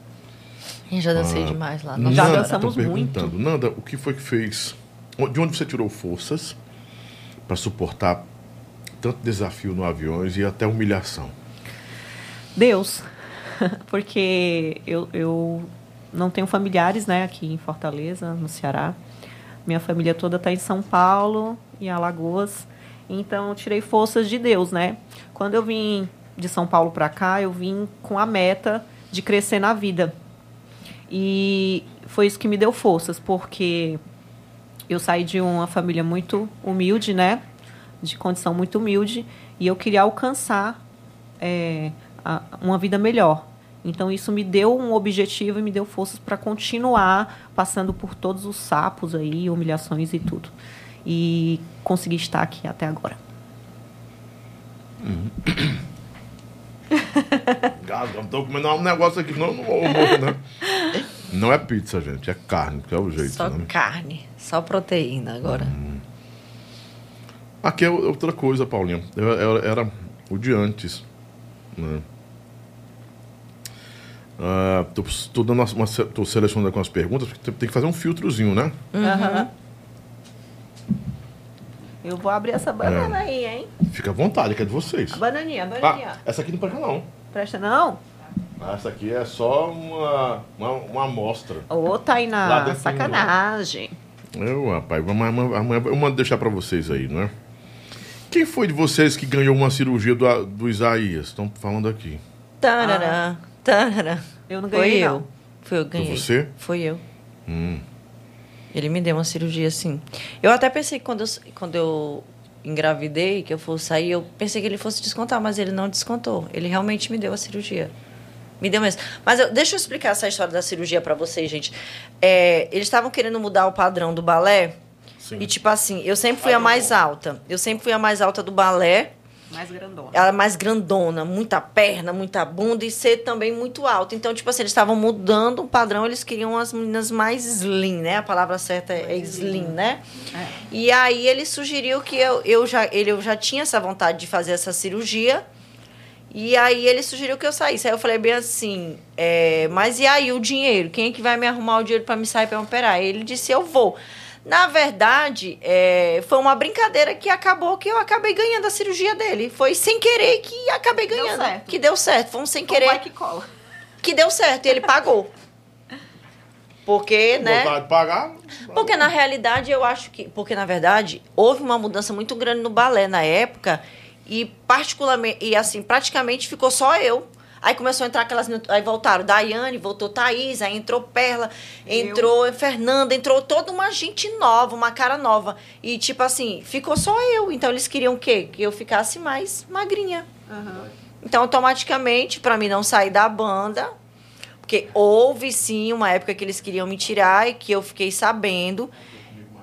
Eu já dancei Ah, demais lá. Já Nanda, dançamos tô perguntando, Nanda, o que foi que fez? De onde você tirou forças para suportar tanto desafio no aviões e até humilhação? Deus. Porque eu, eu não tenho familiares, né, aqui em Fortaleza, no Ceará. Minha família toda está em São Paulo e Alagoas. Então, eu tirei forças de Deus, né? Quando eu vim de São Paulo para cá, eu vim com a meta de crescer na vida. E foi isso que me deu forças, porque eu saí de uma família muito humilde, né? De condição muito humilde, e eu queria alcançar é, a- uma vida melhor. Então isso me deu um objetivo e me deu forças para continuar passando por todos os sapos aí, humilhações e tudo. E conseguir estar aqui até agora. Gato, eu tô comendo um negócio aqui, senão eu não vou morrer, né? Não é pizza, gente, é carne, que é o jeito, Só né? carne, só proteína agora. Aqui é outra coisa, Paulinha. Eu- eu- Era o de antes. Né? Ah, tô, tô dando uma, uma tô selecionando algumas perguntas, porque tem- tem que fazer um filtrozinho, né? Aham. Eu vou abrir essa banana É. aí, hein? Fica à vontade, que é de vocês. A bananinha, a bananinha. Ah, essa aqui não presta não. Presta não? Ah, Essa aqui é só uma, uma, uma amostra. Ô, Lá Tainá, sacanagem. Eu, rapaz, amanhã, amanhã eu mando deixar pra vocês aí, né? Quem foi de vocês que ganhou uma cirurgia do, do Isaías? Estão falando aqui. Tarará, tarará. Eu não Foi ganhei, eu. não. Foi eu que Foi ganhei. você? Foi eu. Hum. Ele me deu uma cirurgia assim. Eu até pensei que quando eu, quando eu engravidei, que eu fosse sair, eu pensei que ele fosse descontar, mas ele não descontou. Ele realmente me deu a cirurgia. Me deu mesmo. Mas eu- deixa eu explicar essa história da cirurgia pra vocês, gente. É, eles estavam querendo mudar o padrão do balé. Sim. E tipo assim, eu sempre fui a mais alta. Eu sempre fui a mais alta do balé. Mais grandona. Ela é mais grandona, muita perna, muita bunda e ser também muito alta. Então, tipo assim, eles estavam mudando o padrão, eles queriam as meninas mais slim, né? A palavra certa é slim, né? E aí ele sugeriu que eu, eu, já, ele, eu já tinha essa vontade de fazer essa cirurgia. E aí ele sugeriu que eu saísse. Aí eu falei bem assim, é, mas e aí o dinheiro? Quem é que vai me arrumar o dinheiro para me sair para operar? Aí ele disse, eu vou. Na verdade, é, foi uma brincadeira que acabou que eu acabei ganhando a cirurgia dele. Foi sem querer que acabei Deu ganhando. certo. Que deu certo. Foi um sem Como querer é que cola? que deu certo. E ele pagou. Porque, né? Vontade de pagar? Porque na realidade eu acho que. Porque na verdade houve uma mudança muito grande no balé na época. E particularmente. E assim, praticamente ficou só eu. Aí começou a entrar aquelas. Aí voltaram Daiane, voltou Thaís, aí entrou Perla, entrou Fernanda, entrou toda uma gente nova, uma cara nova. E tipo assim, ficou só eu. Então eles queriam o quê? Que eu ficasse mais magrinha. Então, automaticamente, para mim não sair da banda, porque houve sim uma época que eles queriam me tirar e que eu fiquei sabendo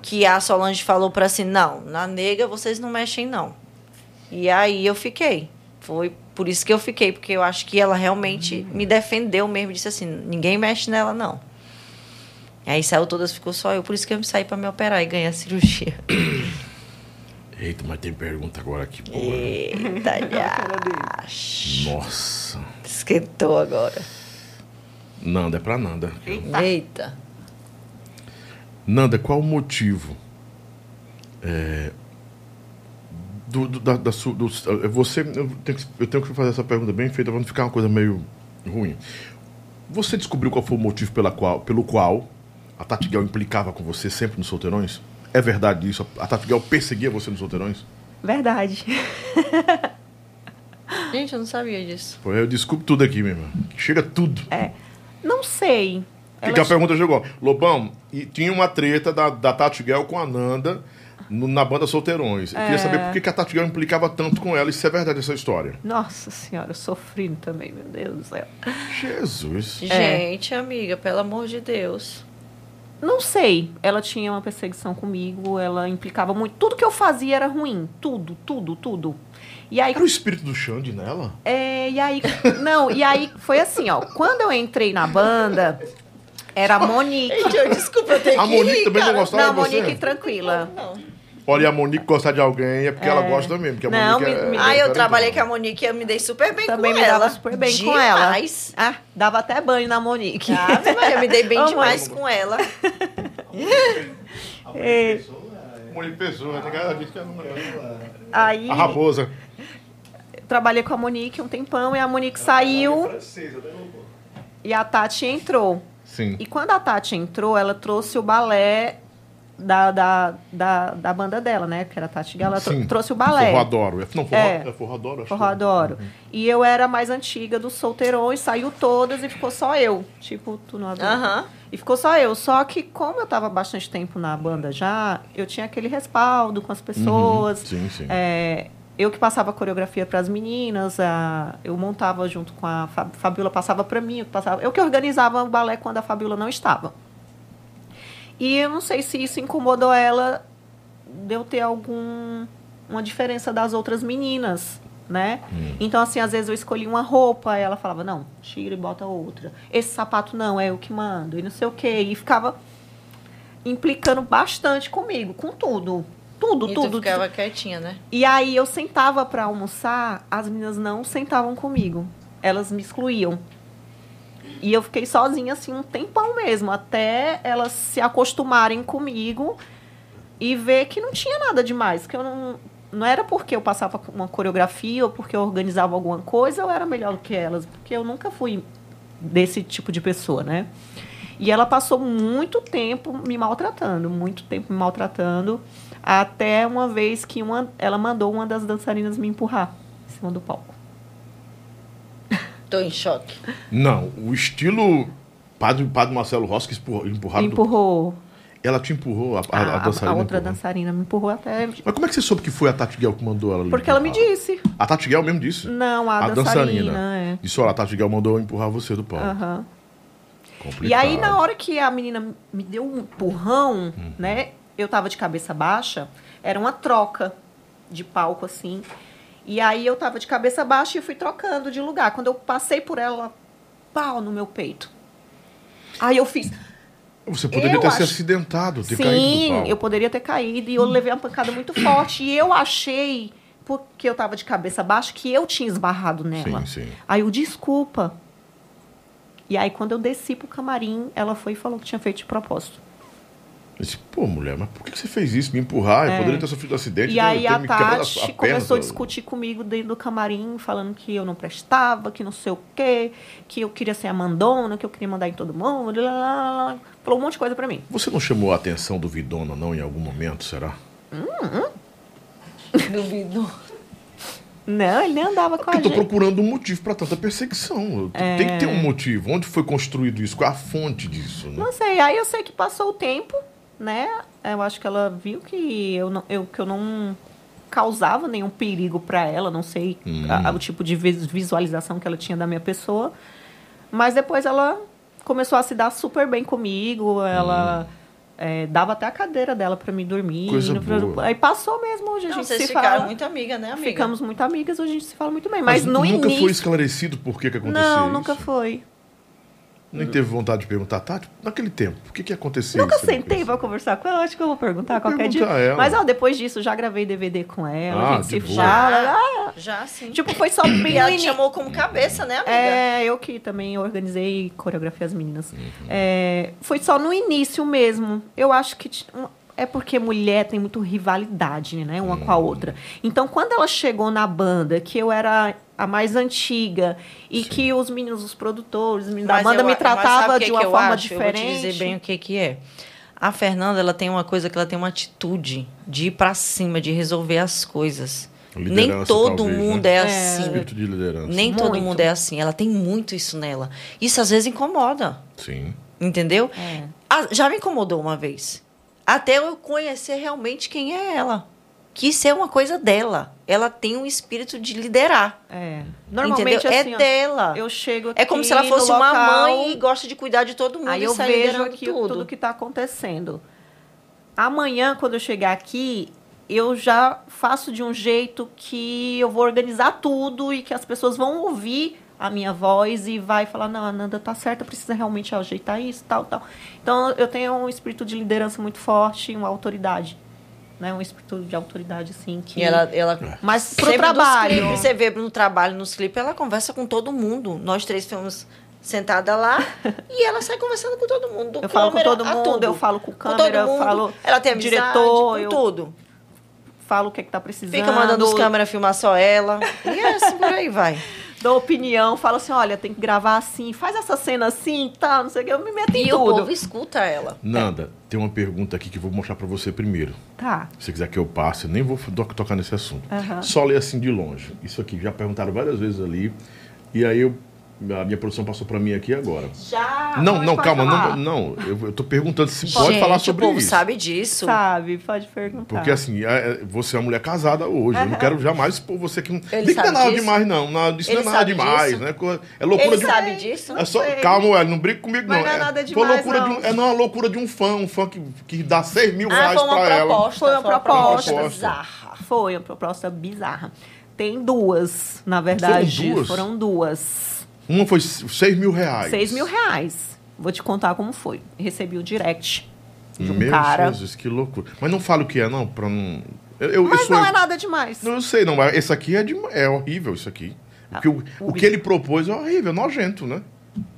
que a Solange falou para assim: não, na nega vocês não mexem, não. E aí eu fiquei. Foi por isso que eu fiquei, porque eu acho que ela realmente me defendeu mesmo, disse assim: ninguém mexe nela, não. Aí saiu todas, ficou só eu, por isso que eu saí para me operar e ganhar a cirurgia. Eita, mas tem pergunta agora aqui, boa. Eita, já. Nossa. Esquentou agora. Nanda, é pra Nanda. Eita. Nanda, qual o motivo é, do, do- da, da do- é, você, eu tenho, que, eu tenho que fazer essa pergunta bem feita para não ficar uma coisa meio ruim. Você descobriu qual foi o motivo pela qual, pelo qual a Tati Guel implicava com você sempre nos solteirões? É verdade isso? A Tati Guel perseguia você nos solteirões? Verdade. Gente, eu não sabia disso. Pô, eu desculpo tudo aqui, meu irmão. Chega tudo. É. Não sei. O que, que a pergunta chegou? Lobão, e tinha uma treta da, da Tati Guel com a Nanda no- na banda Solteirões. Eu queria É. saber por que, que a Tati Guel implicava tanto com ela e se é verdade essa história. Nossa senhora, eu sofri também, meu Deus do céu. Jesus. Gente, amiga, pelo amor de Deus. Não sei. Ela tinha uma perseguição comigo, ela implicava muito. Tudo que eu fazia era ruim. Tudo, tudo, tudo. E aí. Era o espírito do Xande nela? É, e aí. Não, e aí foi assim, ó. Quando eu entrei na banda, era a Monique. desculpa, eu tenho A Monique também não gostava Não, de você? Monique tranquila. Olha, e a Monique gostar de alguém é porque ela É. gosta mesmo. Porque a Não, Monique me- é, me- é Ah, eu trabalhei com a Monique e eu me dei super bem Também com me ela. dava super bem com ela. Demais. Ah, dava até banho na Monique. Maria, eu me dei bem demais Monique. com ela. É, Monique Pessoa, tem cara disso que ela não aí A raposa. trabalhei com a Monique um tempão e a Monique saiu e a Tati entrou. Sim. E quando a Tati entrou, ela trouxe o balé da, da, da, da banda dela, né? Que era a Tati Gala. Sim. trouxe o balé. Forró Adoro. É- Não, forró, É. é. forró Adoro. acho Forró que- Adoro. E eu era a mais antiga dos solteirões, saiu todas e ficou só eu. Tipo, tu não adora. E ficou só eu. Só que, como eu tava bastante tempo na banda já, eu tinha aquele respaldo com as pessoas. Sim, sim. É, eu que passava a coreografia para as meninas, a- eu montava junto com a Fa- Fabiola, passava para mim, eu, passava, eu que organizava o balé quando a Fabiola não estava. E eu não sei se isso incomodou ela de eu ter algum uma diferença das outras meninas, né? Então assim, às vezes eu escolhi uma roupa, e ela falava: "Não, tira e bota outra. Esse sapato não, é eu que mando". E não sei o quê, e ficava implicando bastante comigo, com tudo. Tudo, E tudo. tu ficava quietinha, né? E aí eu sentava para almoçar, as meninas não sentavam comigo. Elas me excluíam. E eu fiquei sozinha assim um tempão mesmo, até elas se acostumarem comigo e ver que não tinha nada demais, que eu não não era porque eu passava uma coreografia ou porque eu organizava alguma coisa, eu era melhor do que elas, porque eu nunca fui desse tipo de pessoa, né? E ela passou muito tempo me maltratando, muito tempo me maltratando, até uma vez que uma, ela mandou uma das dançarinas me empurrar em cima do palco. Tô em choque. Não, o estilo Padre, Padre Marcelo Rossi que empurrou, empurrado empurrou. Ela te empurrou, a, a, A, a a- dançarina. a outra empurrou. dançarina me empurrou até. Mas como é que você soube que foi a Tati Guel que mandou ela? Porque ela me disse. A Tati Guel mesmo disse? Não, a, dançarina. é. Disse, olha, a Tati Guel mandou eu empurrar você do palco. Aham. Complicado. E aí, na hora que a menina me deu um empurrão, Hum. né? Eu tava de cabeça baixa, era uma troca de palco, assim. E aí eu tava de cabeça baixa e fui trocando de lugar. Quando eu passei por ela, pau no meu peito. Aí eu fiz. Você poderia eu ter se acho- acidentado, ter caído do Sim, eu poderia ter caído e eu levei uma pancada muito forte. E eu achei, porque eu tava de cabeça baixa, que eu tinha esbarrado nela. Sim, sim. Aí eu, desculpa. E aí, quando eu desci pro camarim, ela foi e falou que tinha feito de propósito. Eu disse, pô, mulher, mas por que você fez isso? Me empurrar? Eu É. poderia ter sofrido um acidente. E ter- aí a Tati a perna começou a discutir comigo dentro do camarim, falando que eu não prestava, que não sei o quê, que eu queria ser a mandona, que eu queria mandar em todo mundo. lá, lá, lá. Falou um monte de coisa pra mim. Você não chamou a atenção do Vidona, não, em algum momento, será? Duvido. Não, ele nem andava com a Eu tô gente. procurando um motivo pra tanta perseguição. É. Tem que ter um motivo. Onde foi construído isso? Qual é a fonte disso? Né? Não sei, aí eu sei que passou o tempo, né? Eu acho que ela viu que eu não, eu, que eu não causava nenhum perigo pra ela, não sei Hum. a- o tipo de vis- visualização que ela tinha da minha pessoa. Mas depois ela começou a se dar super bem comigo, ela é, dava até a cadeira dela pra mim dormir. Hum. Coisa No- boa. Aí passou mesmo, hoje a Não, gente vocês se ficaram fala. muito amigas, né, amiga? Ficamos muito amigas, hoje a gente se fala muito bem. Mas, no nunca início... foi esclarecido por que, que aconteceu Não, isso? nunca foi. Nem teve vontade de perguntar, Tati, naquele tempo, por que, que aconteceu Nunca sentei pra conversar com ela, acho que eu vou perguntar Vou qualquer dia. perguntar a ela. Mas ó, depois disso, já gravei DVD com ela, Ah, a gente se boa. fala. ah, Já, sim. tipo, foi só bem ela te chamou como cabeça, né, amiga? É, eu que também organizei e coreografei as meninas. Uhum. É, foi só no início mesmo. Eu acho que t- é porque mulher tem muito rivalidade, né? Uma com a Uhum. outra. Então, quando ela chegou na banda, que eu era a mais antiga e que os meninos, os produtores, os meninos da Mas banda eu- me que de uma forma acho? Eu vou te diferente. dizer bem o que que é. A Fernanda, ela tem uma coisa que ela tem uma atitude de ir pra cima, de resolver as coisas. Nem Liderança, todo talvez, mundo né? é É. assim. Espírito de liderança. Nem todo Muito. mundo é assim. Ela tem muito isso nela. Isso às vezes incomoda. Sim. Entendeu? É. Já me incomodou uma vez. Até eu conhecer realmente quem é ela. Que isso é uma coisa dela. Ela tem um espírito de liderar. É. Normalmente entendeu? assim, é dela. eu chego aqui É como se ela fosse uma local, mãe e gosta de cuidar de todo mundo Aí e eu vejo aqui tudo. tudo que está acontecendo. Amanhã, quando eu chegar aqui, eu já faço de um jeito que eu vou organizar tudo e que as pessoas vão ouvir a minha voz e vai falar, não, a Nanda tá certa, precisa realmente ajeitar isso, tal, tal. Então, eu tenho um espírito de liderança muito forte, uma autoridade. Né? Um espírito de autoridade, assim, que... E ela, ela Mas pro sempre trabalho... clipes, você vê no trabalho, nos clipes, ela conversa com todo mundo. Nós três ficamos sentada lá e ela sai conversando com todo mundo. do Eu falo com câmera todo mundo, tudo. eu falo com todo câmera, eu mundo. falo Ela tem amizade, diretor, com eu- tudo. Falo o que é que tá precisando. Fica mandando os câmeras filmar só ela. E é assim, por aí vai. Dou opinião, falo assim, olha, tem que gravar assim, faz essa cena assim, tá, não sei o que, eu me meto em E o tudo. povo escuta ela. Nanda, tem uma pergunta aqui que eu vou mostrar pra você primeiro. Tá. Se você quiser que eu passe, eu nem vou to- tocar nesse assunto. Só ler assim de longe. Isso aqui já perguntaram várias vezes ali. E aí eu, a minha produção passou pra mim aqui agora. Já. não, não, calma, falar. não, não. Eu, eu tô perguntando se pode Gente, falar sobre o povo isso. sabe disso. Sabe, pode perguntar. Porque assim, é- é- você é uma mulher casada hoje. Eu não quero jamais expor você que não. Ele Nem que não é nada disso? demais, não. Nada, isso Ele não é nada demais, disso? né? É loucura Ele de um. sabe disso? É só, calma, Ué, não briga comigo, Mas não. não é nada foi demais, loucura não. De um, é não uma loucura de um fã, um fã que, que dá 6 mil Ah, reais foi uma pra ela. proposta. Foi uma proposta. Bizarra. Foi uma proposta bizarra. Tem duas, na verdade. duas? Foram duas. Uma foi 6 mil reais. 6 mil reais. Vou te contar como foi. Recebi o direct de um Meu cara. Jesus, que loucura. Mas não fala o que é, não, pra não. Eu, eu, eu Mas sou- não é nada demais. Não, eu sei, não. mas Esse aqui é, de- é horrível, isso aqui. O que, o, o que ele propôs é horrível, é nojento, né?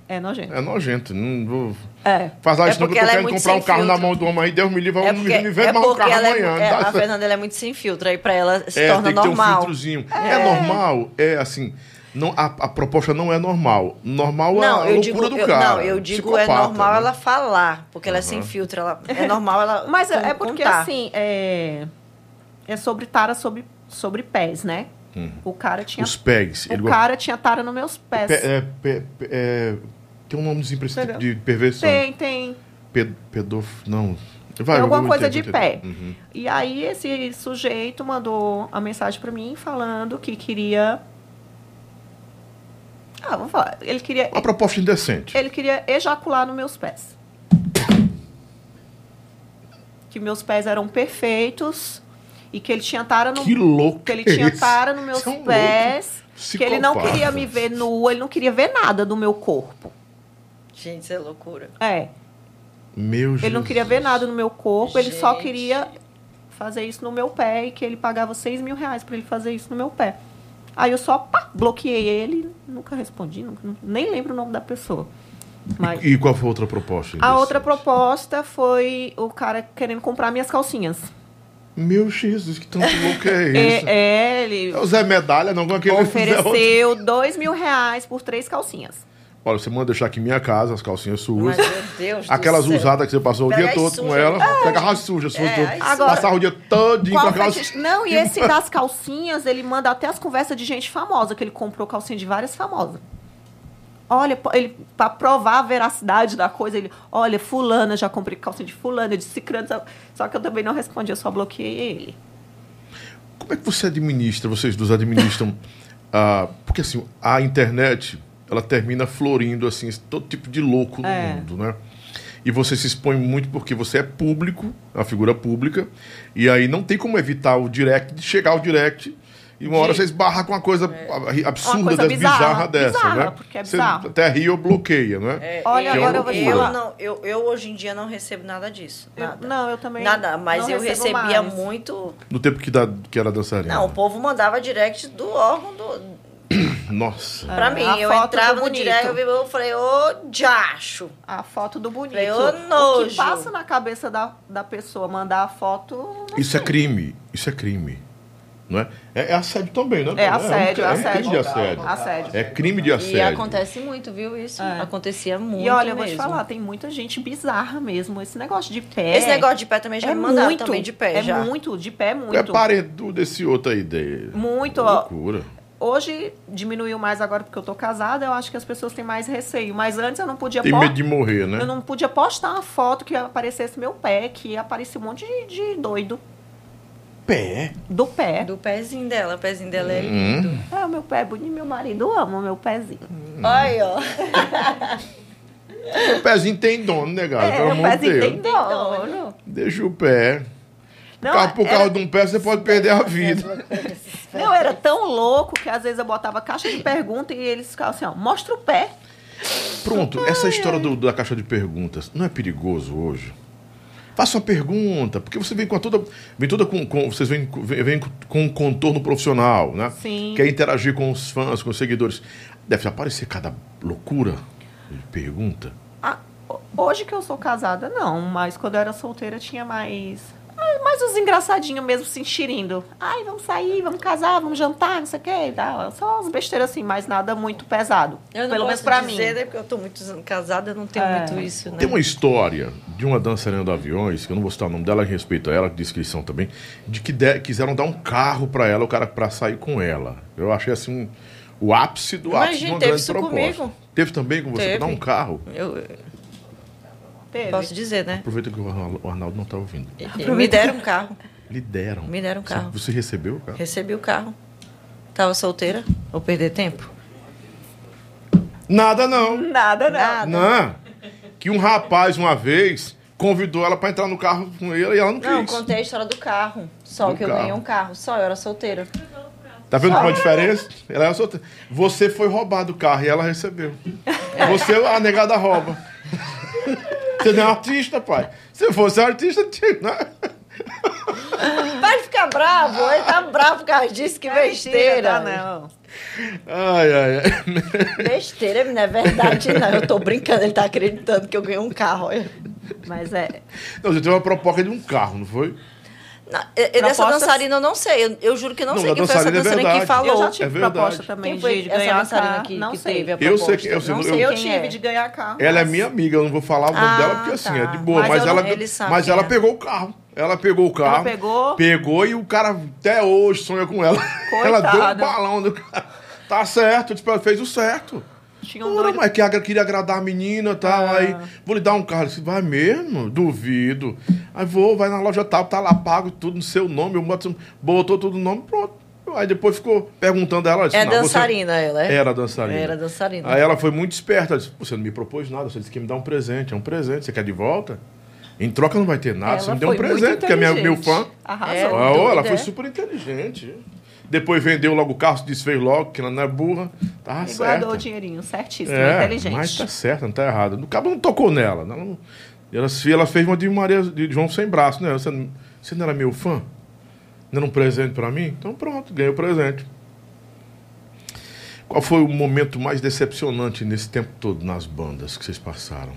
É nojento. É nojento. Não vou. É. Fazer É isso não, que porque eu tô ela é comprar um carro na filtro. mão do homem aí, Deus me livre, É vamos porque, me vende é mais um carro é, amanhã. é, a. Fernanda ela é muito sem filtro. Aí pra ela se É, torna tem que ter um normal. filtrozinho. É, normal, é assim. Não, a, a proposta não é normal. Normal é Não, a eu loucura digo, do eu, cara. não, eu digo é normal né? ela falar, porque ela é sem filtro, ela é normal ela Mas é é porque, contar. assim, é, é sobre tara sobre, sobre pés, né? O cara tinha. Hum. Os pegs. O ele cara tinha tara nos meus pés. Pe- é, pe- pe- é, tem um nomezinho pra esse tipo de perversão. Tem, tem. Pe- pedof... Não. Vai, tem alguma coisa entender, de pé. Uhum. E aí esse sujeito mandou a mensagem pra mim falando que queria. Ah, vamos falar. Ele queria. Uma proposta indecente. Ele queria ejacular nos meus pés. Que meus pés eram perfeitos e que ele tinha tara no Que louco que ele é tinha esse? tara nos meus é um pés, louco que ele não queria me ver nua, ele não queria ver nada do meu corpo. Gente, isso é loucura. É, Meu ele não queria ver nada no meu corpo, ele só Gente. queria fazer isso no meu pé e que ele pagava 6 mil reais pra ele fazer isso no meu pé. Aí eu só pá, bloqueei ele, nunca respondi, nunca- nem lembro o nome da pessoa. Mas E qual foi a outra proposta? a outra proposta foi o cara querendo comprar minhas calcinhas. Meu Jesus, que tanto louco é esse? É, é, ele É o Zé Medalha, não com aquele ofereceu 2 mil reais por três calcinhas. Olha, você manda deixar aqui em minha casa as calcinhas suas. Mas, meu Deus do Aquelas céu. usadas que você passou o dia todo com sujas. ela. Pega as sujas, sujas É, Agora- Passar o dia todinho com aquelas. fetiche? Não, e esse das calcinhas, ele manda até as conversas de gente famosa, que ele comprou calcinha de várias famosas. Olha, ele, pra provar a veracidade da coisa, ele, olha, fulana, já comprei calcinha de fulana, de cicrano, só- que eu também não respondi, eu só bloqueei ele. Como é que você administra, vocês dois administram? ah, porque assim, a internet, ela termina florindo assim, todo tipo de louco no É. mundo, né? E você se expõe muito porque você é público, uma figura pública, e aí não tem como evitar o direct, de chegar ao direct, e uma hora você esbarra com uma coisa absurda, Uma coisa dessa, bizarra, bizarra dessa, bizarra, né? porque é você bizarro. até ri ou bloqueia, né? É, Olha, eu, agora eu vou te eu falar. não, eu, eu hoje em dia não recebo nada disso. Eu- Nada. não, eu também Nada, mas não eu recebia mais. muito. No tempo que, da, que era dançarina. Não, o povo mandava direct do órgão do, Nossa. É, pra mim. a Eu entrava no bonito. direct, eu, vi- eu falei, ô, diacho. A foto do bonito. Falei, ô, O que nojo. passa na cabeça da, da pessoa mandar a foto... Isso é sei. crime. Isso é crime. Não é? É, é assédio também, né? É assédio, um, é um crime de assédio. assédio. Assédio. É crime de E assédio. acontece muito, viu, isso? É. Acontecia muito E olha, eu vou te falar, tem muita gente bizarra mesmo. Esse negócio de pé. Esse negócio de pé também já é me mandaram muito, também de pé, É já. muito, de pé é muito. É parente desse outro aí. De... Muito, ó. Hoje diminuiu mais agora porque eu tô casada, eu acho que as pessoas têm mais receio. Mas antes eu não podia Tem medo de morrer, né? Eu não podia postar uma foto que aparecesse meu pé, que aparecia um monte de, de doido. Pé. Do pé. Do pezinho dela, o pezinho dela é Hum. lindo. É, o meu pé é bonito, meu marido ama o meu pezinho. Olha, ó. O pezinho tem dono, né, cara? Pelo É, o amor de Deus. tem dono. Deixa o pé. Não, por era- causa de um pé, você pode perder a vida. Eu era tão louco que às vezes eu botava caixa de pergunta e eles ficavam assim, ó, mostra o pé. Pronto, essa história do- da caixa de perguntas não é perigoso hoje? Faça uma pergunta, porque você vem com a toda. Vem toda com. com- vocês vêm, vêm com- um contorno profissional, né? Sim. Quer interagir com os fãs, com os seguidores. Deve aparecer cada loucura de pergunta. Ah, ho- hoje que eu sou casada, não, mas quando eu era solteira tinha mais. Mais os engraçadinhos mesmo se enxerindo. Ai, vamos sair, vamos casar, vamos jantar, não sei o que e tal. Só umas besteiras assim, mas nada muito pesado. Eu não Pelo posso menos pra dizer, mim. né? Porque eu tô muitos anos casada, eu não tenho É. muito isso, né? Tem uma história de uma dançarina de aviões, que eu não vou citar o nome dela, em respeito a ela, descrição também, de que de- quiseram dar um carro pra ela, o cara pra sair com ela. Eu achei assim um- o ápice do Mas, ápice de gente, uma teve grande isso proposta. comigo. Teve também com você Teve. pra dar um carro? Eu Teve. posso dizer, né? Aproveita que o Arnaldo- não tá ouvindo. Me deram um carro. Lhe deram. Me deram um Você- carro. Você recebeu o carro? Recebi o carro. Tava solteira. Vou perder tempo? Nada não. Nada, não. Nada. Não. Que um rapaz, uma vez, convidou ela pra entrar no carro com ele e ela não quis. Não, contei a história do carro. Só Do que eu carro. ganhei um carro. Só, eu era solteira. Tá vendo qual a diferença? Ela é solteira. Você foi roubado o carro e ela recebeu. É. Você, a negada rouba. Você não é artista, pai. Se fosse artista, tinha. né? Vai ficar bravo. Ele tá bravo por causa disso. Que besteira. Tá, não. Ai, ai, ai. Besteira, não é verdade, não. Eu tô brincando. Ele tá acreditando que eu ganhei um carro. Olha. Mas é. Não, você teve uma proposta de um carro, não foi? Eu- eu dessa dançarina eu não sei. Eu, eu juro que não, Não, sei quem foi essa dançarina é que falou. Eu já tive É verdade. proposta também Quem foi de, ganhar dançarina carro. que, não que sei. teve a Eu proposta? sei que- eu sei- não eu- sei Eu quem tive é. de ganhar carro. Ela é minha amiga, eu não vou falar o nome Ah, dela, porque assim, tá. é de boa. Mas Mas, eu ela, não- mas ela é. pegou o carro. Ela pegou o carro. pegou? Pegou e o cara até hoje sonha com ela. Ela deu um Coitada. balão do cara. Tá certo, eu ela, fez o certo. Um Ora, mas que agra- queria agradar a menina e tal. Ah. Aí, vou lhe dar um carro. Eu disse, vai mesmo? Duvido. Aí vou, vai na loja tal, tá lá, pago tudo no seu nome. Eu boto, botou tudo no nome, pronto. Aí depois ficou perguntando a ela. disse, É "Não, você- dançarina ela, é? Era dançarina. Era dançarina. Aí ela foi muito esperta. Disse, você não me propôs nada, você disse que ia me dar um presente. É um presente, você quer de volta? Em troca não vai ter nada, Ela você me deu um presente, porque é minha, meu fã. Arrasou. É. Ah, ela foi é? super inteligente. Depois vendeu logo o carro, se desfez logo, que ela não é burra. Tava E guardou o dinheirinho, certíssimo, É, inteligente. mas tá certo, não tá errado. O cabo não tocou nela. Ela, não- ela, ela fez uma de Maria de João sem braço, né? Você, não- você não era meu fã? Não era um presente pra mim? Então pronto, ganhei o presente. Qual foi o momento mais decepcionante nesse tempo todo nas bandas que vocês passaram?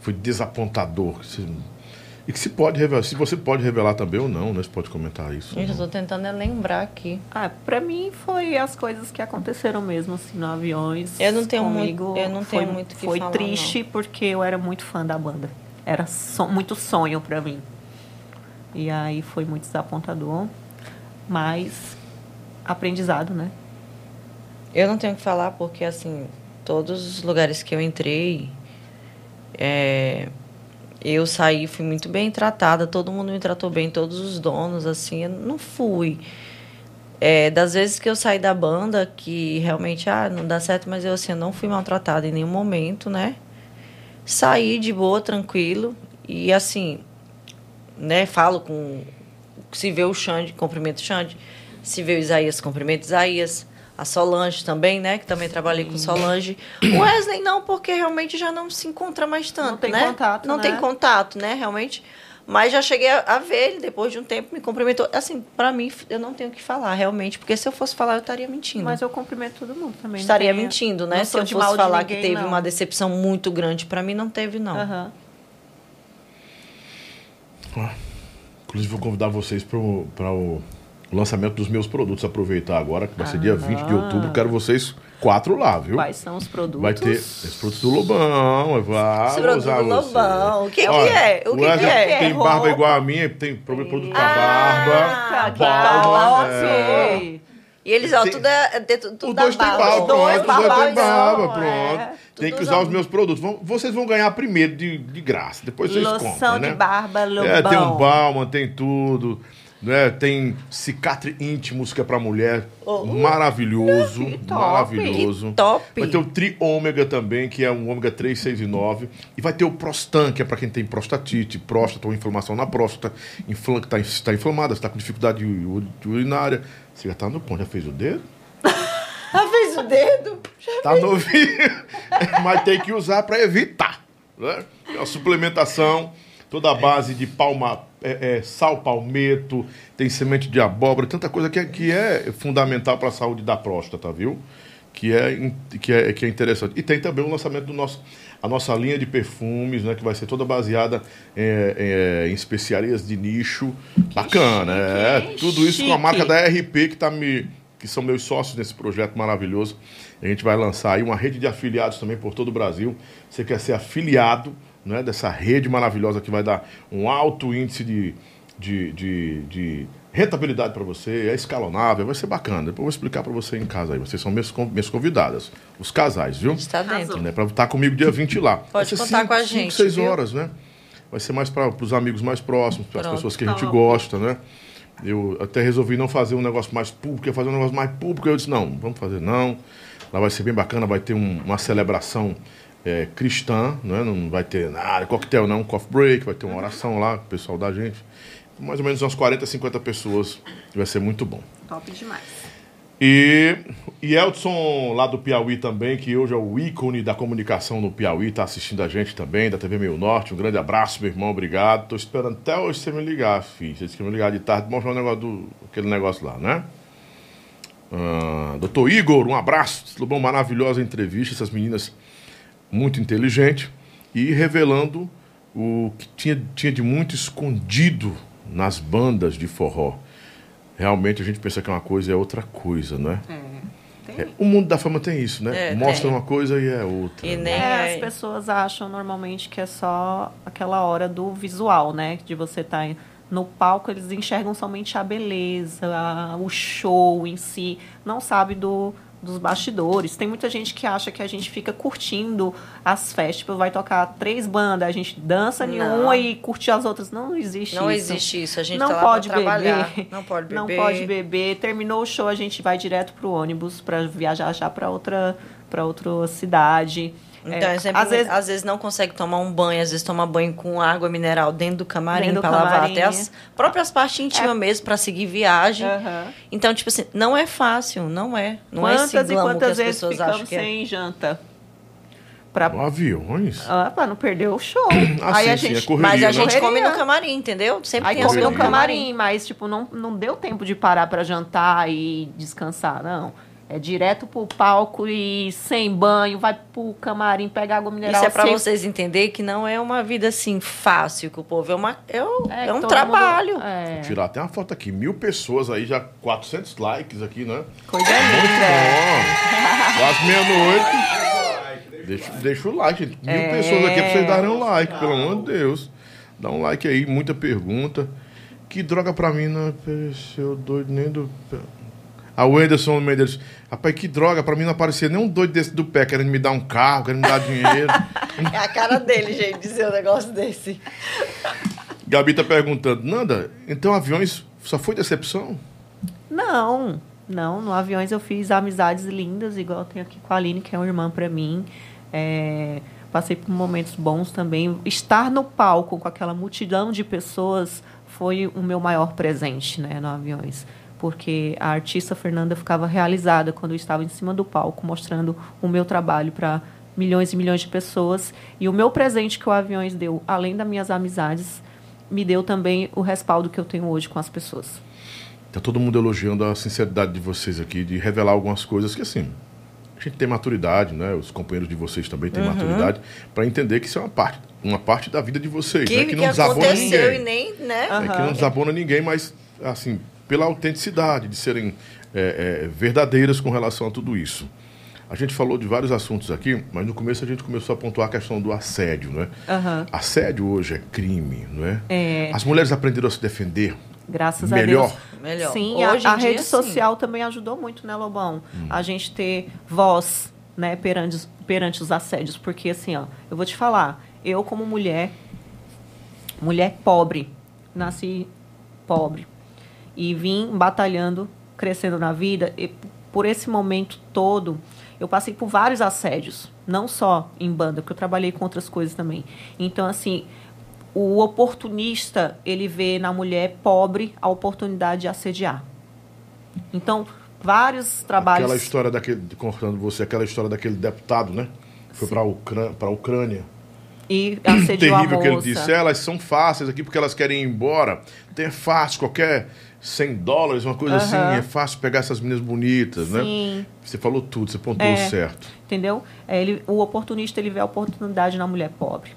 Foi desapontador. que vocês- E que se pode revelar, se você pode revelar também ou não, né? Você pode comentar isso. Gente, eu tô tentando é lembrar aqui. Ah, pra mim foi as coisas que aconteceram mesmo, assim, no aviões. Eu não tenho comigo. muito- eu não foi, tenho muito o que Foi falar, triste porque eu era muito fã da banda. Era so- muito sonho pra mim. E aí foi muito desapontador, mas aprendizado, né? Eu não tenho o que falar porque, assim, todos os lugares que eu entrei, é, eu saí, fui muito bem tratada, todo mundo me tratou bem, todos os donos, assim, eu não fui. É, das vezes que eu saí da banda, que realmente, ah, não dá certo, mas eu, assim, eu não fui maltratada em nenhum momento, né? Saí de boa, tranquilo, e assim, né, falo com. Se vê o Xande, cumprimento o Xande. Se vê o Isaías, cumprimento Isaías. A Solange também, né? Que também trabalhei com Solange. O Wesley não, porque realmente já não se encontra mais tanto, Não tem né? contato, Não né? tem contato, né? Realmente. Mas já cheguei a, a ver ele depois de um tempo, me cumprimentou. Assim, pra mim, eu não tenho o que falar, realmente. Porque se eu fosse falar, eu estaria mentindo. Mas eu cumprimento todo mundo também. Estaria mentindo, não né? Se eu de fosse falar ninguém, que teve não. uma decepção muito grande, pra mim não teve, não. Aham. Ah, Inclusive, vou convidar vocês para o o lançamento dos meus produtos. Aproveitar agora, que vai ser dia 20 de outubro. Quero vocês quatro lá, viu? Quais são os produtos? Vai ter os produtos do Lobão. Vai Esse produto do. Lobão. O que, que é? O que, Wesley que é? Tem barba igual a minha, tem produto produto pra Ah, barba. que top! é. E eles, ó, Tem- tudo é, é tudo, tudo Os da dois têm barba. barba, Os pronto. dois Os dois barbadão, barba, é. pronto. Tem Tudo que usar os meus produtos. Vão- vocês vão ganhar primeiro de, de graça. Depois vocês Loção compram, de né? barba Lobão. É, tem um balma, tem tudo. Né? Tem cicatre íntimos que é pra mulher. maravilhoso. que top, maravilhoso. top. Vai ter o Tri Ômega também, que é um ômega 3, 6 e 9. E vai ter o Prostan, que é pra quem tem prostatite, próstata ou inflamação na próstata, infla, que tá, tá inflamada, você tá com dificuldade uri- urinária. Você já tá no ponto, já fez o dedo? Ah, fez o dedo? Tá novinho, mas tem que usar para evitar. Né? É uma suplementação, toda a base de palma, é, é, sal palmeto, tem semente de abóbora, tanta coisa que é, que é fundamental para a saúde da próstata, viu? Que é, que, é, que é interessante. E tem também o lançamento do nosso, a nossa linha de perfumes, né? Que vai ser toda baseada é, é, em especiarias de nicho. Bacana, é. chique, Tudo isso com a marca da RP que tá me que são meus sócios nesse projeto maravilhoso. A gente vai lançar aí uma rede de afiliados também por todo o Brasil. Você quer ser afiliado né, dessa rede maravilhosa que vai dar um alto índice de, de, de, de rentabilidade para você, é escalonável, vai ser bacana. Depois eu vou explicar para você em casa aí. Vocês são minhas, con- minhas convidadas, os casais, viu? Está dentro. Né, para estar comigo dia 20 lá. Pode contar cinco- com a gente, seis viu? horas, né? Vai ser mais para os amigos mais próximos, para as pessoas que a gente Top. gosta, né? Eu até resolvi não fazer um negócio mais público, ia fazer um negócio mais público. Eu disse, não, vamos fazer não. Lá vai ser bem bacana, vai ter um- uma celebração é, cristã, né? não vai ter nada, coquetel não, coffee break, vai ter uma oração lá o pessoal da gente. Mais ou menos umas 40, 50 pessoas, vai ser muito bom. Top demais. E, e Elton, lá do Piauí também, que hoje é o ícone da comunicação no Piauí, está assistindo a gente também, da TV Meio Norte. Um grande abraço, meu irmão, obrigado. Tô esperando até hoje você me ligar, filho. Você disse que me ligar de tarde, mostrar o negócio do, aquele negócio lá, né? Ah, doutor Igor, um abraço. Tudo bom? Maravilhosa entrevista, essas meninas muito inteligentes e revelando o que tinha, tinha de muito escondido nas bandas de forró. Realmente a gente pensa que é uma coisa e é outra coisa, né? É, o mundo da fama tem isso, né? É, Mostra tem. uma coisa e é outra. E né? nem É, é- as pessoas acham normalmente que é só aquela hora do visual, né? De você estar no palco, eles enxergam somente a beleza, a- o show em si, não sabe do, dos bastidores. Tem muita gente que acha que a gente fica curtindo as festas, tipo, vai tocar três bandas, a gente dança em Não. uma e curte as outras. Não existe Não isso. existe isso. A gente não tá pode beber. Não pode beber. Não pode beber. Terminou o show, a gente vai direto pro ônibus para viajar já para outra para outra cidade. Então, É, é sempre às vezes às vezes não consegue tomar um banho, às vezes toma banho com água mineral dentro do camarim para lavar até as próprias partes íntimas mesmo para seguir viagem. Aham. Então, tipo assim, não é fácil, não é. Não é esse quantas e glamour que quantas as vezes pessoas ficamos acham que é. sem janta? Pra, aviões? ah, pra não perder o show. Ah, Aí sim, a sim, gente. é correria, Mas a né? gente come no camarim, entendeu? Sempre Aí tem as comeu no camarim, mas tipo, não, não deu tempo de parar pra jantar e descansar, não. É direto pro palco e sem banho, vai pro camarim, pega água mineral. Isso é pra sem- vocês entenderem que não é uma vida assim fácil que o povo é uma é, um- É, é um trabalho. mundo- é, Tirar até uma foto aqui. Mil pessoas aí, já 400 likes aqui, né? coisa linda. Bom, quase meia-noite. Deixa, deixa o like, gente. Mil É. pessoas aqui pra vocês darem um like, pelo amor de Deus. Dá um like aí, muita pergunta. Que droga pra mim não apareceu doido nem do. A Wenderson Mendes, rapaz, que droga, pra mim não aparecia nem um doido desse do pé, querendo me dar um carro, querendo me dar dinheiro. É a cara dele, gente, dizer um negócio desse. Gabi tá perguntando, Nanda, então aviões só foi decepção? Não, não. No Aviões eu fiz amizades lindas, igual eu tenho aqui com a Aline, que é uma irmã para mim. É, passei por momentos bons também. Estar no palco com aquela multidão de pessoas foi o meu maior presente né, no Aviões. Porque a artista Fernanda ficava realizada quando eu estava em cima do palco, mostrando o meu trabalho para milhões e milhões de pessoas. E o meu presente que o Aviões deu, além das minhas amizades, me deu também o respaldo que eu tenho hoje com as pessoas. Tá todo mundo elogiando a sinceridade de vocês aqui, de revelar algumas coisas que, assim, a gente tem maturidade, né? Os companheiros de vocês também têm maturidade para entender que isso é uma parte, uma parte da vida de vocês, Que, né? Que que não desabona ninguém. e nem, né? É, que não desabona ninguém, mas, assim, pela autenticidade, de serem é, é, verdadeiras com relação a tudo isso. A gente falou de vários assuntos aqui, mas no começo a gente começou a pontuar a questão do assédio, não é? Aham. Assédio hoje é crime, não é? É. As mulheres aprenderam a se defender Graças melhor. a Deus. Melhor. Sim, Hoje a, a dia, rede sim. social também ajudou muito, né, Lobão? Hum. A gente ter voz, né, perante, os- perante os assédios. Porque, assim, ó, eu vou te falar, eu como mulher, mulher pobre, nasci pobre, e vim batalhando, crescendo na vida, e por esse momento todo, eu passei por vários assédios. Não só em banda, porque eu trabalhei com outras coisas também. Então, assim, o oportunista, ele vê na mulher pobre a oportunidade de assediar. Então, vários trabalhos. Aquela história daquele, cortando você, aquela história daquele deputado, né? Foi para Ucrânia, pra Ucrânia. E assediou a Terrível que ele moça. disse. Elas são fáceis aqui porque elas querem ir embora. Então é fácil, qualquer 100 dólares, uma coisa Aham. assim. É fácil pegar essas meninas bonitas, né? Sim. Você falou tudo, você pontuou É. certo. Entendeu? É, ele, o oportunista, ele vê a oportunidade na mulher pobre.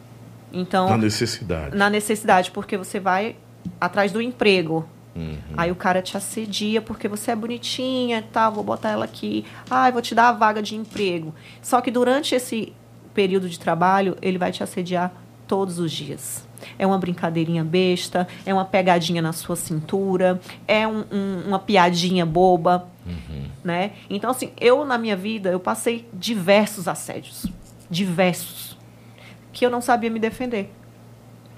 Então, Na necessidade. na necessidade, porque você vai atrás do emprego. Uhum. Aí o cara te assedia porque você é bonitinha e tal, vou botar ela aqui. Ai, vou te dar a vaga de emprego. Só que durante esse período de trabalho, ele vai te assediar todos os dias. É uma brincadeirinha besta, é uma pegadinha na sua cintura, é um- um- uma piadinha boba, né? Então, assim, eu na minha vida, eu passei diversos assédios. Diversos. Que eu não sabia me defender.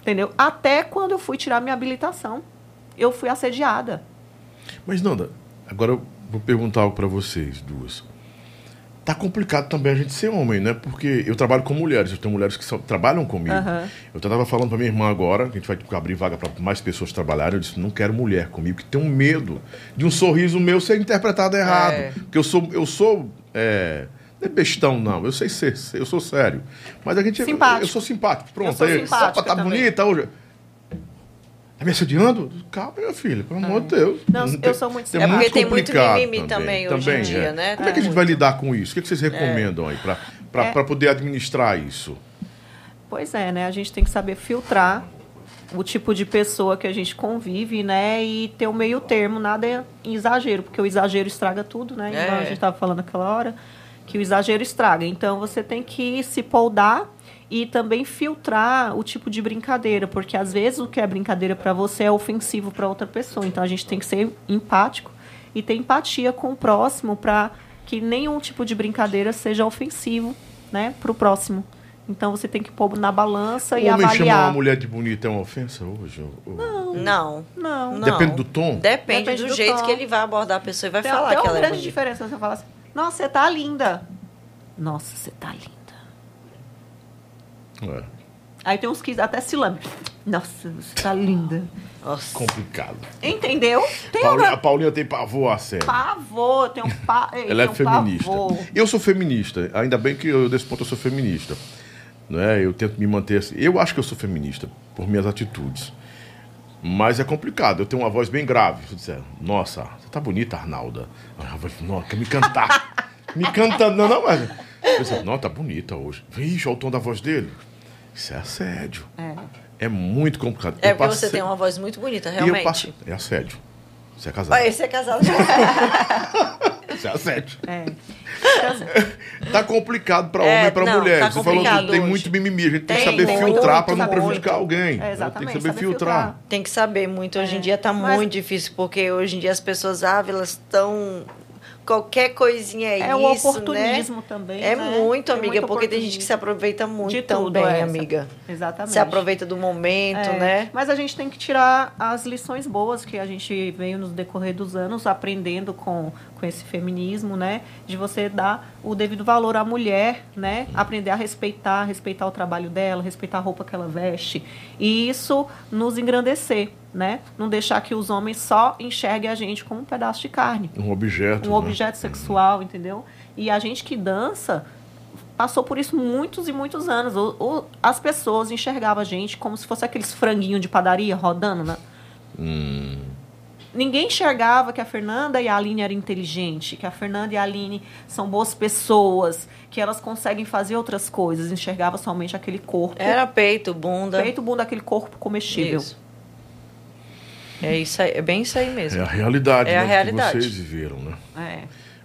Entendeu? Até quando eu fui tirar minha habilitação, eu fui assediada. Mas, Nanda, agora eu vou perguntar algo para vocês duas. Tá complicado também a gente ser homem, né? Porque eu trabalho com mulheres, eu tenho mulheres que só trabalham comigo. Aham. Eu estava falando para minha irmã agora, que a gente vai abrir vaga para mais pessoas trabalharem. Eu disse: não quero mulher comigo, que tem um medo de um sorriso meu ser interpretado errado. É. Porque eu sou. Eu sou é, não é bestão, não. Eu sei ser, eu sou sério. Mas a gente. Simpático. Eu sou simpático. Pronto, Eu sou aí. simpática Opa, tá também. bonita hoje. Tá me assediando? Calma, minha filha, pelo amor de Deus. Não, eu sou muito É porque tem muito complicado mimimi também hoje em dia, é. né? Como é que a gente vai lidar com isso? O que, que vocês recomendam aí para É. poder administrar isso? Pois é, né? A gente tem que saber filtrar o tipo de pessoa que a gente convive, né? E ter o meio termo, nada em exagero, porque o exagero estraga tudo, né? Igual É. a gente estava falando aquela hora, que o exagero estraga. Então você tem que se poldar e também filtrar o tipo de brincadeira, porque às vezes o que é brincadeira para você é ofensivo para outra pessoa. Então a gente tem que ser empático e ter empatia com o próximo para que nenhum tipo de brincadeira seja ofensivo, né, para o próximo. Então você tem que pôr na balança e O homem chamar uma avaliar. mulher de bonita é uma ofensa hoje? Ou- Não. Não. Não. Depende do tom? Depende, Depende do, do jeito tom. que ele vai abordar a pessoa e vai Tem falar que uma ela é grande bonita. diferença. Você fala assim, nossa, você tá linda. Nossa, você tá linda. É Aí tem uns que até se lambem. Nossa, você tá linda. Nossa. complicado. Entendeu? Tem Paulinha, uma a Paulinha tem pavor a sério. pavor, tem um pa... Ei, Ela é um feminista. pavor. Eu sou feminista. Ainda bem que eu, desse ponto eu sou feminista. Não é? Eu tento me manter assim. Eu acho que eu sou feminista por minhas atitudes. Mas é complicado. Eu tenho uma voz bem grave. Se eu disser, nossa, você tá bonita, Arnalda. Vai- Nossa, quer me cantar. me cantando. Não, não, mas. Eu penso, não, tá bonita hoje. Vixe, olha o tom da voz dele. Isso é assédio. É. É muito complicado. É Eu porque você passei- tem uma voz muito bonita, E eu realmente. passo- É assédio. Você é casado. Olha, esse é casado. Isso é assédio. É. Tá complicado pra É, homem e pra não, mulher. tá Você falou que tem hoje. muito mimimi. A gente tem, que Tem, saber muito, filtrar pra não muito. prejudicar alguém. É, tem que saber saber filtrar. filtrar. Tem que saber muito. Hoje em É. dia tá Mas- muito difícil, porque hoje em dia as pessoas, elas estão. Qualquer coisinha é, É isso. o oportunismo né? também. É né? muito, Tem amiga, muito porque tem gente que se aproveita muito também, é, amiga. Exatamente. Se aproveita do momento, É, né? Mas a gente tem que tirar as lições boas que a gente veio nos decorrer dos anos aprendendo com, com esse feminismo, né? De você dar o devido valor à mulher, né? Aprender a respeitar, respeitar o trabalho dela, respeitar a roupa que ela veste. E isso nos engrandecer, né? Não deixar que os homens só enxerguem a gente como um pedaço de carne Um objeto. um né? objeto sexual, entendeu? E a gente que dança passou por isso muitos e muitos anos. O- o- as pessoas enxergavam a gente como se fosse aqueles franguinhos de padaria rodando, né? Hum. Ninguém enxergava que a Fernanda e a Aline eram inteligentes, que a Fernanda e a Aline são boas pessoas, que elas conseguem fazer outras coisas. Enxergava somente aquele corpo. Era peito, bunda. Peito, bunda, aquele corpo comestível. Isso. É, isso aí, é bem isso aí mesmo. É a realidade, É a né, realidade. que vocês viveram, né? É.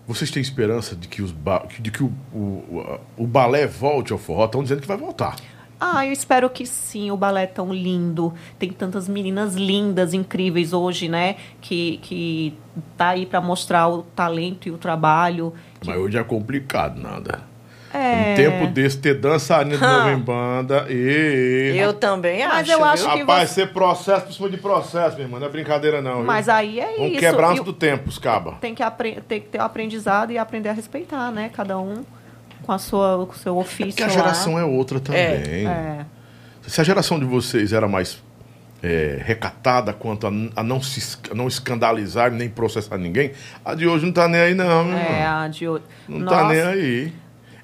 Vocês têm esperança de que, os ba- de que o, o, o balé volte ao forró? Estão dizendo que vai voltar. Ah, eu espero que sim. O balé é tão lindo. Tem tantas meninas lindas, incríveis hoje, né? Que, que tá aí para mostrar o talento e o trabalho. Mas hoje é complicado, nada. É. Um tempo desse, ter dançarina de novo em banda. E... Eu também Mas acho. eu acho viu? que Rapaz, você- ser processo por cima de processo, minha irmã. Não é brincadeira, não. viu? Mas aí é Vamos isso. quebrar antes o- do tempo, os caba. tem que, apre- tem que ter o aprendizado e aprender a respeitar, né? Cada um com, a sua, com o seu ofício. Porque a lá. geração é outra também. É. Se a geração de vocês era mais é, recatada quanto a, a não se a não escandalizar nem processar ninguém, a de hoje não tá nem aí, não, meu É, irmão. a de hoje. Não tá nem aí.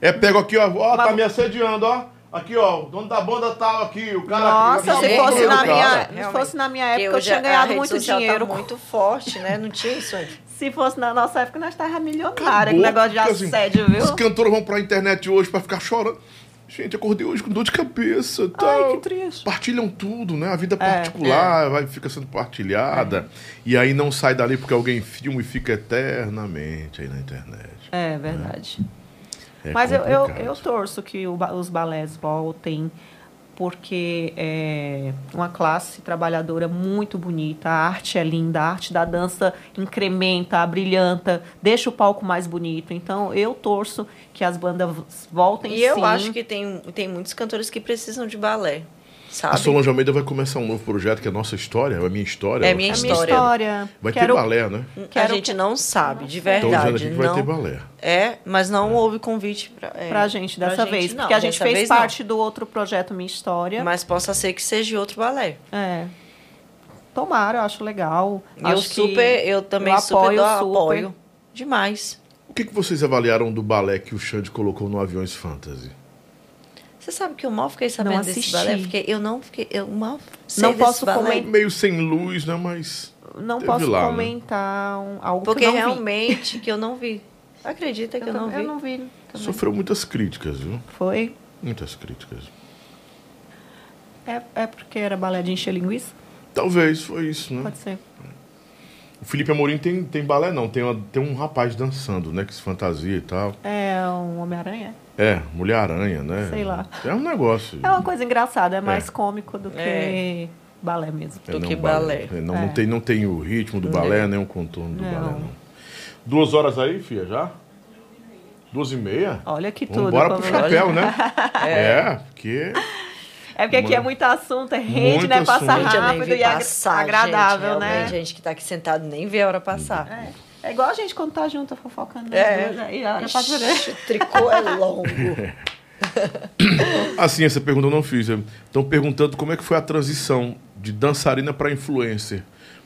É, pega aqui, ó, ó, tá me assediando, ó. Aqui, ó, o dono da banda tal aqui, o cara Nossa, aqui. se fosse na minha, se fosse na minha época, eu hoje tinha ganhado muito social dinheiro. Tá muito forte, né? Não tinha isso antes. Se fosse na nossa época, nós estávamos milionária. Com negócio de assim, assédio, viu? Os cantores vão pra internet hoje pra ficar chorando. Gente, acordei hoje com dor de cabeça. Tal. Ai, que triste. Partilham tudo, né? A vida É, particular vai, fica sendo partilhada. E aí não sai dali porque alguém filma e fica eternamente aí na internet. É verdade. É Mas eu, eu, eu torço que o os balés voltem, porque é uma classe trabalhadora muito bonita, a arte é linda, a arte da dança incrementa, abrilhanta, deixa o palco mais bonito. Então eu torço que as bandas voltem E eu sim. acho que tem, tem muitos cantores que precisam de balé, A sabe? Solange Almeida vai começar um novo projeto que é a nossa história, é a minha história. É minha É a minha história. história. Vai Quero- ter balé, né? A gente não sabe, de dizendo verdade. aqui que vai não, ter balé. É, mas não houve convite pra, é, Pra gente dessa pra gente vez. não, porque a gente dessa fez vez não. parte do outro projeto Minha História. Mas possa ser que seja outro balé. É. Tomara, eu acho legal. eu acho que super, eu também eu super apoio, dou super. apoio. Demais. O que, que vocês avaliaram do balé que o Xande colocou no Aviões Fantasy? Você sabe que eu mal fiquei sabendo desse assisti. balé, porque eu não fiquei, eu mal sei Não desse posso comentar. Meio sem luz, né? Mas. Não posso lá, né? comentar um- algo Porque que eu não vi. realmente que eu não vi. Acredita que eu, não vi? Eu não vi. também. Sofreu muitas críticas, viu? Foi? Muitas críticas. É, é porque era balé de encher linguiça? Talvez foi isso, né? Pode ser. O Felipe Amorim tem, tem balé, não. Tem, uma- tem um rapaz dançando, né? Que se fantasia e tal. É um Homem-Aranha? É, Mulher-Aranha, né? Sei lá. É um negócio. É uma coisa engraçada, é mais É. cômico do que É. balé mesmo. É, do não que um balé. É, não, É. não, tem, não tem o ritmo do balé, nem o contorno do Não. balé, não. Duas horas aí, filha, já? Duas e meia? Olha que tudo. Vamos embora pro chapéu, né? é, porque... É porque aqui é muito assunto, é rede, Muito né? Passa assunto. Gente, eu nem rápido e é passar, agradável, gente, né? realmente, gente que tá aqui sentado nem vê a hora passar. É. É igual a gente quando tá junto, fofocando. né? É. E a hora né? Ixi, o tricô é longo. Assim, essa pergunta eu não fiz. Estão perguntando como é que foi a transição de dançarina para influencer.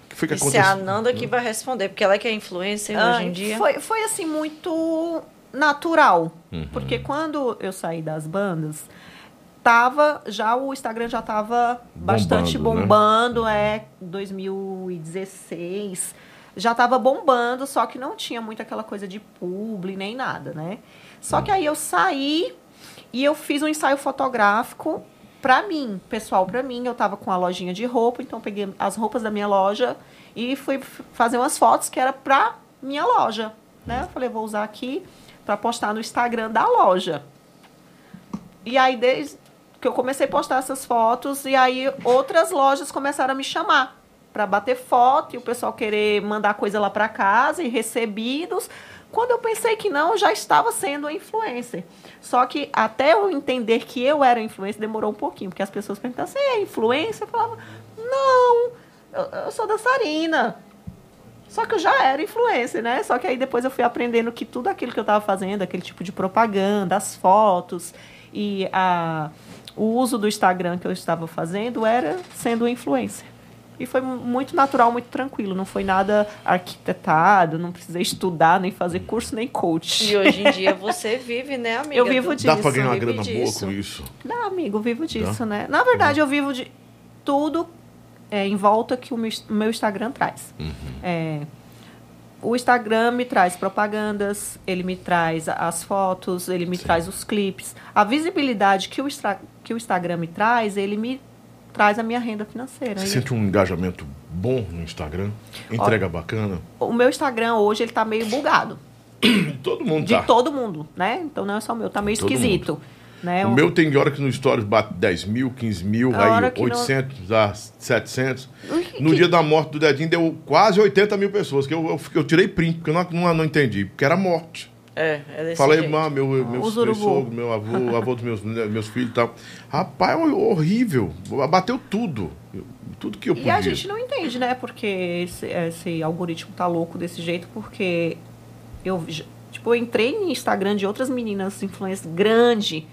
O que foi que Isso é a aconteceu? Nanda que vai responder, porque ela é que é influencer hoje Ah, em dia. Foi, foi assim, muito natural. Uhum. Porque quando eu saí das bandas, tava, já o Instagram já tava bastante Bombando, né? bombando, é 2016. Já tava bombando, só que não tinha muito aquela coisa de publi nem nada, né? Só que aí eu saí e eu fiz um ensaio fotográfico pra mim, pessoal, pra mim. Eu tava com a lojinha de roupa, então peguei as roupas da minha loja e fui fazer umas fotos que era pra minha loja, né? Eu falei, vou usar aqui pra postar no Instagram da loja. E aí, desde que eu comecei a postar essas fotos, e aí outras lojas começaram a me chamar para bater foto e o pessoal querer mandar coisa lá para casa e recebidos. Quando eu pensei que não, eu já estava sendo influencer. Só que até eu entender que eu era influencer demorou um pouquinho, porque as pessoas perguntavam: você é influencer? Eu falava: não, eu, eu sou dançarina. Só que eu já era influencer, né? Só que aí depois eu fui aprendendo que tudo aquilo que eu estava fazendo, aquele tipo de propaganda, as fotos e a, o uso do Instagram que eu estava fazendo era sendo influencer. E foi mu- muito natural, muito tranquilo. Não foi nada arquitetado, não precisei estudar, nem fazer curso, nem coach. E hoje em dia você vive, né, amiga? Eu vivo disso. Dá pra ganhar uma grana boa disso. com isso? Não, amigo, vivo disso, né? Na verdade, eu vivo de tudo é, em volta que o meu, Instagram traz. É, o Instagram me traz propagandas, ele me traz as fotos, ele me traz os clipes. A visibilidade que o, que o Instagram me traz, ele me traz a minha renda financeira. Você E sente um engajamento bom no Instagram? Entrega bacana? O meu Instagram hoje ele tá meio bugado. Todo mundo De tá. todo mundo, né? Então não é só o meu, tá meio Todo esquisito. Né? O meu tem hora que no Stories bate 10 mil, 15 mil, A aí que não- 800, a 700. que- No dia da morte do Dedinho deu quase 80 mil pessoas, que eu, eu, eu tirei print, porque eu não, não, não entendi, porque era morte. É, é desse Falei, jeito. mano, meu, meus, meu sogro, meu avô, avô dos meus, meus filhos e tal. Rapaz, é horrível. Bateu tudo. Tudo que eu E podia. a gente não entende, né? Porque esse, esse algoritmo tá louco desse jeito, porque eu, tipo, eu entrei no Instagram de outras meninas influências grande,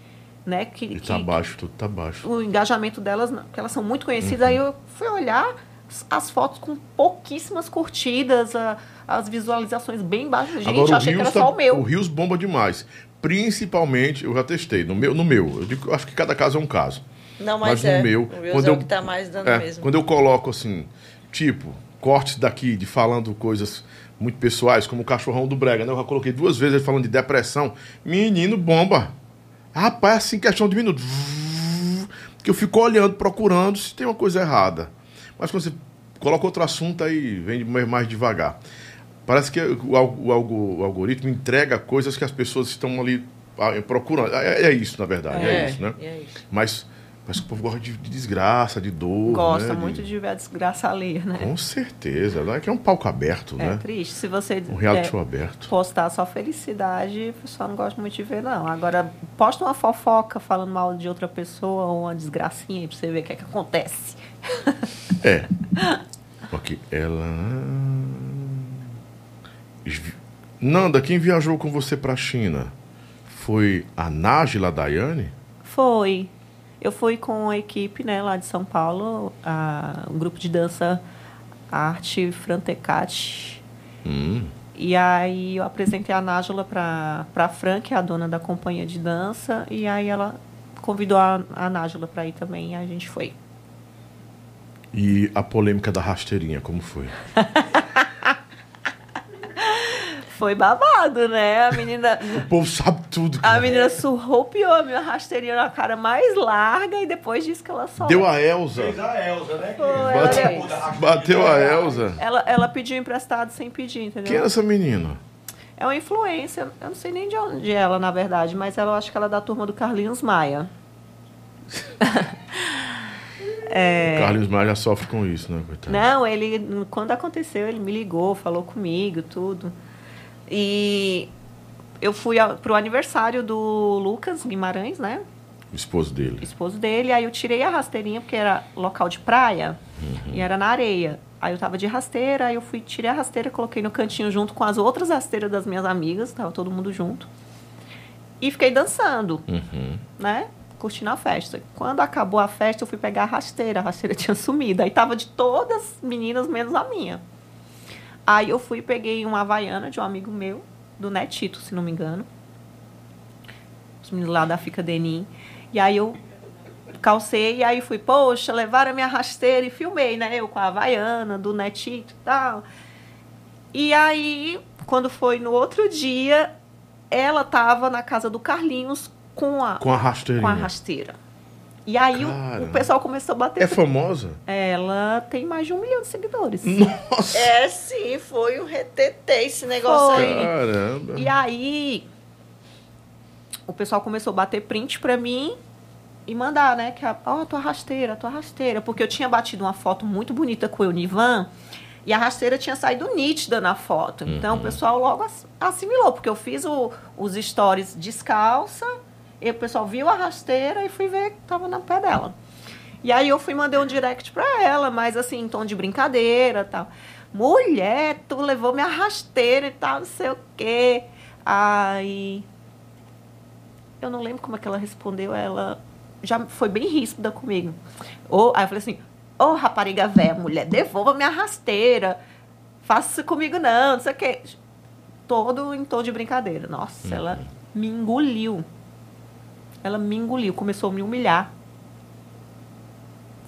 né? Que, E que tá baixo, tudo tá baixo. o engajamento delas, porque elas são muito conhecidas, Uhum. aí eu fui olhar as- as fotos com pouquíssimas curtidas, a- as visualizações bem baixas. Gente, eu achei que era tá- só o meu. o Rios bomba demais. Principalmente, eu já testei, no meu, no meu. Eu digo, acho que cada caso é um caso. Não, mas, no é. meu, o Reels quando é eu, o que tá mais dando é, mesmo. Quando eu coloco assim, tipo, cortes daqui de falando coisas muito pessoais, como o cachorrão do Brega, né? Eu já coloquei duas vezes ele falando de depressão. Menino, bomba. Rapaz, assim, questão de minutos. Que eu fico olhando, procurando se tem uma coisa errada. Mas quando você coloca outro assunto, aí vem mais, mais devagar. Parece que o, o o algoritmo entrega coisas que as pessoas estão ali ah, procurando. É, é isso, na verdade. É, É, isso, né? é isso. Mas parece que o povo gosta de, de desgraça, de dor. Gosta né? muito de ver a desgraça ali, né? Com certeza. É que é um palco aberto, É né? triste. Se você Um reality é, show aberto. postar só felicidade, o pessoal não gosta muito de ver, não. Agora, posta uma fofoca falando mal de outra pessoa ou uma desgracinha aí pra você ver o que é que acontece. É. Ok, ela. Nanda, quem viajou com você pra China? Foi a Nájila Daiane? Foi. Eu fui com a equipe né, lá de São Paulo, a, um grupo de dança Arte Frantecate. Hum. E aí eu apresentei a Nájula para a Fran, que é a dona da companhia de dança, e aí ela convidou a, a Nájula para ir também, e a gente foi. E a polêmica da rasteirinha, como foi? Foi babado, né? A menina, O povo sabe tudo. a cara. menina surrupiou a minha rasteirinha na cara mais larga e depois disse que ela só. Deu a Elza. Fez a Elza, né? que Foi, ela Bate- fez. Bateu a Elza. Ela, ela pediu emprestado sem pedir, entendeu? Quem era essa menina? É uma influência, eu não sei nem de onde é ela, na verdade, mas ela, eu acho que ela é da turma do Carlinhos Maia. É. Carlos Maia já sofre com isso, né, coitado? Não, ele, quando aconteceu, ele me ligou, falou comigo, tudo. E eu fui a, pro aniversário do Lucas Guimarães, né? O esposo dele. Esposo dele. Aí eu tirei a rasteirinha, porque era local de praia e era na areia. Aí eu tava de rasteira, aí eu fui, tirei a rasteira, coloquei no cantinho junto com as outras rasteiras das minhas amigas, tava todo mundo junto. E fiquei dançando, Uhum. né? Curtindo a festa. Quando acabou a festa, eu fui pegar a rasteira. A rasteira tinha sumido. Aí tava de todas as meninas, menos a minha. Aí eu fui e peguei uma havaiana de um amigo meu, do Netito, se não me engano. Os meninos lá da Fica Denim. E aí eu calcei e aí fui, poxa, levaram a minha rasteira e filmei, né? Eu com a havaiana, do Netito e tal. E aí, quando foi no outro dia, ela tava na casa do Carlinhos com a, Com a rasteirinha. com a rasteira. E aí o, o pessoal começou a bater. É famosa? Ela tem mais de um milhão de seguidores. Nossa! É, sim, foi um retetê esse negócio Foi. aí. Caramba! E aí, o pessoal começou a bater print pra mim e mandar, né? Que a, ó, tua rasteira, tua rasteira. Porque eu tinha batido uma foto muito bonita com o Eunivan e a rasteira tinha saído nítida na foto. Então o pessoal logo ass- assimilou, porque eu fiz o- os stories descalça, e o pessoal viu a rasteira e fui ver que tava na pé dela. E aí eu fui mandei um direct pra ela, mas assim, em tom de brincadeira e tal. Mulher, tu levou minha rasteira e tal, não sei o quê. Aí. Eu não lembro como é que ela respondeu. Ela já foi bem ríspida comigo. Ô, aí eu falei assim: Ô rapariga velha, mulher, devolva minha rasteira. Faça isso comigo não, não sei o quê. Todo em tom de brincadeira. Nossa, ela me engoliu. Ela me engoliu, começou a me humilhar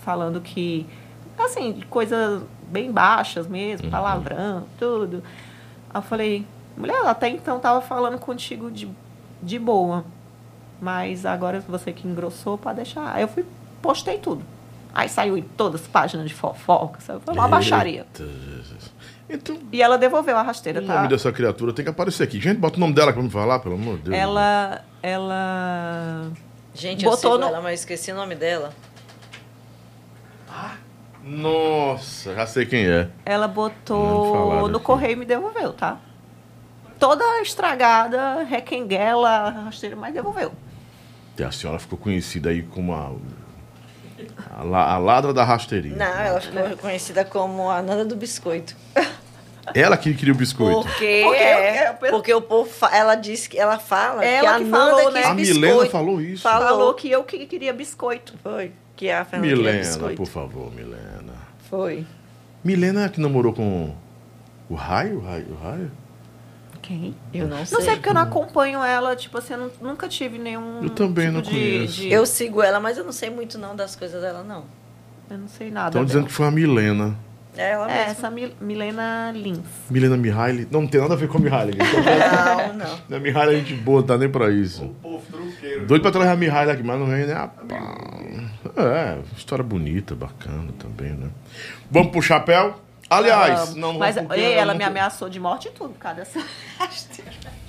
falando que, assim, coisas bem baixas mesmo, palavrão, tudo. Aí eu falei, mulher, até então tava falando contigo de, de boa, mas agora você que engrossou, pode deixar. Aí eu fui, postei tudo. Aí saiu em todas as páginas de fofoca, sabe? Foi uma baixaria. Eita, Jesus. Então, E ela devolveu a rasteira, o tá? nome dessa criatura tem que aparecer aqui. Gente, bota o nome dela pra me falar, pelo amor de Deus. Ela. Ela. Gente, eu Botou sigo no- ela, mas esqueci o nome dela. Nossa, já sei quem é. Ela botou no correio e me devolveu, tá? Toda estragada, requenguela, rasteira, mas devolveu. E a senhora ficou conhecida aí como a, a, a ladra da rasteirinha. Não, ela ficou reconhecida como a Nanda do Biscoito. Ela que queria o biscoito. Porque, Porque é, porque o povo fa- ela disse que ela fala Ela que a que Nanda falou, né? A biscoito. Milena falou isso. Falou. Falou que eu que queria biscoito. Foi. Que a Fernanda queria Milena, biscoito. por favor, Milena. Foi. Milena é que namorou com o Raio? O Raio? O Raio? Quem? Eu não sei. Não sei porque eu não acompanho ela, tipo assim, eu nu- nunca tive nenhum. Eu também tipo não de- conheço. de- Eu sigo ela, mas eu não sei muito não das coisas dela, não. eu não sei nada. Estão dizendo que foi a Milena. É ela É, mesma. essa Mil- Milena Lins. Milena Mihaly. Não, não tem nada a ver com a Mihaly. Não, não. A Mihaly é gente boa, não tá nem pra isso. Povo truqueiro. Doido pra trazer a Mihaly aqui, mas não vem nem a pau. É, história bonita, bacana também, né? Vamos pro chapéu? Aliás, não, não Mas porque ei, ela não- me ameaçou de morte e tudo, por causa dessa.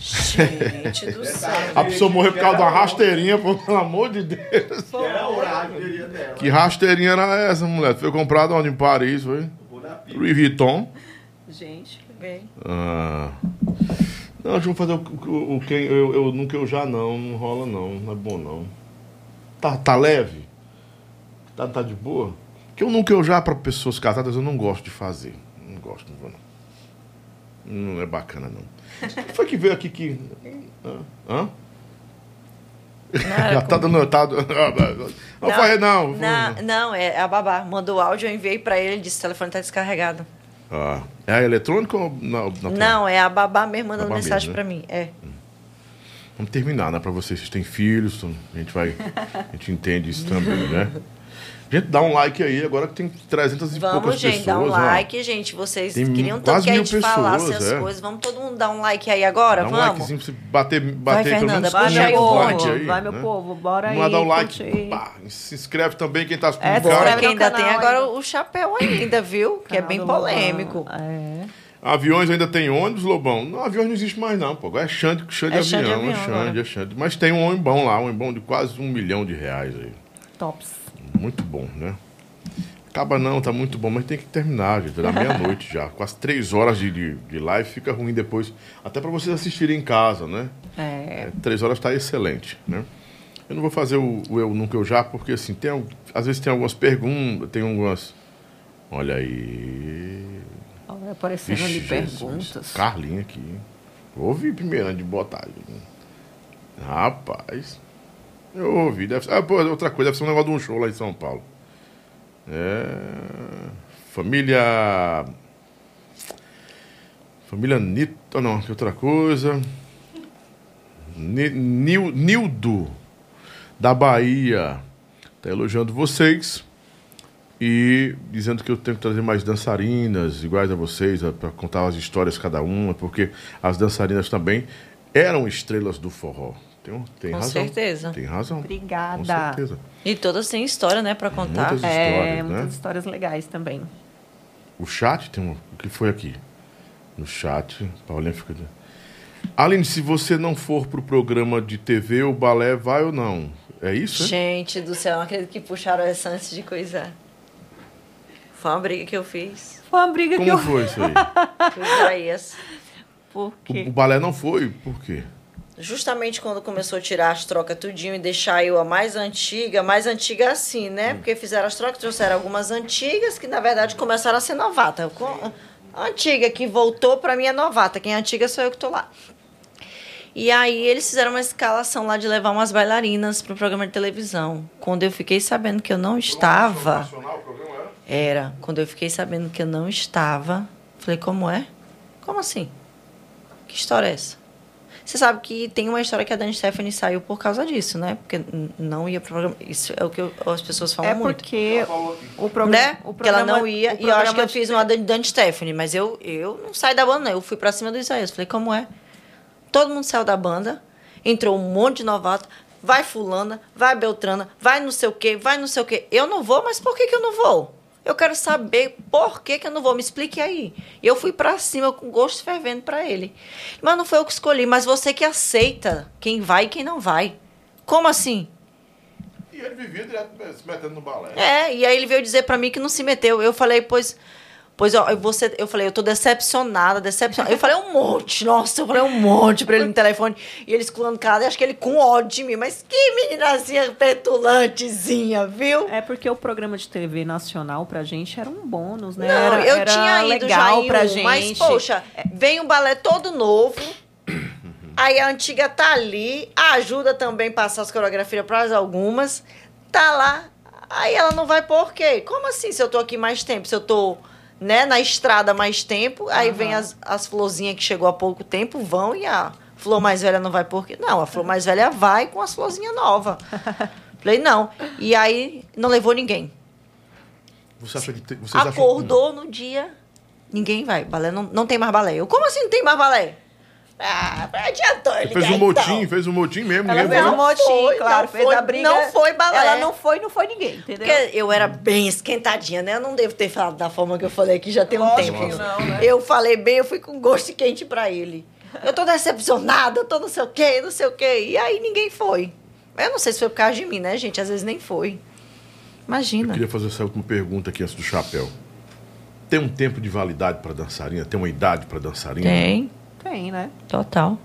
Gente do céu. A pessoa morreu por causa de uma rasteirinha, pô, pelo amor de Deus. Era o rasteirinha dela. Que rasteirinha era essa, mulher? Foi comprada onde? Em Paris, foi? Vou. Louis Vuitton. Gente. Bem, Ah. Não, deixa eu fazer o, o, o quem eu, eu nunca eu já não, não rola não, não é bom não. Tá, tá leve? Tá, tá de boa? Porque eu nunca eu já para pessoas casadas eu não gosto de fazer. Não gosto, não vou não. Não é bacana não. Quem foi que veio aqui que. Hã? Hã? Já tá dando. Tá, não, foi não. Não, não, é a babá. Mandou áudio, eu enviei pra ele, ele disse o telefone tá descarregado. Ah, é a eletrônica ou na, na Não, é a babá mesmo mandando Babá mensagem mesmo, pra mim. É. Vamos terminar, né? Pra vocês que têm filhos, a gente vai. A gente entende isso também, né? Gente, dá um like aí, agora que tem 300 e poucas Vamos, gente, pessoas. dá um ó. like, gente. Vocês Tem queriam tanto que a gente falasse pessoas, as é. coisas. Vamos todo mundo dar um like aí agora? Dá um Vamos? likezinho pra você bater, bater pelo Fernanda, menos vai, 500 aí, povo, likes aí. vai, meu né? povo, bora Vamos aí, dar o like. Pá, se inscreve também quem tá assistindo É, se inscreve que no ainda tem canal agora ainda. o chapéu ainda, viu? Que é bem polêmico. Lobão. É. Aviões ainda tem ônibus, Lobão? Não, aviões não existe mais não, pô. Agora é Xande, Xande É de Xande avião, é avião Xande, agora. é Xande. Mas tem um ônibus lá, um ônibus de quase um milhão de reais aí. Tops. Muito bom, né? Acaba não, tá muito bom, mas tem que terminar, gente. Da meia-noite já. Quase três horas de, de, de live fica ruim depois. Até pra vocês assistirem em casa, né? É. É, três horas tá excelente, né? Eu não vou fazer o, o Eu Nunca Eu Já, porque assim, tem, às vezes tem algumas perguntas, tem algumas. Olha aí. Olha, aparecendo ali Vixe, Jesus. perguntas. Carlinha aqui. Ouvi primeiro antes de botar. Rapaz. Eu ouvi. Deve ser, ah, pô, outra coisa, deve ser um negócio de um show lá em São Paulo. É. Família. Família Nito. ah, Não, que outra coisa. Ni- Nil- Nildo, da Bahia. Tá elogiando vocês. E dizendo que eu tenho que trazer mais dançarinas iguais a vocês, para contar as histórias cada uma, porque as dançarinas também eram estrelas do forró. Tem, tem Com razão. certeza. Tem razão. Obrigada. Com certeza. E todas têm história, né, pra contar. Muitas É, histórias, né? muitas histórias legais também. O chat tem um. O que foi aqui? No chat, Paulinha fica. de- Aline, se você não for pro programa de TV, o balé vai ou não? É isso? é? Gente do céu, não acredito que puxaram essa antes de coisar. Foi uma briga que eu fiz. Foi uma briga que Como eu. foi isso aí? O Isaías. Por O, quê? o balé não foi? Por quê? Justamente quando começou a tirar as trocas tudinho e deixar eu a mais antiga, mais antiga assim, né? Porque fizeram as trocas, trouxeram algumas antigas que na verdade começaram a ser novata. A antiga que voltou pra mim é novata, quem é antiga sou eu que tô lá. E aí eles fizeram uma escalação lá de levar umas bailarinas pro programa de televisão. Quando eu fiquei sabendo que eu não estava, era, quando eu fiquei sabendo que eu não estava, falei, como é? Como assim? Que história é essa? Você sabe que tem uma história que a Dani Stephanie saiu por causa disso, né? Porque não ia pro programa. Isso é o que eu- as pessoas falam É muito. porque o Né? programa. o que ela não programa- ia. E eu acho que programa eu fiz uma Dani, Dani Stephanie, mas eu, eu não saí da banda, não. Eu fui pra cima do Isaías. Falei, como é? Todo mundo saiu da banda, entrou um monte de novato. vai fulana, vai beltrana, vai não sei o quê, vai não sei o quê. Eu não vou, mas por que, que eu não vou? Eu quero saber por que, que eu não vou. Me explique aí. E eu fui pra cima com gosto fervendo pra ele. Mas não foi eu que escolhi, mas você que aceita quem vai e quem não vai. Como assim? E ele vivia direto se metendo no balé. É, e aí ele veio dizer pra mim que não se meteu. Eu falei, pois. Pois ó, você, eu falei, eu tô decepcionada, decepcionada. Eu falei um monte, nossa, eu falei um monte pra ele no telefone. E ele esculando cara, acho que ele com ódio de mim. Mas que meninazinha petulantezinha, viu? É porque o programa de TV nacional pra gente era um bônus, né? Não, era, eu era tinha ido legal já pra um, gente. mas poxa, vem um balé todo novo. Aí a antiga tá ali, ajuda também a passar as coreografias para algumas. Tá lá. Aí ela não vai por quê? Como assim se eu tô aqui mais tempo? Se eu tô, né, na estrada mais tempo, aí vem as, as florzinhas que chegou há pouco tempo, vão e a flor mais velha não vai por quê? Não, a flor mais velha vai com as florzinhas novas. Falei, não. E aí não levou ninguém. Você acha que tem, vocês acham- Acordou no dia, ninguém vai. Balé não, não tem mais balé. Eu, como assim não tem mais balé? Ah, adiantou ele. fez um então. motim, fez um motim mesmo. Ela ninguém fez um motim, foi, claro, não fez foi- a briga. não foi balé. Ela não foi, não foi ninguém, entendeu? Porque eu era bem esquentadinha, né? Eu não devo ter falado da forma que eu falei aqui já tem um Lógico tempo. que não, né? Eu falei bem, eu fui com gosto quente pra ele. Eu tô decepcionada, eu tô não sei o quê, não sei o quê. E aí ninguém foi. Eu não sei se foi por causa de mim, né, gente? Às vezes nem foi. Eu Imagina. queria fazer essa última pergunta aqui antes do chapéu. Tem um tempo de validade para dançarina? Tem uma idade para dançarina? Tem, Tem, né? total.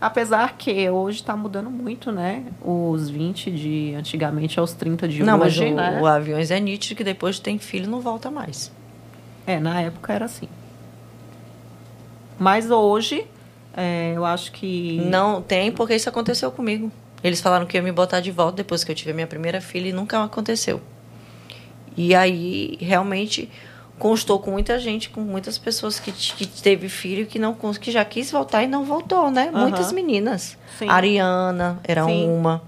Apesar que hoje tá mudando muito, né? Os 20 de antigamente aos 30 de não, hoje, mas o, né? o aviões é nítido que depois tem filho não volta mais. É, na época era assim. Mas hoje, é, eu acho que... Não tem, porque isso aconteceu comigo. Eles falaram que ia me botar de volta depois que eu tive a minha primeira filha e nunca aconteceu. E aí, realmente, constou com muita gente, com muitas pessoas que, que teve filho que não que já quis voltar e não voltou, né? Aham. Muitas meninas. Sim. Ariana era Sim. uma.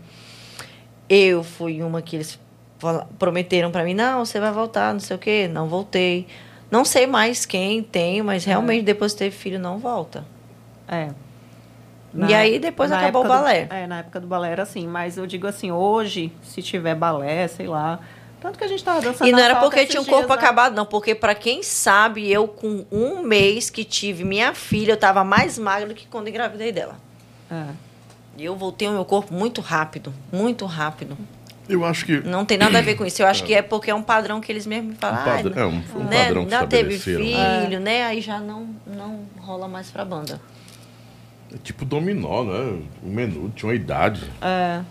Eu fui uma que eles prometeram pra mim, não, você vai voltar, não sei o quê. Não voltei. Não sei mais quem tem, mas realmente depois que teve filho não volta. É. E aí depois na acabou o época do- balé. é, na época do balé era assim. Mas eu digo assim, hoje, se tiver balé, sei lá... Tanto que a gente tava dançando E não era porque tinha um dias, corpo né? acabado, não. Porque, pra quem sabe, eu com um mês que tive minha filha, eu tava mais magra do que quando engravidei dela. É. E eu voltei ao meu corpo muito rápido. Muito rápido. Eu acho que. Não tem nada a ver com isso. Eu acho que é porque é um padrão que eles mesmos me falam. Um "Ai, padrão- é, um- um né, padrão que Já teve filho, né? Aí já não, não rola mais pra banda. É tipo dominó, né? O menu tinha uma idade. É.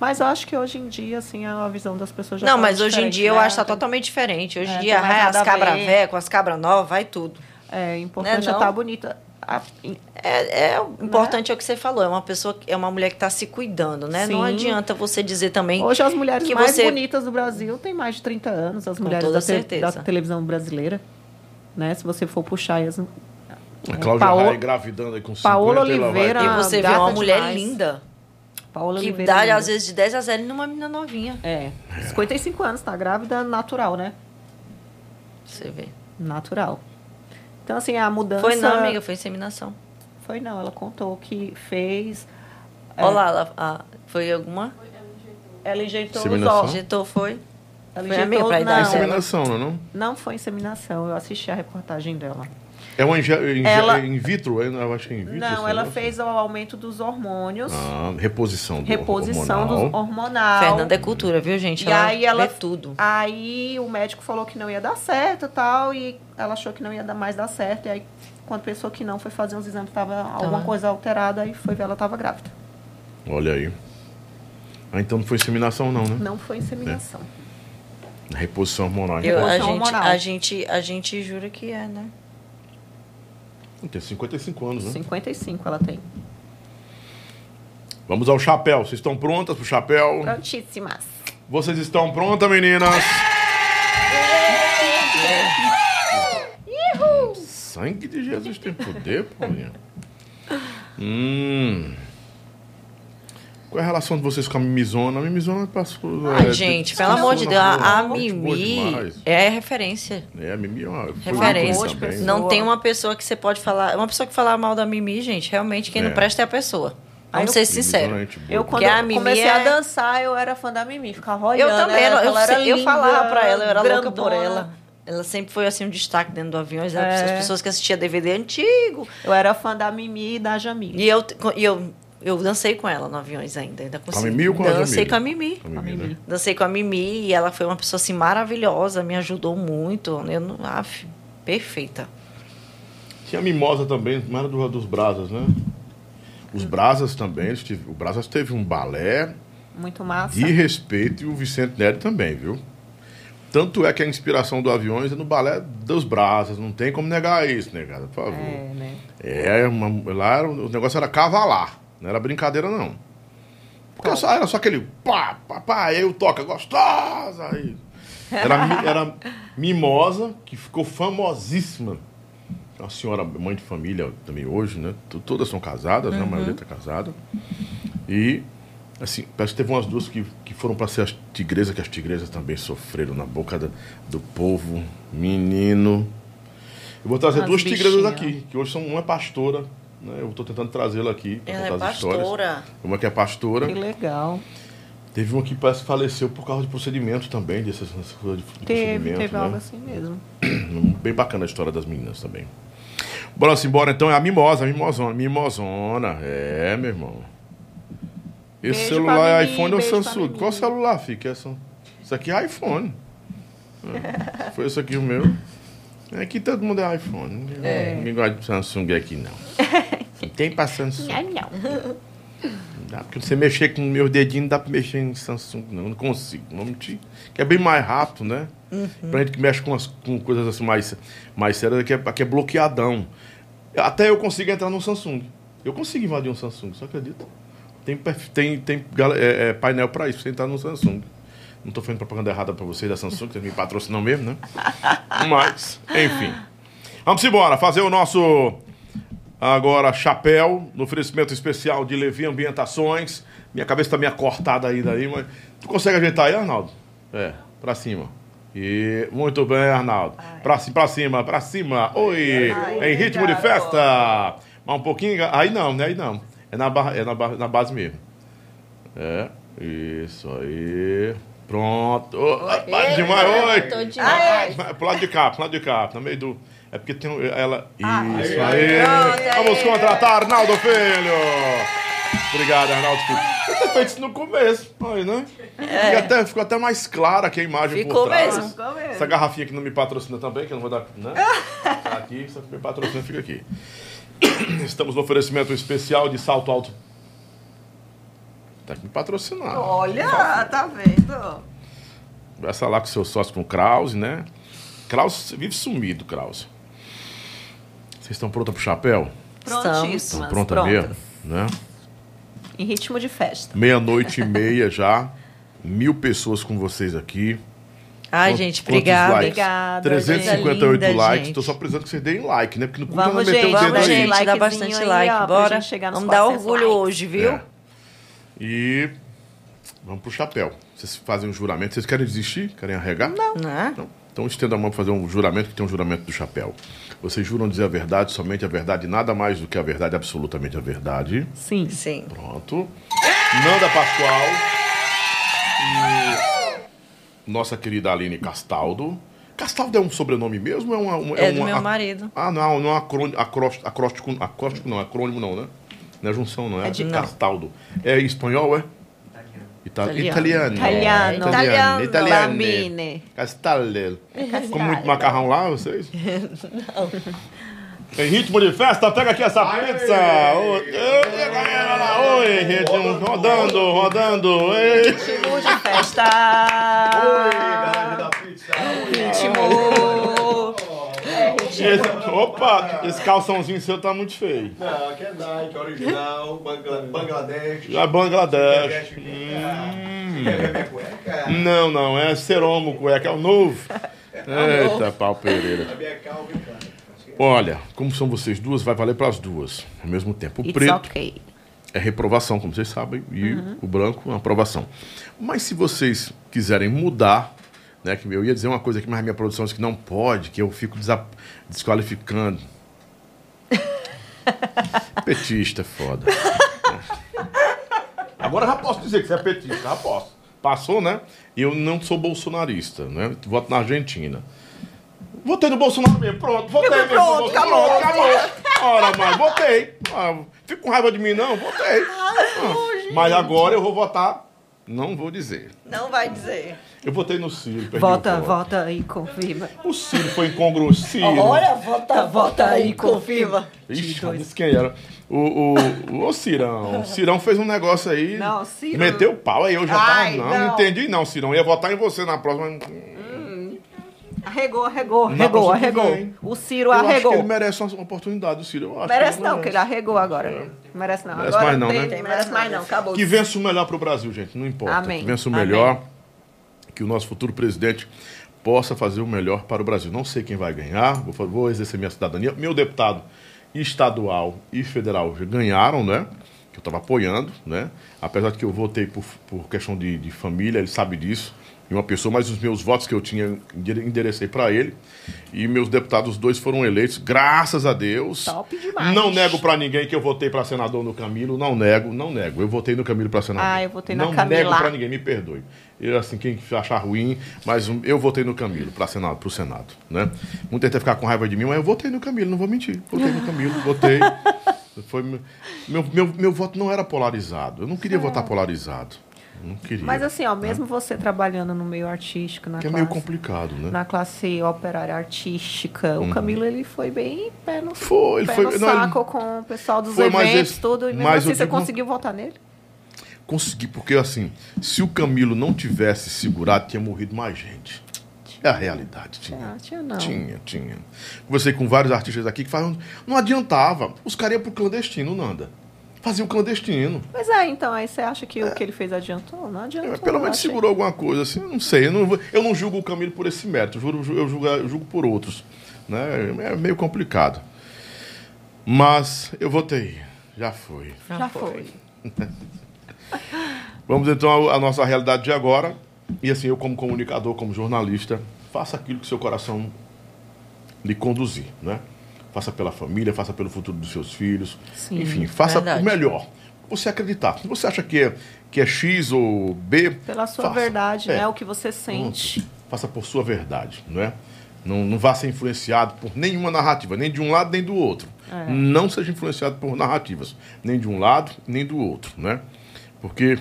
Mas eu acho que hoje em dia, assim, a visão das pessoas já não, tá mas hoje em dia eu né? acho que tá totalmente diferente. Hoje em É, dia, mais ai, as cabras ver. velhas com as cabras novas, vai tudo. É importante Né, é não? estar bonita. A- É, é o importante é o que você falou, é uma pessoa, é uma mulher que está se cuidando, né? Não Sim. adianta você dizer também Hoje as mulheres que mais você bonitas do Brasil têm mais de 30 anos, as Com mulheres toda da, te- certeza. da televisão brasileira. Né? Se você for puxar as. A Cláudia Paola- Raia engravidando aí com 50 Paola ela vai- Oliveira- e você vê uma mulher demais. linda, Paola que Oliveira dá linda. às vezes de 10 a 0 numa menina novinha. É. 55 anos, tá grávida natural, né? Você vê. Natural. Então, assim, a mudança. Foi não, amiga, foi inseminação. Foi não, ela contou que fez. é, Olha lá, ela- a- foi alguma? Ela injetou Inseminação? órgãos. Injetou, foi? Ela Foi amiga injetou. pra idade não, dela? Inseminação, não é não? não foi inseminação. Eu assisti a reportagem dela. É uma inje... Ela- in vitro, é? eu acho que é in vitro. Não, ela fez o aumento dos hormônios. Ah, reposição do reposição hormonal. do hormonal. Fernanda é cultura, viu, gente? E aí ela vê tudo. Aí o médico falou que não ia dar certo e tal, e ela achou que não ia mais dar certo. E aí, quando pensou que não, foi fazer uns exames, tava alguma coisa alterada, e foi ver ela tava grávida. Olha aí. Ah, então não foi inseminação não, né? Não foi inseminação. Reposição hormonal. Eu- a, Reposição gente, hormonal. a, gente, a gente jura que é, né? Tem 55 anos, né? 55 ela tem. Vamos ao chapéu. Vocês estão prontas pro chapéu? Prontíssimas. Vocês estão prontas, meninas? Sangue de Jesus tem poder, Paulinha. Hum. Qual é a relação de vocês com a Mimizona? A Mimizona passou. Ai, é, gente, pelo amor de Deus, a, a Mimi é referência. É, a Mimi é uma Referência. também. Não tem uma pessoa que você pode falar. Uma pessoa que falar mal da Mimi, gente, realmente quem É. não presta é a pessoa. Vamos eu- ser sinceros. Eu, quando eu Mimi comecei é- a dançar, eu era fã da Mimi. Ficava olhando. Eu também, ela, eu, ela era eu linda, falava pra ela, eu era louca por grandona. ela. Ela sempre foi assim um destaque dentro do avião. As É. pessoas que assistiam DVD antigo. Eu era fã da Mimi e da Jamile. E eu, e eu, eu dancei com ela no aviões ainda. ainda Com a consegui. Mimi ou com a Dancei com a Mimi. Com a Mimi, né? Dancei com a Mimi e ela foi uma pessoa assim maravilhosa, me ajudou muito. Eu não, af, perfeita. Tinha a Mimosa também, mas era do- dos Brasas, né? Os Brasas também, o Brasas teve um balé Muito massa. de respeito e o Vicente Nery também, viu? Tanto é que a inspiração do Aviões é no balé dos Brasas, não tem como negar isso, negada, por favor. É, né? É, uma- lá era- o negócio era cavalar, não era brincadeira não. Porque só, era só aquele pá, pá, pá, aí o toca gostosa. Aí. Era, era Mimosa, que ficou famosíssima. Uma senhora, mãe de família também hoje, né? Todas são casadas, né? A Uhum. maioria está casada. E, assim, parece que teve umas duas que, que foram para ser as tigresas, que as tigresas também sofreram na boca da- do povo. Menino. Eu vou trazer As duas tigresas bichinhas. aqui, que hoje são uma é pastora, né? Eu estou tentando trazê-la aqui para Ela é contar as histórias. pastora. Uma que é pastora. Que legal. Teve uma que parece que faleceu por causa de procedimento também, dessas coisas de Teve, procedimento, teve né? algo assim mesmo. Bem bacana a história das meninas também. Bora assim, bora então. É a mimosa, a mimosona. Mimosona. É, meu irmão. Esse Beijo celular é iPhone ou Samsung? Qual celular, fica? Essa... Isso aqui é iPhone. É. Foi esse aqui o meu. Aqui todo mundo é iPhone. É. Ninguém gosta de Samsung aqui, não. Não tem pra Samsung. Não, não. Dá, porque você mexer com meus dedinhos não dá pra mexer em Samsung, não. Não consigo. Não mentir. Que é bem mais rápido, né? Uhum. Pra gente que mexe com, as, com coisas assim mais, mais sérias, aqui é, aqui é bloqueadão. Até eu consigo entrar no Samsung. Eu consigo invadir um Samsung, você acredita? Tem, tem, tem é, é, painel pra isso, pra você entrar no Samsung. Não tô fazendo propaganda errada pra vocês da Samsung, que vocês me patrocinam mesmo, né? Mas, enfim. Vamos embora, fazer o nosso agora chapéu, no oferecimento especial de Levi Ambientações. Minha cabeça tá meio cortada aí daí, mas. Tu consegue ajeitar aí, Arnaldo? É, pra cima. E muito bem, Arnaldo. Pra, ci- pra cima, pra cima. Oi! em ritmo de festa! Mas um pouquinho. Aí não, né? Aí não. É na, barra, é na, barra, na base mesmo. É, isso aí. Pronto. Bate demais, tô oi! demais. Ah, pro lado de cá, pro lado de cá, no meio do. É porque tem ela. Isso aí. Vamos contratar Arnaldo Filho! Obrigado, Arnaldo Filho. Você ter feito isso no começo, aí, né? É. E até, ficou até mais clara aqui a imagem Ficou por trás. mesmo. Ficou mesmo. Essa garrafinha que não me patrocina também, que eu não vou dar. Né? Tá aqui, só que me patrocina fica aqui. Estamos no oferecimento especial de salto alto. Tá aqui me patrocinando. Olha, tá vendo? Conversa lá com seu sócio, com o Krause, né? Krause vive sumido, Krause. Vocês estão prontas pro chapéu? Prontíssimas. Estão pronta prontas. mesmo? Né? Em ritmo de festa. Meia-noite e meia já. Mil pessoas com vocês aqui. Ai, Quantos- gente, obrigada. likes? Obrigada, 358 linda, likes. Tô só precisando que vocês deem like, né? Porque no cu Vamos, já não meteu gente, o dedo Vamos, aí. gente, dá bastante aí, like. ó, Bora. chegar nos Vamos dar 400 orgulho likes. hoje, viu? É. E vamos pro chapéu. Vocês fazem um juramento. Vocês querem desistir? Querem arregar? Não. Não. Então estenda a mão para fazer um juramento que tem um juramento do chapéu. Vocês juram dizer a verdade, somente a verdade, nada mais do que a verdade, absolutamente a verdade. Sim. Sim. Pronto. Nanda Pascoal. E nossa querida Aline Castaldo. Castaldo é um sobrenome mesmo? ou É, uma, uma- É do uma- meu marido. Ah, não, não é acrônimo, acróstico, acróstico, acróstico não, acrônimo não, né? Não é junção, não é? É de- Castaldo. É em espanhol, é? Ita- Italiano. Italiano. Italiano. Italiano. Italiano. Castaldo. Com muito macarrão lá, vocês? Não. Em ritmo de festa, pega aqui essa pizza. Ô, galera lá, Oi, ritmo, rodando, rodando. Ritmo de festa. Oi, galera da pizza. Ritmo. É. Esse- opa, esse calçãozinho seu tá muito feio. Não, aqui é Nike, original, Bangla- Bangladesh. Já Bangladesh. Bangladesh. Quer ver minha cueca? Não, não, é Ceromo cueca, é o novo. É o novo. Eita, pau Pereira. Olha, como são vocês duas, vai valer para as duas ao mesmo tempo. O It's preto okay. é reprovação, como vocês sabem, e Uhum. o branco é aprovação. Mas se vocês quiserem mudar, né, que eu ia dizer uma coisa aqui, mas a minha produção diz que não pode, que eu fico desa- desqualificando. Petista é foda. Agora já posso dizer que você é petista, já posso. Passou, né? Eu não sou bolsonarista, né? Voto na Argentina. Votei no Bolsonaro mesmo, pronto, votei mesmo. Pronto, acabou. acabou. Ora, mas votei. Ah, fico com raiva de mim, não, votei. Ah, mas agora eu vou votar, não vou dizer. Não vai dizer. Eu votei no Ciro. Vota, vota aí, confirma. O Ciro foi incongruo. Ciro. vota, vota aí, confirma. Ixi, disse quem era. O, o, o, Cirão. O Cirão fez um negócio aí. Não, Ciro- Meteu o pau aí, eu já Ai, tava. Não, não, não. entendi, não, Cirão. Ia votar em você na próxima. Arregou, arregou, arregou, que arregou. vem. O Ciro Eu acho que arregou. ele merece uma oportunidade, o Ciro. Eu acho Merece que não, porque ele arregou agora. Merece não. Merece agora mais não, tem, né? tem, merece mais não, acabou. Que vença o melhor pro Brasil, gente. Não importa. Amém. Que vença o Amém. melhor. Que o nosso futuro presidente possa fazer o melhor para o Brasil. Não sei quem vai ganhar. Vou, vou exercer minha cidadania. Meu deputado estadual e federal ganharam, né? Que eu estava apoiando, né? Apesar de que eu votei por, por questão de, de família, ele sabe disso. E uma pessoa, mas os meus votos que eu tinha endere- enderecei para ele. E meus deputados, os dois foram eleitos, graças a Deus. Top demais. Não nego para ninguém que eu votei para senador no Camilo, não nego, não nego. Eu votei no Camilo para senador. Ah, eu votei na não Camila. nego para ninguém, me perdoe. Eu, assim, quem achar ruim, mas eu votei no Camilo para senado, pro Senado, né? Muita gente vai ficar com raiva de mim, mas eu votei no Camilo, não vou mentir. Votei no Camilo, votei. Foi meu, meu, meu, meu voto não era polarizado. Eu não queria votar polarizado. Não queria. Mas assim, ó, mesmo você trabalhando no meio artístico, na que é classe, meio complicado, né? na classe operária artística, o Camilo ele foi bem pé no, Foi, pé foi- no não, saco com o pessoal dos eventos, esse- tudo, e mesmo mas assim você conseguiu votar nele? Consegui, porque assim, se o Camilo não tivesse segurado, tinha morrido mais gente. É a realidade, tinha. Ah, tinha não. Tinha, tinha. Conversei com vários artistas aqui que falam, não adiantava. Os caras iam pro clandestino, Nanda. Fazia o clandestino. Pois é, então, aí você acha que o que ele fez adiantou? Não adiantou. É, pelo menos segurou alguma coisa, assim, não sei. Eu não, eu não julgo o Camilo por esse mérito, eu julgo, eu julgo, eu julgo por outros. Né? É meio complicado. Mas eu votei. Já foi. Já foi. Vamos então à à nossa realidade de agora. E assim, eu como comunicador, como jornalista, faça aquilo que seu coração lhe conduzir, né? Faça pela família, faça pelo futuro dos seus filhos. Sim, Enfim, faça verdade. o melhor. Você acreditar. Se você acha que é, que é X ou B, Pela sua faça. verdade, É. né? O que você sente. Faça por sua verdade, não é? Não, não vá ser influenciado por nenhuma narrativa, nem de um lado nem do outro. É. Não seja influenciado por narrativas, nem de um lado nem do outro, né? Porque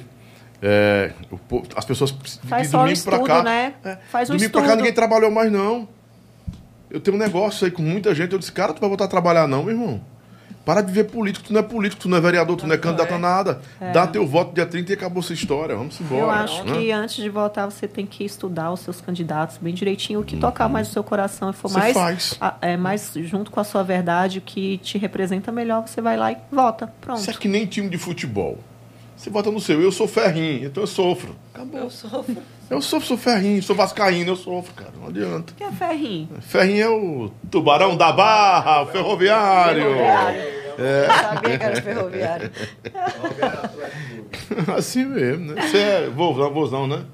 é, o as pessoas de Faz só o domingo estudo, cá, né? é, Faz o domingo pra cá ninguém trabalhou mais não. Eu tenho um negócio aí com muita gente, eu disse, cara, tu vai voltar a trabalhar não, meu irmão? Para de viver político, tu não é político, tu não é vereador, tu não é candidato a nada. Dá teu voto dia 30 e acabou essa história. Vamos embora. Eu acho né? que antes de votar você tem que estudar os seus candidatos bem direitinho, o que tocar mais o seu coração e for Uhum. Você mais, faz. a- é, mais junto com a sua verdade, o que te representa melhor, você vai lá e vota. Pronto. Isso é que nem time de futebol. Você vota no seu, eu sou ferrinho, então eu sofro. Acabou. Eu sofro. Eu sofro, sou ferrinho, sou vascaíno, eu sofro, cara. Não adianta. O que é ferrinho? Ferrinho é o tubarão da barra, o ferroviário. Eu sabia que era ferroviário. assim mesmo, né? Você é vovão, vozão, né?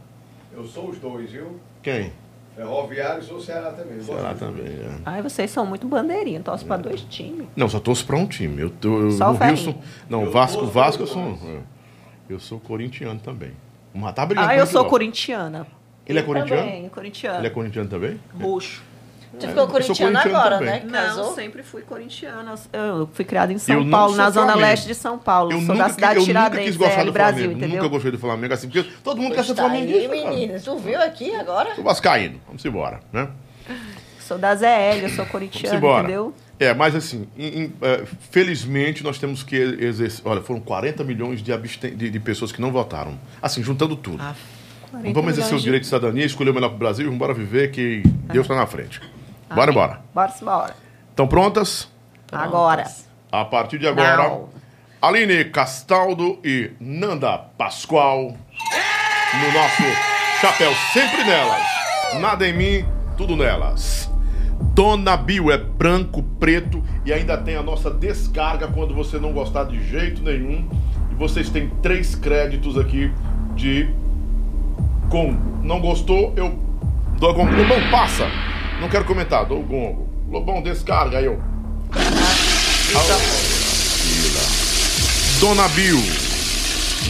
Eu sou os dois, viu? Quem? Ferroviário e sou Ceará também. Dos também, é. Ai, vocês são muito bandeirinha, torce pra dois times. Não, só torço pra um time. Eu, tô- eu, Só o Rio sou, Não, Eu Vasco, Vasco eu sou. é. Eu sou corintiano também. Mas tá. Ah, com eu esse sou logo. corintiana. Ele é Eu corintiano? Também, corintiano. Ele é corintiano também? Roxo. Tu ficou eu sou corintiano corintiano agora, também. né? Que Não, casou? sempre fui corintiana. Eu fui criada em São Eu Paulo, sou na zona Flamengo. leste de São Paulo. Eu sou nunca, da quis- cidade eu de nunca Tiradentes, quis gostar ZL do Brasil, Flamengo. entendeu? Nunca gostei do Flamengo assim, porque todo mundo quer ser tá aí, flamenguista. menina. Tu viu aqui agora? Sou vascaíno. Vamos embora, né? Sou da ZL, eu sou Vamos corintiana, embora. entendeu? É, mas assim, em- em, é, felizmente nós temos que exercer. Olha, foram 40 milhões de, absten- de, de pessoas que não votaram. Assim, juntando tudo. Ah, vamos exercer o direito de cidadania, escolher o melhor para o Brasil vamos embora viver que Deus está na frente. Ah. Bora embora. Bora, bora. Estão prontas? Agora. A partir de agora, Não. Aline Castaldo e Nanda Pascoal no nosso Chapéu Sempre Nelas. Nada em mim, tudo nelas. Dona Bio é branco, preto e ainda tem a nossa descarga quando você não gostar de jeito nenhum. E vocês têm três créditos aqui de Gongo. Não gostou, eu dou a Gongo. Lobão, passa. Não quero comentar, dou o Gongo. Lobão, descarga aí, ó. Dona Bill,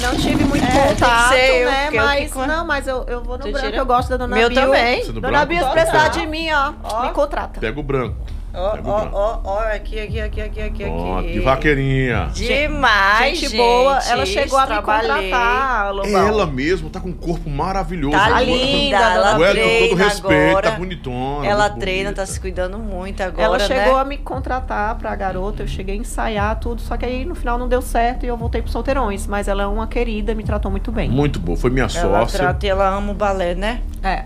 Não tive muito É, contato, eu, né? eu Mas, que- não, mas eu, eu vou no Tu branco. tira? Eu gosto da Dona Meu Bio. também. Do Dona branco? Bio, se precisar de mim, ó, me contrata. Pega o branco. Ó, o ó, ó, ó, aqui, aqui, aqui, aqui, aqui, Ó, aqui. de vaqueirinha. Demais, gente, boa. gente. Ela chegou a me Trabalhei. contratar, Lobão. Ela mesmo tá com um corpo maravilhoso. Tá Agora- linda, ela Ué, com treina todo respeito, agora. tá bonitona. Ela muito treina, bonita. tá se cuidando muito agora, Ela chegou né? a me contratar pra garota, eu cheguei a ensaiar tudo, só que aí no final não deu certo e eu voltei pro solteirões. Mas ela é uma querida, me tratou muito bem. Muito boa. Foi minha Ela sócia. trata e ela ama o balé, né? É.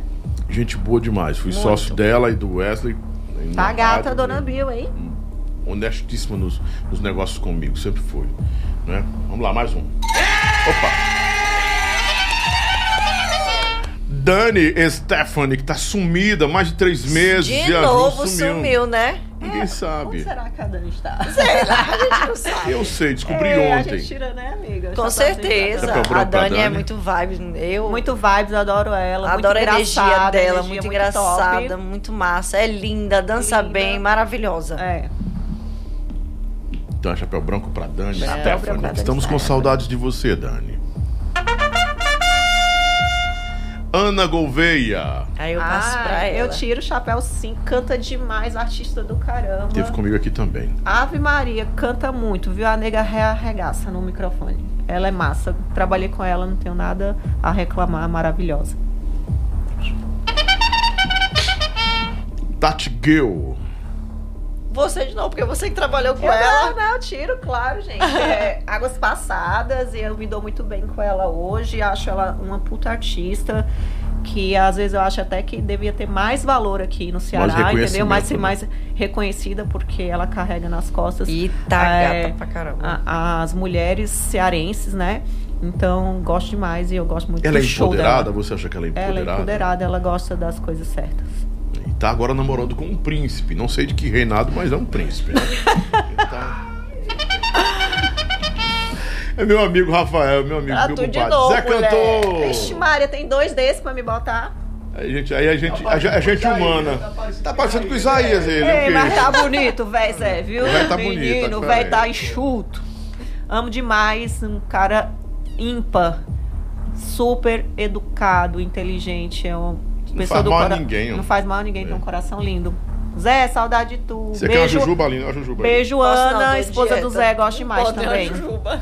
Gente boa demais. Fui Muito. sócio dela e do Wesley. Tá gata, rádio, Dona? Bio, hein? Honestíssima nos, nos negócios comigo. Sempre foi. Né? Vamos lá, mais um. Opa! Dani Stephanie, que tá sumida há mais de três meses. De e a novo sumiu, né? Ninguém Onde sabe. será que a Dani está? Sei lá, a gente não sabe. Eu sei, descobri É, A ontem. gente tira, né, amiga? Com Chapéuzinho certeza. branco A pra Dani é Dani. muito vibes. Eu Muito vibes, adoro ela. adoro a muito energia engraçada, dela, energia muito top. engraçada, muito massa. É linda, dança Linda. bem, maravilhosa. É. Então, chapéu branco pra Dani Chapéu Stephanie. branco pra Dani Estamos com saudades de você, Dani. Ana Gouveia. Aí eu passo Ah, pra ela. eu tiro o chapéu sim, canta demais, artista do caramba. Teve comigo aqui também. Ave Maria, canta muito, viu? A nega arregaça no microfone. Ela é massa. Trabalhei com ela, não tenho nada a reclamar, maravilhosa. Tati Gill. Você de novo, porque você que trabalhou com Eu ela. não, não, eu tiro, claro, gente. É, águas passadas e eu me dou muito bem com ela hoje. Acho ela uma puta artista que às vezes eu acho até que devia ter mais valor aqui no Ceará, entendeu? Mais ser reconhecimento, mais reconhecida porque ela carrega nas costas E tá É, gata pra caramba. a- as mulheres cearenses, né? Então, gosto demais e eu gosto muito Ela é do show empoderada? dela. Você acha que ela é Ela é empoderada? empoderada, ela gosta das coisas certas. Tá agora namorando com um príncipe. Não sei de que reinado, mas é um príncipe. né? Tá- É meu amigo Rafael, meu amigo, Ah, meu tu de novo, Zé Cantor! Vixe, Maria, tem dois desses pra me botar. Aí a gente, aí a gente, a, gente- a gente humana. Tá parecendo com o Isaías ele. Ei, mas tá bonito, velho, Zé, viu? O véi tá bonito, Menino, o tá velho tá enxuto. Amo demais, um cara ímpar, super educado, inteligente. É uma pessoa faz do mal a cora- ninguém, ó. Não faz mal a ninguém, É. tem um coração lindo. Zé, saudade de tu. Você quer uma Beijo, jujuba ali, uma jujuba aí. beijo não, Ana, tô esposa dieta. do Zé, gosto demais Pode, também. Jujuba?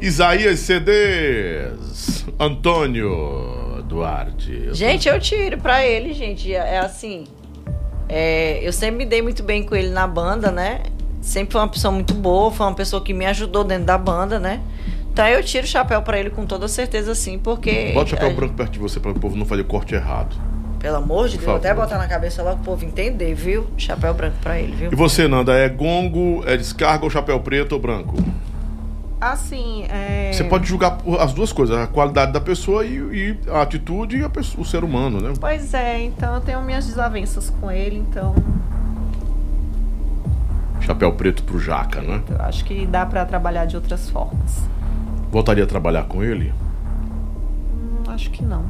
Isaías CDs. Antônio Duarte. Gente, eu tiro pra ele, gente. É é assim. é, eu sempre me dei muito bem com ele na banda, né? Sempre foi uma pessoa muito boa, foi uma pessoa que me ajudou dentro da banda, né? Então eu tiro o chapéu pra ele com toda certeza, sim, porque. Bota o chapéu a- branco perto de você para o povo não fazer o corte errado. Pelo amor de Deus, vou até botar na cabeça lá pro povo entender, viu? Chapéu branco pra ele, viu? E você, Nanda, é gongo, é descarga ou chapéu preto ou branco? Assim, é... Você pode julgar as duas coisas, a qualidade da pessoa e, e a atitude e a pessoa- o ser humano, né? Pois é, então eu tenho minhas desavenças com ele, então Chapéu preto pro jaca, né? eu acho que dá pra trabalhar de outras formas. Voltaria a trabalhar com ele? Hum, acho que não.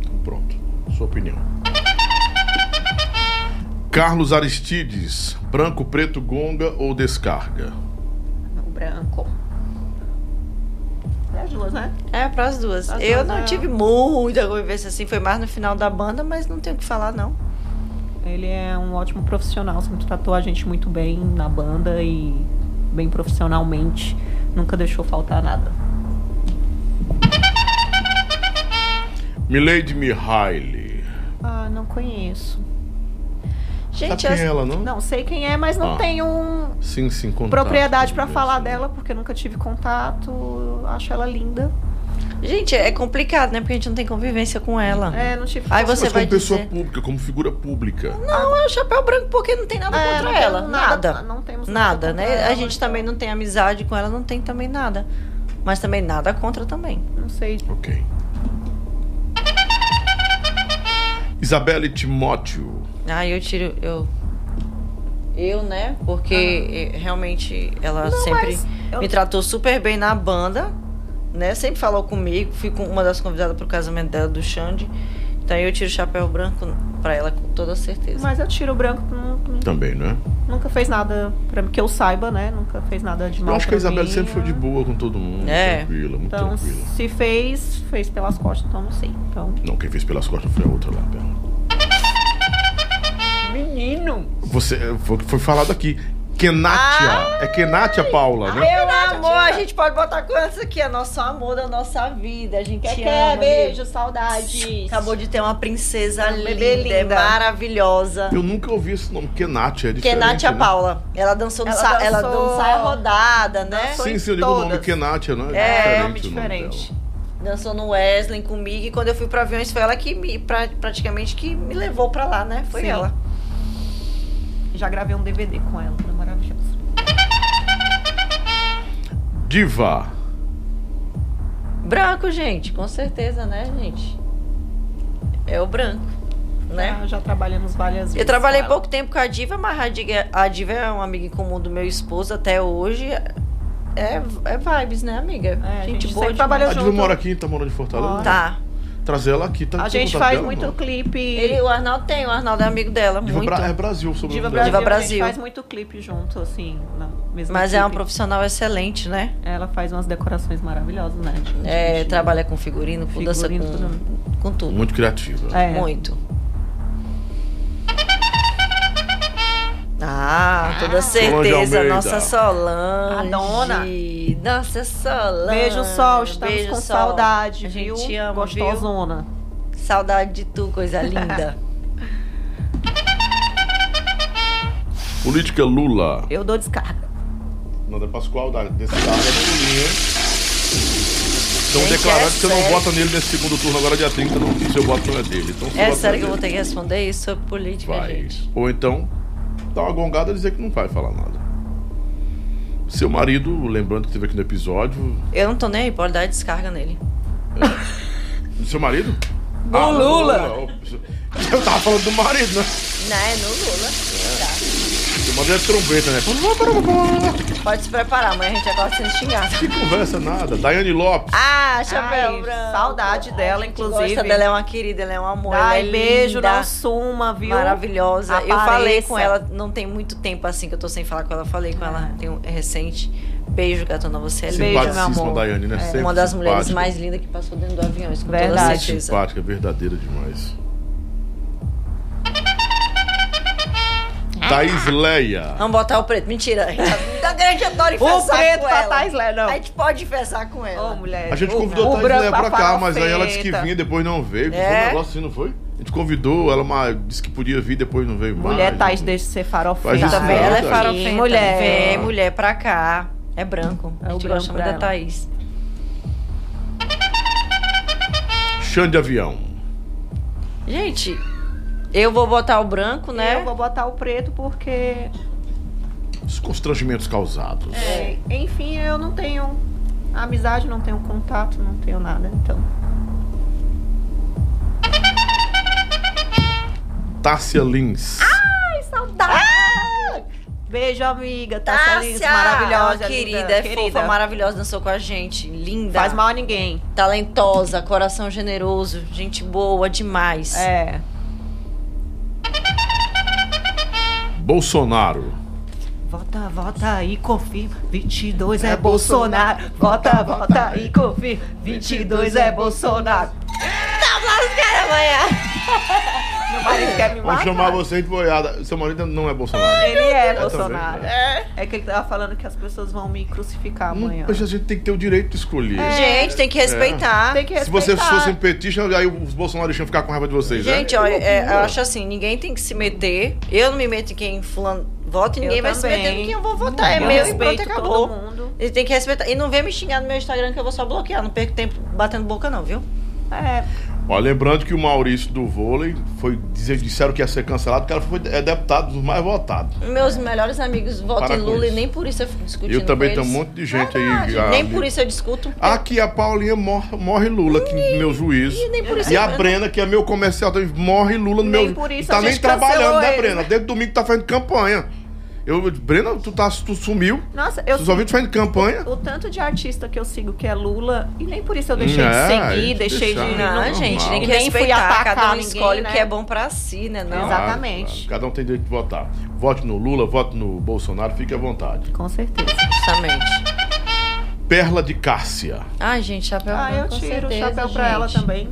Então pronto, sua opinião. Carlos Aristides, branco, preto, gonga ou descarga? O branco. É as duas, né? É, pras duas. As eu duas, não é. tive muita convivência assim, foi mais no final da banda, mas não tenho o que falar, não. Ele é um ótimo profissional, sempre tratou a gente muito bem na banda e bem profissionalmente. Nunca deixou faltar nada. Milady Mihaly. Ah, não conheço. Gente, Sabe quem é as- ela, não? Não sei quem é, mas não Ah. tenho um Sim, sim, contato, propriedade pra tudo falar dela, porque nunca tive contato. Acho ela linda. Gente, é complicado, né? Porque a gente não tem convivência com ela. É, não tive Aí Mas você como vai pessoa dizer... pública, como figura pública. Não, é o chapéu branco porque não tem nada É, contra não ela. Nada. nada, não temos nada Nada, né? ela, a gente então. também não tem amizade com ela, não tem também nada. Mas também nada contra também. Não sei. Ok. Isabelle Timóteo. Ah, eu tiro. Eu. Eu, né? Porque eh, realmente ela sempre mas eu- me tratou super bem na banda, né? Sempre falou comigo. Fui com uma das convidadas pro casamento dela, do Xande. Então eu tiro o chapéu branco pra ela com toda certeza. Mas eu tiro o branco, nu- Também, né? nunca fez nada pra mim, que eu saiba, né? Nunca fez nada de mal Eu acho que a pra Isabela mim, sempre foi de né? boa com todo mundo. É. Tranquila, muito Então, tranquila. se fez, fez pelas costas, então não sei. Então, Não, quem fez pelas costas foi a outra lá, perna. Menino! Você, foi, foi falado aqui. Kenátia. É Kenátia Paula, né? Meu amor, a gente pode botar quantos aqui? É nosso amor da nossa vida. A gente quer, ama, quer, beijo, saudade. Acabou de ter uma princesa Uma linda, bebê linda. maravilhosa. Eu nunca ouvi esse nome. Kenátia, é diferente, Kenatia né? Paula. Ela dançou no Ela sa... ela dançou- dançou saia rodada, né? dançou Sim, sim, eu digo o nome todas. Kenátia, né? É, nome diferente. dela. Dançou no Wesley comigo e quando eu fui para aviões foi ela que me pra- praticamente que me levou pra lá, né? Foi Sim. ela. Já gravei um DVD com ela, foi Diva. Branco, gente, com certeza, né, gente? É o branco, né? Já, já trabalhamos várias vezes. Eu trabalhei ela. pouco tempo com a Diva, mas a Diva, a Diva é uma amiga em comum do meu esposo até hoje. É, é vibes, né, amiga? É, a gente boa trabalhou A Diva junto. mora aqui, tá morando em Fortaleza? Tá. Trazer ela aqui, tá A gente faz dela, muito clipe. Ele, o Arnaldo tem, o Arnaldo é amigo dela, Diva muito. Bra- é Brasil sobre Diva o Brasil, Diva a gente Brasil. faz muito clipe junto, assim, na mesma Mas é uma profissional excelente, né? Ela faz umas decorações maravilhosas, né? de- de É, vestido. trabalha com figurino, com dança, Figurino, com, tudo. com tudo. Muito criativa. É. Muito. Ah, toda certeza, Almeida. nossa Solange. A dona. Nossa Solange. Beijo, Sol, estamos Beijo, com Sol. saudade, A viu? gente te ama, Gostosona. viu? Saudade de tu, coisa linda. Política Lula. Eu dou descarga. Nada Pascoal, é do Lulinha. Estão declarando é que você não vota nele nesse segundo turno agora dia 30, não, seu voto não é dele. Então, é voto sério que eu vou ter que responder isso sobre política, Vai. gente. Ou então, dá uma gongada e dizer que não vai falar nada. Seu marido, lembrando que teve aqui no episódio. Eu não tô nem aí, pode dar descarga nele. Seu marido? Do Ah, Lula. Eu tava falando do marido, né? Não, é no Lula. Seu marido é trombeta, né? Pode se preparar, amanhã a gente acorda sendo xingado. Que conversa nada. Daiane Lopes. Ah, chapéu Ai, branco. saudade dela, inclusive. Gosta dela, é uma querida, ela é um amor. Ai, ela é beijo, linda, não suma, viu? Maravilhosa. Eu Apareça. falei com ela, não tem muito tempo assim que eu tô sem falar com ela. Falei com ela, tem um, é recente. Beijo, gatona, você é linda. Beijo, meu amor. Daiane, né? Sempre Uma das mulheres mais lindas que passou dentro do avião, isso com toda Verdade. certeza. Simpática, verdadeira demais. Thaís Leia. Vamos botar o preto. Mentira. A gente a gente adora O preto com pra ela. Thais Lé, não. A gente pode enfesar com ela. Ô, mulher. A gente o- convidou o a Thaís branco Leia pra pra cá, mas aí ela disse que farofeta. vinha, depois não veio. Foi É? um negócio assim, não foi? A gente convidou, ela mas disse que podia vir, depois não veio mais. Mulher Thais deixa de ser. Faz isso Também ela é Thaís. farofenta. Mulher. Vem, mulher pra cá. É branco. É o branco gosta muito pra da ela. Thaís. Chão de avião. Gente, eu vou botar o branco, né? Eu vou botar o preto porque, Os constrangimentos causados. é, enfim, eu não tenho amizade, não tenho contato, não tenho nada, então. Tássia Lins. Ai, saudade! Beijo, amiga. Tássia Lins, maravilhosa, querida, linda, é querida. fofa, maravilhosa, dançou com a gente, linda. Faz mal a ninguém. Talentosa, coração generoso, gente boa demais. É. Bolsonaro. Vota, vota e confirma. 22 é Bolsonaro. Vota, vota e confirma. 22 é Bolsonaro. Tá falando cara amanhã. Meu marido quer me Vamos matar. chamar você de boiada. Seu marido não é Bolsonaro. Ele é também, Bolsonaro. né? É. que ele tava falando que as pessoas vão me crucificar amanhã. Mas a gente tem que ter o direito de escolher. É. Gente, tem que respeitar. Tem que Se respeitar. vocês fossem petistas, aí os bolsonaristas iam ficar com raiva de vocês, né? Gente, olha, é, eu acho assim, ninguém tem que se meter. Eu não me meto em quem fulano vota e ninguém Eu vai se meter em quem eu vou votar. É Eu meu e pronto, acabou. todo mundo. Ele tem que respeitar. E não vem me xingar no meu Instagram que eu vou só bloquear. Não perco tempo batendo boca, não, viu? É, Ó, lembrando que o Maurício do vôlei foi dizer, disseram que ia ser cancelado, porque ela foi é deputado dos mais votados. Meus melhores amigos votam em Lula e nem por isso eu fico discutindo. Eu também tenho um monte de gente Verdade, aí. Nem amigo. por isso eu discuto. Aqui a Paulinha morre, morre Lula, que meu juiz. e nem por isso E eu- a Brena, que é meu comercial, também morre Lula no Nem meu. por isso tá a nem trabalhando, né, Brena? Desde domingo tá fazendo campanha. Eu, Brena, tu, tá, tu sumiu. Nossa, eu Tu só viu tu fazendo campanha. o tanto de artista que eu sigo que é Lula, e nem por isso eu deixei É, de seguir, deixei de. deixar. Não, Não, gente, normal. tem que Nem fui respeitar. atacar Cada um ninguém, escolhe né? o que é bom pra si, né? Não? Exatamente. Claro, Cada um tem direito de votar. Vote no Lula, vote no Bolsonaro, fique à vontade. Com certeza. Justamente. Perla de Cássia. Ai, gente, chapéu Ah, eu tiro o certeza, chapéu pra ela gente. também.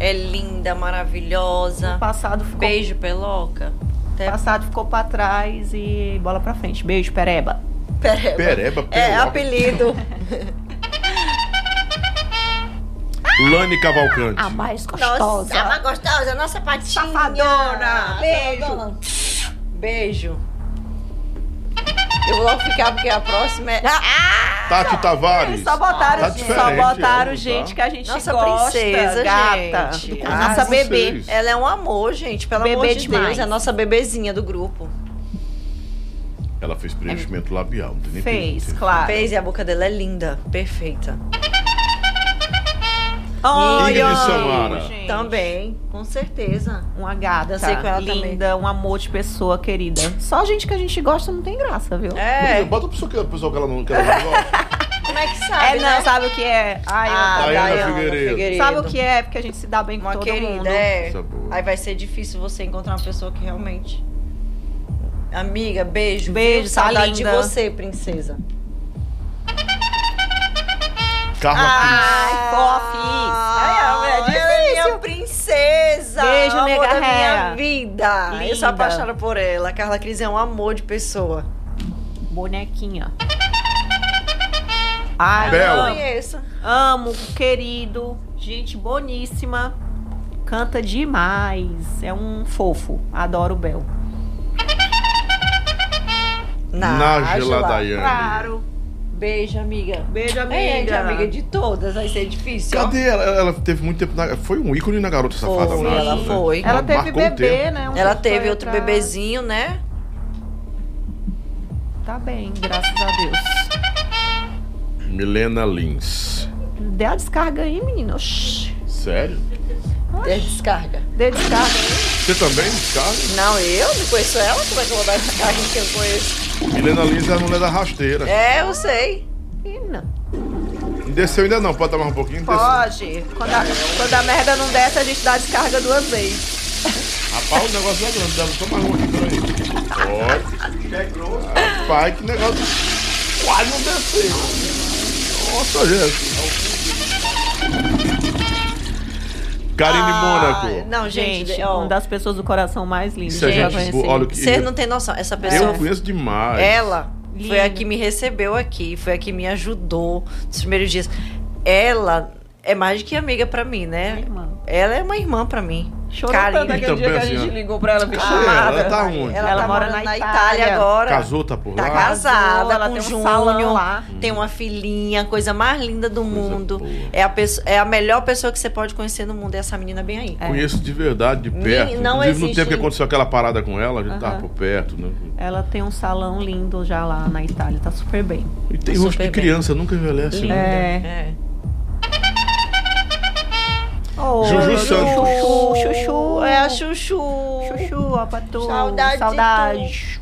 É linda, maravilhosa. No passado ficou, Beijo, Peloca. Até passado ficou pra trás e bola pra frente. Beijo, Pereba. Pereba. Pereba, É, Peloca. apelido. Lani Cavalcante. A mais Nossa, gostosa. a mais gostosa, nossa patinha. Safadona. Beijo. Beijo. Eu vou logo ficar porque a próxima é... Ah! Tati Tavares. Só botaram, Tá só diferente botaram ela, gente tá? que a gente Nossa gosta, princesa, gata. gente. A Ah, nossa vocês. bebê. Ela é um amor, gente. Pelo Bebê amor de demais. Deus. É a nossa bebezinha do grupo. Ela fez preenchimento labial, não tem nem Fez, claro. Fez e a boca dela é linda. Perfeita. Ingrid Olha, Samara. gente. Também, com certeza. Uma gata, Dancei com ela linda, um amor de pessoa querida. Só gente que a gente gosta não tem graça, viu? É, Bota a pessoa que, a pessoa que ela não, que ela não gosta. como é que É, sabe, não, né? sabe o que é? Ai, Ah, Dayana Figueiredo. Figueiredo. Sabe o que é? Porque a gente se dá bem com Uma todo querida, mundo. é. É. Aí vai ser difícil você encontrar uma pessoa que realmente... Amiga, beijo. Beijo, tá Saudade de você, princesa. Carla Ai, fofis. Ai, a mulher é é difícil. minha princesa. Beijo, amor nega da minha vida. Eu Linda. sou apaixonada por ela. A Carla Cris é um amor de pessoa. Bonequinha. Ai, Bel. Eu amo, conheço. amo, querido, gente boníssima. Canta demais. É um fofo. Adoro o Bel. Nájila Daiane. Claro. Beijo, amiga. Beijo, É, amiga. amiga de todas. Vai ser difícil. Cadê ela? Ela teve muito tempo na... Foi um ícone na Garota Safada. Foi, ela né? foi. Ela teve marcou um bebê, tempo. né? um Ela teve outro atrás. bebezinho, né? Tá bem, graças a Deus. Milena Lins. Dê a descarga aí, menino. Oxi. Sério? Dê descarga. Dê descarga aí. Você também, descarga? Não, eu não conheço ela. Como é que eu vou dar descarga em quem eu conheço? Milena Lins é a mulher da rasteira. É, eu sei. Menina. Não desceu ainda não, pode dar mais um pouquinho? Pode. Quando a, quando a merda não desce, a gente dá a descarga duas vezes. Rapaz, o negócio é grande, dá só mais um aqui, peraí. Pode. Rapaz, que negócio quase não desceu. Nossa, gente. Karine Ah, Mônaco. Não, gente, Gente, ó, uma das pessoas do coração mais lindas é já gente conheci. boa. Olha o que- Vocês não têm noção. Essa pessoa. Eu conheço demais. Ela foi a que me recebeu aqui, foi a que me ajudou nos primeiros dias. Ela é mais do que amiga pra mim, né? Ela é uma irmã pra mim. Chorou Karine. tanto aquele dia Também, que a assim, gente ó. ligou pra ela, Ah, chamada. ela tá onde? Ela, Ela tá mora morando na na Itália. Itália agora. Casou, tá por Tá lá? casada, ela com tem um Júnior, salão lá. tem uma filhinha, coisa mais linda do Coisa mundo. boa. É a, pesso- é a melhor pessoa que você pode conhecer no mundo, é essa menina bem aí. Conheço de verdade, de Nem- perto. não Inclusive, no existe- tempo que aconteceu aquela parada com ela, a gente tava Aham. por perto, né? Ela tem um salão lindo já lá na Itália, tá super bem. E tem Super rosto de bem. criança, nunca envelhece. Linda. né? É. É. Oh, Juju Santos. Chuchu, chuchu. É a Chuchu. Chuchu, ó, pra tu. Saudade de Saudade.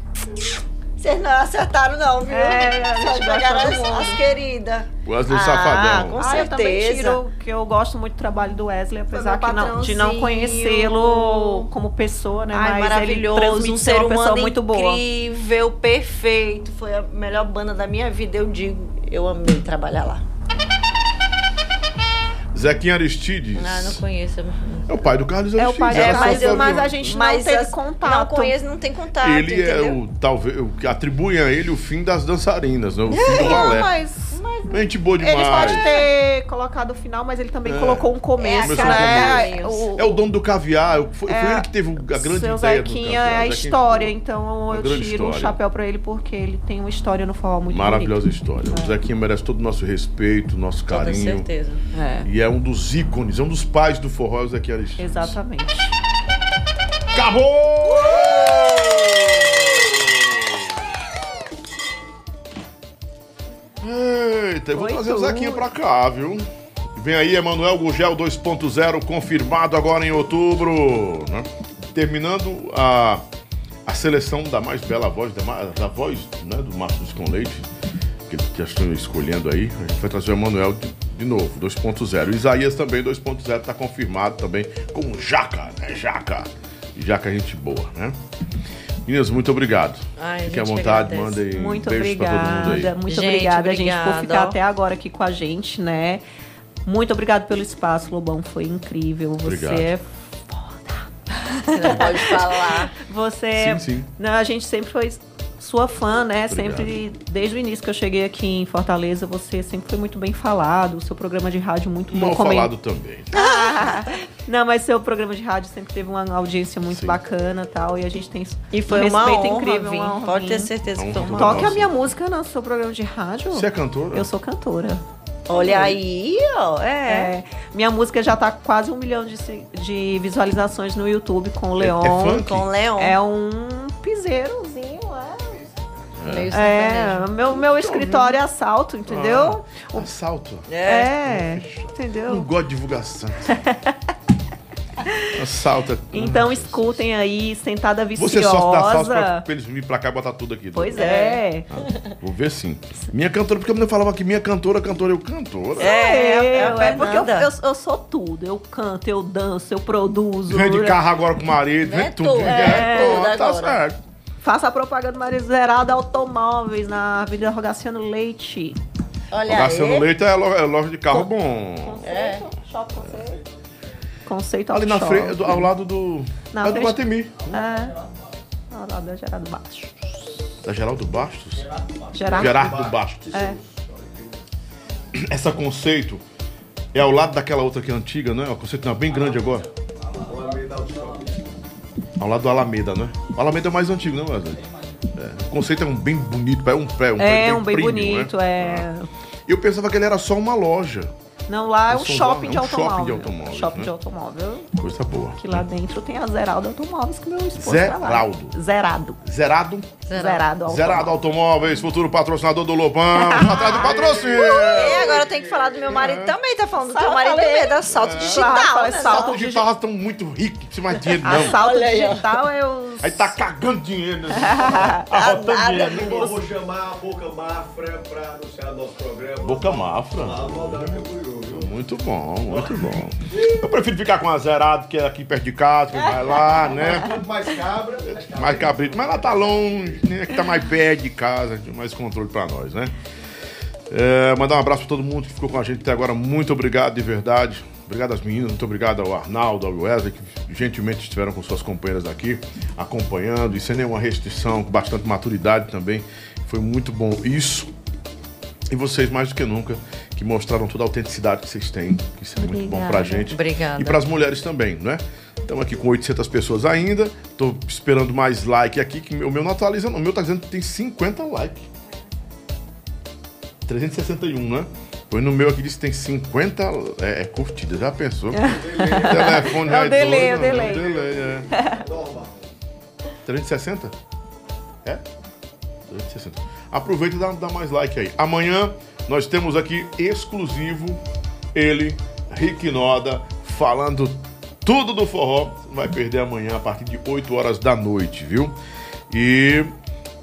Vocês não acertaram, não, viu? É, a gente pegaram as, as queridas. Wesley Ah, Safadão. com Ah, eu também certeza. tiro, que eu gosto muito do trabalho do Wesley, apesar que não, de não conhecê-lo como pessoa, né? Ai, mas maravilhoso, ele um transmite ser ser uma pessoa humano muito boa. incrível, perfeito. Foi a melhor banda da minha vida, eu digo. Eu amei trabalhar lá. Zequinha Aristides. Ah, não conheço. É o pai do Carlos É o Aristides. pai É, mas, eu, mas a gente não mas teve as- contato. Não conheço, não tem contato, Ele é entendeu? o, talvez, o que atribuem a ele o fim das dançarinas, né? O fim do Não, balé. Mas Gente boa demais. ele pode ter colocado o final, mas ele também É. colocou um começo, É né? O- É o dono do caviar. Foi, foi É, ele que teve a grande Seu ideia do caviar. é a história, foi então eu tiro um história. chapéu pra ele porque ele tem uma história no forró muito Maravilhosa bonita. história. O Zequinha merece todo o nosso respeito, nosso Com toda carinho. certeza. É, E é um dos ícones, é um dos pais do forró, o Zequinha Aristides. exatamente. Acabou! Eita, eu vou trazer o. Zequinha pra cá, viu? Vem aí, Emanuel Gugel 2.0, confirmado agora em outubro. né? Terminando a, a seleção da mais bela voz, da, da voz né, do Márcio com Leite, que eles já estão escolhendo aí. A gente vai trazer o Emanuel de, de novo, 2.0. Isaías também, 2.0, está confirmado também como Jaca, né? Jaca. Jaca gente boa, né? Meninas, muito obrigado. Ai, Fique à vontade, agradece. mandem Muito beijos pra todo mundo aí. obrigada, muito Gente, obrigada, gente, por ficar até agora aqui com a gente, né? Muito obrigado pelo espaço, Lobão, foi incrível. Você Obrigado. é Você não pode falar. Você. Sim, sim. Não, a gente sempre foi sua fã, né? Obrigado. Sempre, desde o início que eu cheguei aqui em Fortaleza, você sempre foi muito bem falado. O seu programa de rádio muito Mal bom. comen- falado também. Ah, não, mas seu programa de rádio sempre teve uma audiência muito Sim. bacana tal. E a gente tem E foi um uma respeito honra incrível. uma honra Pode ter certeza que toda Toque a minha música no seu programa de rádio. Você é cantora? Eu sou cantora. Olha aí, ó. É. É, minha música já tá quase um milhão de, de visualizações no YouTube com o Leon. é funk? Com o Leon. É um piseirozinho, é. É, meu, meu escritório é assalto, entendeu? Assalto. É. É, Não entendeu? gosto de divulgação. Assalto. é- Então escutem aí, Sentada Viciosa. Você só dá salto pra, pra eles virem pra cá e botar tudo aqui. Pois é. Ah, vou ver sim. Minha cantora, porque a mulher falava que minha cantora, cantora, eu cantora. É, é a eu, é porque eu, eu, eu sou tudo. Eu canto, eu danço, eu produzo. Vem de carro agora com o marido, Não é vem tudo. tudo, é Pronto, tudo tá certo. Faça a propaganda do Marido Zerado Automóveis na Avenida Rogaciano Leite. Olha aí. leite é lo- é loja de carro bom. É. Shopping Conceito. Ali na frente, do- ao lado do. Na é do Guatemi. É. Ao lado da Gerardo Baixo. Da Geraldo Bastos? Gerardo. Gerardo Bastos. É. Essa conceito é ao lado daquela outra que é antiga, não é? O conceito não é bem grande agora. Ao lado do Alameda, né? O Alameda é o mais antigo, não, Wesley? É, o conceito é um bem bonito, é um pé, um É, pé um bem premium, bonito, né? é. Eu pensava que ele era só uma loja. Não, lá é um São shopping de é um shopping automóvel. de automóveis, Shopping né? de automóvel. Coisa boa. Que lá dentro tem a Zeraldo Automóveis que meu esposo Zeraldo. trabalha. Zerado. Zerado. Zerado. Automóveis. Zerado Automóveis, futuro patrocinador do Lobão. Atrás do patrocínio. E agora tem que falar do meu marido também, tá falando do teu marido também, da salto Claro, digital. né? salto Salto digital estão muito ricos, não precisa mais dinheiro, não. Ó. digital é os. Aí tá cagando dinheiro. Né? Arrotando dinheiro. Eu vou chamar a Boca Mafra pra anunciar nosso programa. Boca Mafra. Lá no Valdão Camboriú, viu? Muito bom, muito bom. Eu prefiro ficar com a Zerado, que é aqui perto de casa, que vai lá, né? Mais cabra, mais cabrito, mas lá tá longe, né? Que tá mais perto de casa, tem mais controle pra nós, né? É, mandar um abraço pra todo mundo que ficou com a gente até agora. Muito obrigado, de verdade. Obrigado às meninas, muito obrigado ao Arnaldo, ao Wesley, que gentilmente estiveram com suas companheiras aqui, acompanhando, e sem nenhuma restrição, com bastante maturidade também. Foi muito bom isso. E vocês, mais do que nunca, que mostraram toda a autenticidade que vocês têm. que Isso é muito bom pra gente. Obrigada. E pras mulheres também, né? Estamos aqui com 800 pessoas ainda. Tô esperando mais like aqui, que o meu não atualiza, não. O meu tá dizendo que tem 50 likes. 361, né? Pois no meu aqui diz que tem 50 é, é, curtidas. Já pensou? o telefone É já o delay, doido, é o né? delay. é. 360? É? 360. Aproveita e dá, dá mais like aí. Amanhã nós temos aqui exclusivo ele, Rick Noda, falando tudo do forró. Vai perder amanhã a partir de 8 horas da noite, viu? E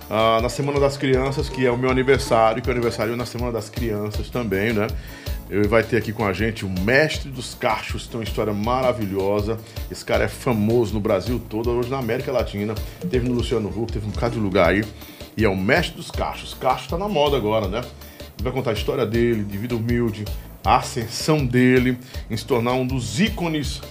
ah, na Semana das Crianças, que é o meu aniversário, que é o aniversário na Semana das Crianças também, né? Ele vai ter aqui com a gente o mestre dos cachos, tem uma história maravilhosa. Esse cara é famoso no Brasil todo, hoje na América Latina. Teve no Luciano Huck, teve um bocado de lugar aí. E é o mestre dos cachos. Cacho tá na moda agora, né? Vai contar a história dele, de vida humilde, a ascensão dele em se tornar um dos ícones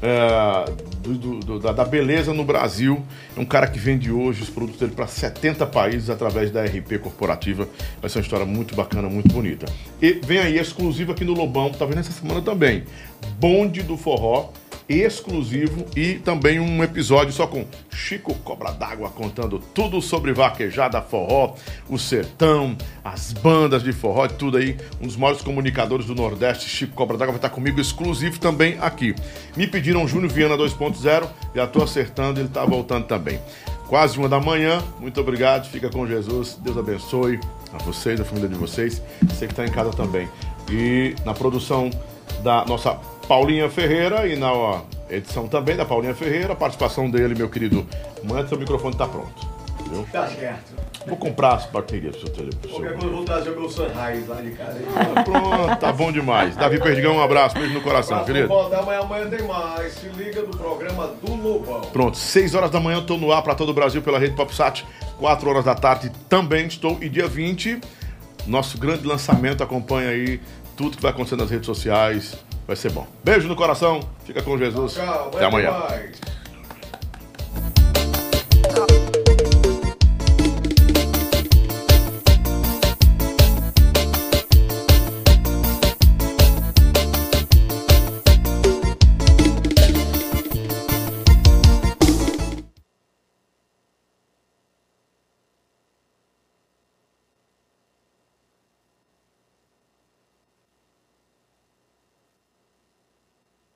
é, do- do- da, da beleza no Brasil. É um cara que vende hoje os produtos dele para 70 países através da RP corporativa. Vai ser uma história muito bacana, muito bonita. E vem aí, exclusivo aqui no Lobão, talvez nessa semana também. Bonde do Forró, exclusivo e também um episódio só com Chico Cobra d'Água contando tudo sobre vaquejada, forró, o sertão, as bandas de forró e tudo aí. Um dos maiores comunicadores do Nordeste, Chico Cobra d'Água, vai estar comigo exclusivo também aqui. Me pediram Júnior Viana 2.0, já tô acertando, ele tá voltando também. Quase uma da manhã, muito obrigado, fica com Jesus, Deus abençoe a vocês, a família de vocês, você que está em casa também. E na produção da nossa Paulinha Ferreira e na Edição também da Paulinha Ferreira, participação dele, meu querido. Manda seu microfone tá pronto. Viu? Tá certo. Vou comprar as baterias pro seu telefone. Qualquer coisa eu vou trazer o meu Sunrise lá de casa. Pronto, tá bom demais. Davi Perdigão, um abraço, beijo no coração, Próximo querido. volta amanhã, amanhã tem mais. Se liga do programa do Lobão. Pronto, 6 horas da manhã eu tô no ar para todo o Brasil pela rede PopSat. 4 horas da tarde também estou. E dia 20, nosso grande lançamento. Acompanha aí tudo que vai acontecer nas redes sociais. Vai ser bom. Beijo no coração. Fica com Jesus. Tchau, Até amanhã. mais.